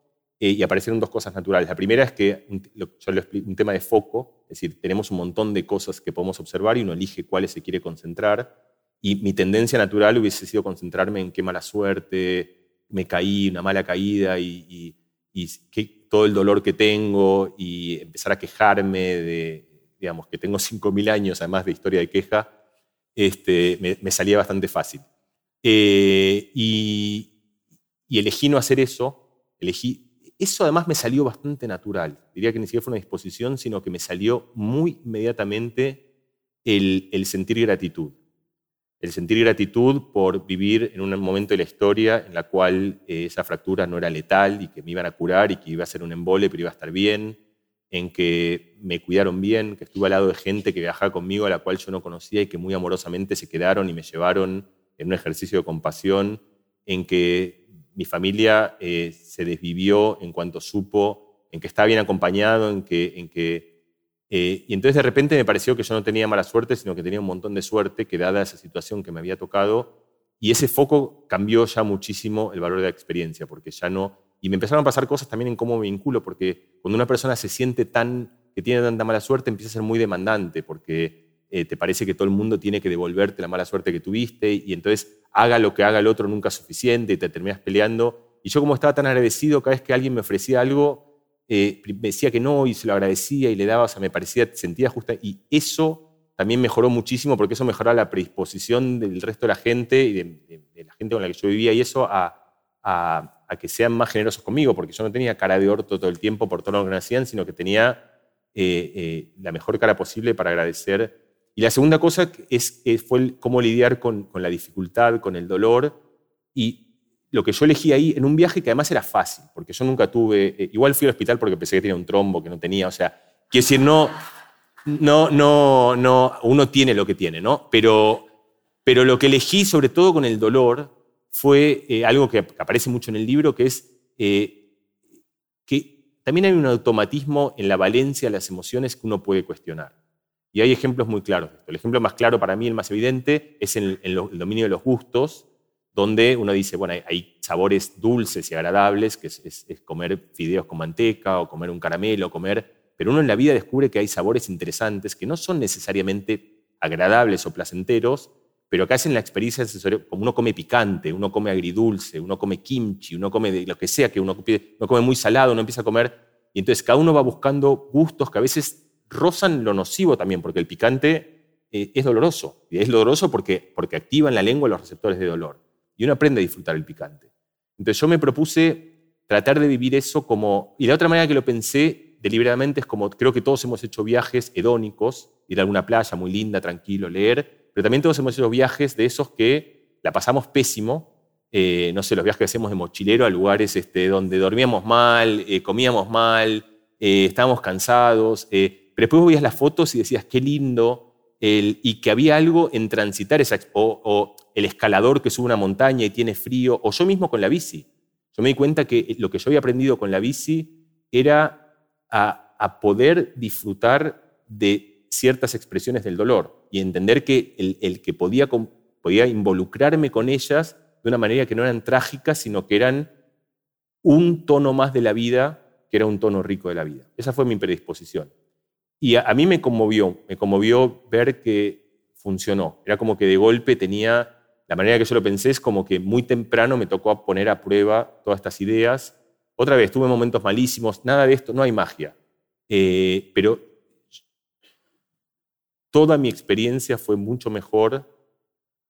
eh, y aparecieron dos cosas naturales. La primera es que yo lo explico, un tema de foco, es decir, tenemos un montón de cosas que podemos observar y uno elige cuáles se quiere concentrar. Y mi tendencia natural hubiese sido concentrarme en qué mala suerte, me caí, una mala caída y, todo el dolor que tengo y empezar a quejarme de, digamos, que tengo 5.000 años además de historia de queja, este, me, salía bastante fácil. Eh, y, y elegí no hacer eso, elegí eso además me salió bastante natural. Diría que ni siquiera fue una disposición, sino que me salió muy inmediatamente el, sentir gratitud. El sentir gratitud por vivir en un momento de la historia en la cual eh, esa fractura no era letal y que me iban a curar y que iba a ser un embole, pero iba a estar bien, en que me cuidaron bien, que estuve al lado de gente que viajaba conmigo a la cual yo no conocía y que muy amorosamente se quedaron y me llevaron en un ejercicio de compasión, en que mi familia eh, se desvivió en cuanto supo en que estaba bien acompañado, en que... En que eh, y entonces de repente me pareció que yo no tenía mala suerte, sino que tenía un montón de suerte, que dada esa situación que me había tocado, y ese foco cambió ya muchísimo el valor de la experiencia, porque ya no... Y me empezaron a pasar cosas también en cómo me vinculo, porque cuando una persona se siente tan, que tiene tanta mala suerte, empieza a ser muy demandante, porque eh, te parece que todo el mundo tiene que devolverte la mala suerte que tuviste, y entonces haga lo que haga el otro nunca es suficiente y te terminas peleando. Y yo como estaba tan agradecido, cada vez que alguien me ofrecía algo, eh, me decía que no y se lo agradecía y le daba, o sea, me parecía, sentía justa. Y eso también mejoró muchísimo porque eso mejoraba la predisposición del resto de la gente y de, la gente con la que yo vivía y eso a, que sean más generosos conmigo, porque yo no tenía cara de orto todo el tiempo por todo lo que me hacían, sino que tenía eh, eh, la mejor cara posible para agradecer y la segunda cosa es, fue cómo lidiar con, la dificultad, con el dolor. Y lo que yo elegí ahí en un viaje que además era fácil, porque yo nunca tuve, eh, igual fui al hospital porque pensé que tenía un trombo que no tenía, o sea, quiero decir, no, no, no, no, uno tiene lo que tiene, ¿no? Pero, pero lo que elegí sobre todo con el dolor fue eh, algo que aparece mucho en el libro, que es eh, que también hay un automatismo en la valencia de las emociones que uno puede cuestionar. Y hay ejemplos muy claros El ejemplo más claro para mí, el más evidente, es en el, dominio de los gustos, donde uno dice, bueno, hay, sabores dulces y agradables, que es, comer fideos con manteca o comer un caramelo, comer, pero uno en la vida descubre que hay sabores interesantes que no son necesariamente agradables o placenteros, pero que hacen la experiencia sensorial, como uno come picante, uno come agridulce, uno come kimchi, uno come de lo que sea, que uno, uno come muy salado, uno empieza a comer, y entonces cada uno va buscando gustos que a veces rozan lo nocivo también, porque el picante eh, es doloroso. Y es doloroso porque, porque activa en la lengua los receptores de dolor. Y uno aprende a disfrutar el picante. Entonces yo me propuse tratar de vivir eso como... Y la otra manera que lo pensé deliberadamente es como, creo que todos hemos hecho viajes hedónicos, ir a alguna playa muy linda, tranquilo, leer, pero también todos hemos hecho viajes de esos que la pasamos pésimo, eh, no sé, los viajes que hacemos de mochilero a lugares este, donde dormíamos mal, eh, comíamos mal, estábamos cansados, pero después veías las fotos y decías, qué lindo, y que había algo en transitar esa, o, el escalador que sube una montaña y tiene frío, o yo mismo con la bici. Yo me di cuenta que lo que yo había aprendido con la bici era a, poder disfrutar de ciertas expresiones del dolor y entender que el, que podía, podía involucrarme con ellas de una manera que no eran trágicas, sino que eran un tono más de la vida, que era un tono rico de la vida. Esa fue mi predisposición. Y a, mí me conmovió, me conmovió ver que funcionó. Era como que de golpe tenía, la manera que yo lo pensé es como que muy temprano me tocó poner a prueba todas estas ideas. Otra vez, tuve momentos malísimos, nada de esto, no hay magia. Eh, pero toda mi experiencia fue mucho mejor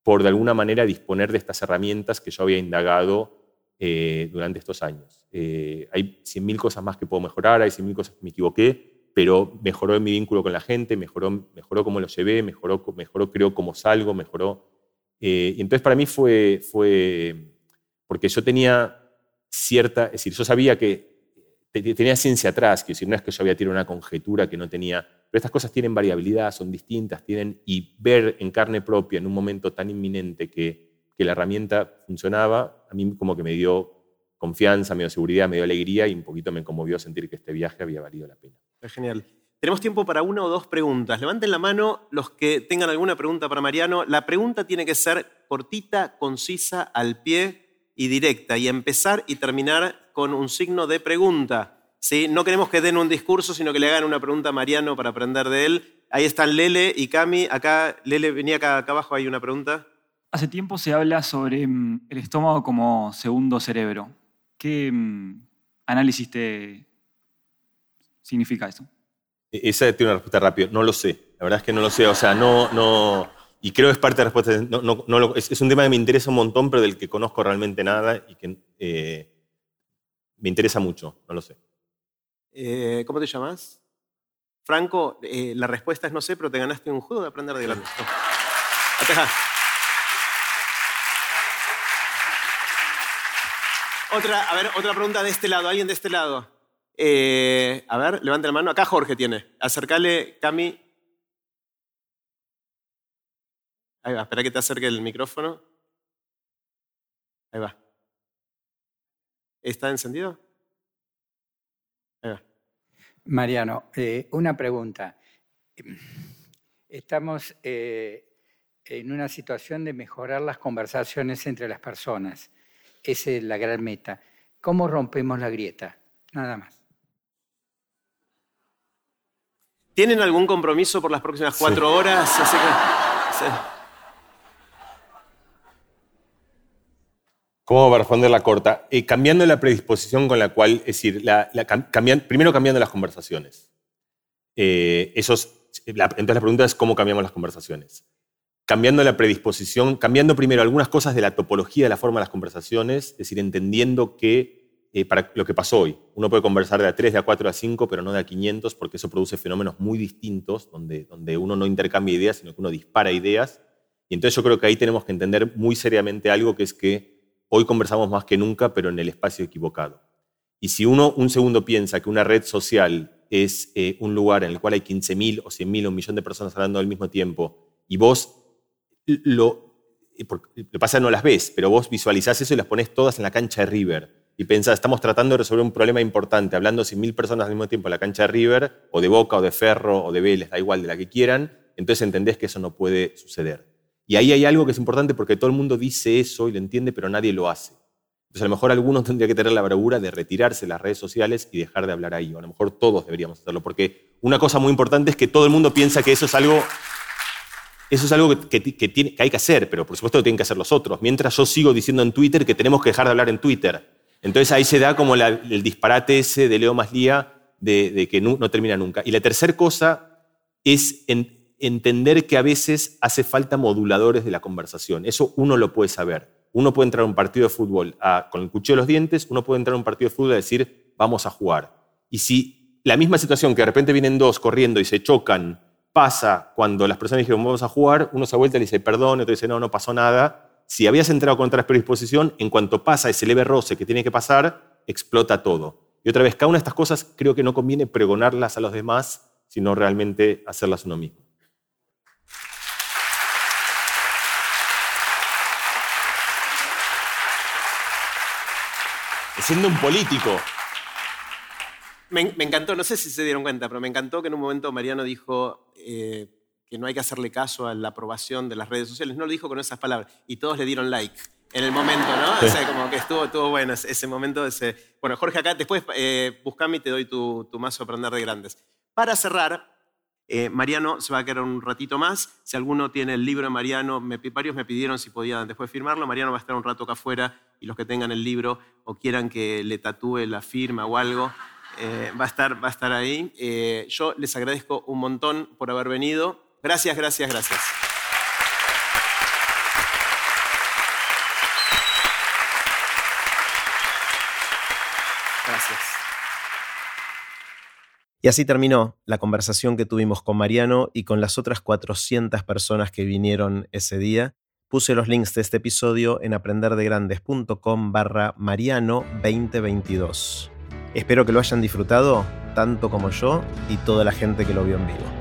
por de alguna manera disponer de estas herramientas que yo había indagado eh, durante estos años. Eh, hay 100.000 cosas más que puedo mejorar, hay 100.000 cosas que me equivoqué, pero mejoró mi vínculo con la gente, mejoró, mejoró cómo lo llevé, mejoró, mejoró creo cómo salgo, mejoró. Eh, y entonces para mí fue, fue, porque yo tenía cierta, es decir, yo sabía que tenía ciencia atrás, que si no es que yo había tirado una conjetura que no tenía, pero estas cosas tienen variabilidad, son distintas, tienen, y ver en carne propia en un momento tan inminente que, que la herramienta funcionaba, a mí como que me dio confianza, me dio seguridad, me dio alegría y un poquito me conmovió sentir que este viaje había valido la pena. Genial. Tenemos tiempo para una o dos preguntas. Levanten la mano los que tengan alguna pregunta para Mariano. La pregunta tiene que ser cortita, concisa, al pie y directa. Y empezar y terminar con un signo de pregunta. ¿sí? No queremos que den un discurso, sino que le hagan una pregunta a Mariano para aprender de él. Ahí están Lele y Cami. Acá, Lele, venía acá, acá abajo, hay una pregunta. Hace tiempo se habla sobre mm, el estómago como segundo cerebro. ¿Qué mm, análisis te significa eso? E-, esa tiene una respuesta rápida. No lo sé. La verdad es que no lo sé. O sea, no, no. Y creo que es parte de la respuesta. No, no, es, un tema que me interesa un montón, pero del que conozco realmente nada y que eh, me interesa mucho. No lo sé. Eh, ¿Cómo te llamas? Franco, eh, la respuesta es no sé, pero te ganaste un juego de aprender de grande. Otra, a ver, otra pregunta de este lado. ¿Alguien de este lado? Eh, a ver, levanta la mano. Acá Jorge tiene. Acercale, Cami. Ahí va, espera que te acerque el micrófono. Ahí va. ¿Está encendido? Ahí va. Mariano, eh, una pregunta. Estamos eh, en una situación de mejorar las conversaciones entre las personas. Esa es la gran meta. ¿Cómo rompemos la grieta? Nada más. ¿Tienen algún compromiso por las próximas cuatro horas? ¿Cómo va a responder la corta? Eh, cambiando la predisposición con la cual, es decir, primero cambiando las conversaciones. Eh, entonces la pregunta es cómo cambiamos las conversaciones. Cambiando la predisposición, cambiando primero algunas cosas de la topología de la forma de las conversaciones, es decir, entendiendo que eh, para lo que pasó hoy. Uno puede conversar de a 3, de a 4, de a 5, pero no de a 500, porque eso produce fenómenos muy distintos, donde, donde uno no intercambia ideas, sino que uno dispara ideas. Y entonces yo creo que ahí tenemos que entender muy seriamente algo que es que hoy conversamos más que nunca, pero en el espacio equivocado. Y si uno un segundo piensa que una red social es eh, un lugar en el cual hay 15.000 o 100.000 o un millón de personas hablando al mismo tiempo, y vos lo, eh, lo pasa no las ves, pero vos visualizás eso y las pones todas en la cancha de River y pensás, estamos tratando de resolver un problema importante, hablando sin mil personas al mismo tiempo en la cancha de River, o de Boca, o de Ferro, o de Vélez, da igual, de la que quieran, entonces entendés que eso no puede suceder. Y ahí hay algo que es importante porque todo el mundo dice eso y lo entiende, pero nadie lo hace. Entonces a lo mejor algunos tendrían que tener la bravura de retirarse de las redes sociales y dejar de hablar ahí. O a lo mejor todos deberíamos hacerlo, porque una cosa muy importante es que todo el mundo piensa que eso es algo eso es algo que, tiene, que, hay que hacer, pero por supuesto lo tienen que hacer los otros. Mientras yo sigo diciendo en Twitter que tenemos que dejar de hablar en Twitter. Entonces ahí se da como el disparate ese de Leo Maslía de, de que no, termina nunca. Y la tercera cosa es entender que a veces hace falta moduladores de la conversación. Eso uno lo puede saber. Uno puede entrar a un partido de fútbol con el cuchillo de los dientes, uno puede entrar a un partido de fútbol y decir, vamos a jugar. Y si la misma situación que de repente vienen dos corriendo y se chocan pasa cuando las personas dijeron, vamos a jugar, uno se vuelta y le dice, perdón, otro dice, no, no pasó nada, si habías entrado con otra predisposición, en cuanto pasa ese leve roce que tiene que pasar, explota todo. Y otra vez, cada una de estas cosas creo que no conviene pregonarlas a los demás, sino realmente hacerlas uno mismo. Siendo un político. Me, encantó, no sé si se dieron cuenta, pero me encantó que en un momento Mariano dijo, eh, que no hay que hacerle caso a la aprobación de las redes sociales. No lo dijo con esas palabras. Y todos le dieron like en el momento, ¿no? O sea, como que estuvo, estuvo bueno ese, momento. Ese... Bueno, Jorge, acá después eh, buscame y te doy tu, tu mazo para aprender de grandes. Para cerrar, eh, Mariano se va a quedar un ratito más. Si alguno tiene el libro de Mariano, me, varios me pidieron si podían después firmarlo. Mariano va a estar un rato acá afuera y los que tengan el libro o quieran que le tatúe la firma o algo, eh, va, a estar, va a estar ahí. Eh, yo les agradezco un montón por haber venido. Gracias, gracias, gracias. Gracias. Y así terminó la conversación que tuvimos con Mariano y con las otras 400 personas que vinieron ese día. Puse los links de este episodio en aprenderdegrandes.com barra Mariano 2022. Espero que lo hayan disfrutado tanto como yo y toda la gente que lo vio en vivo.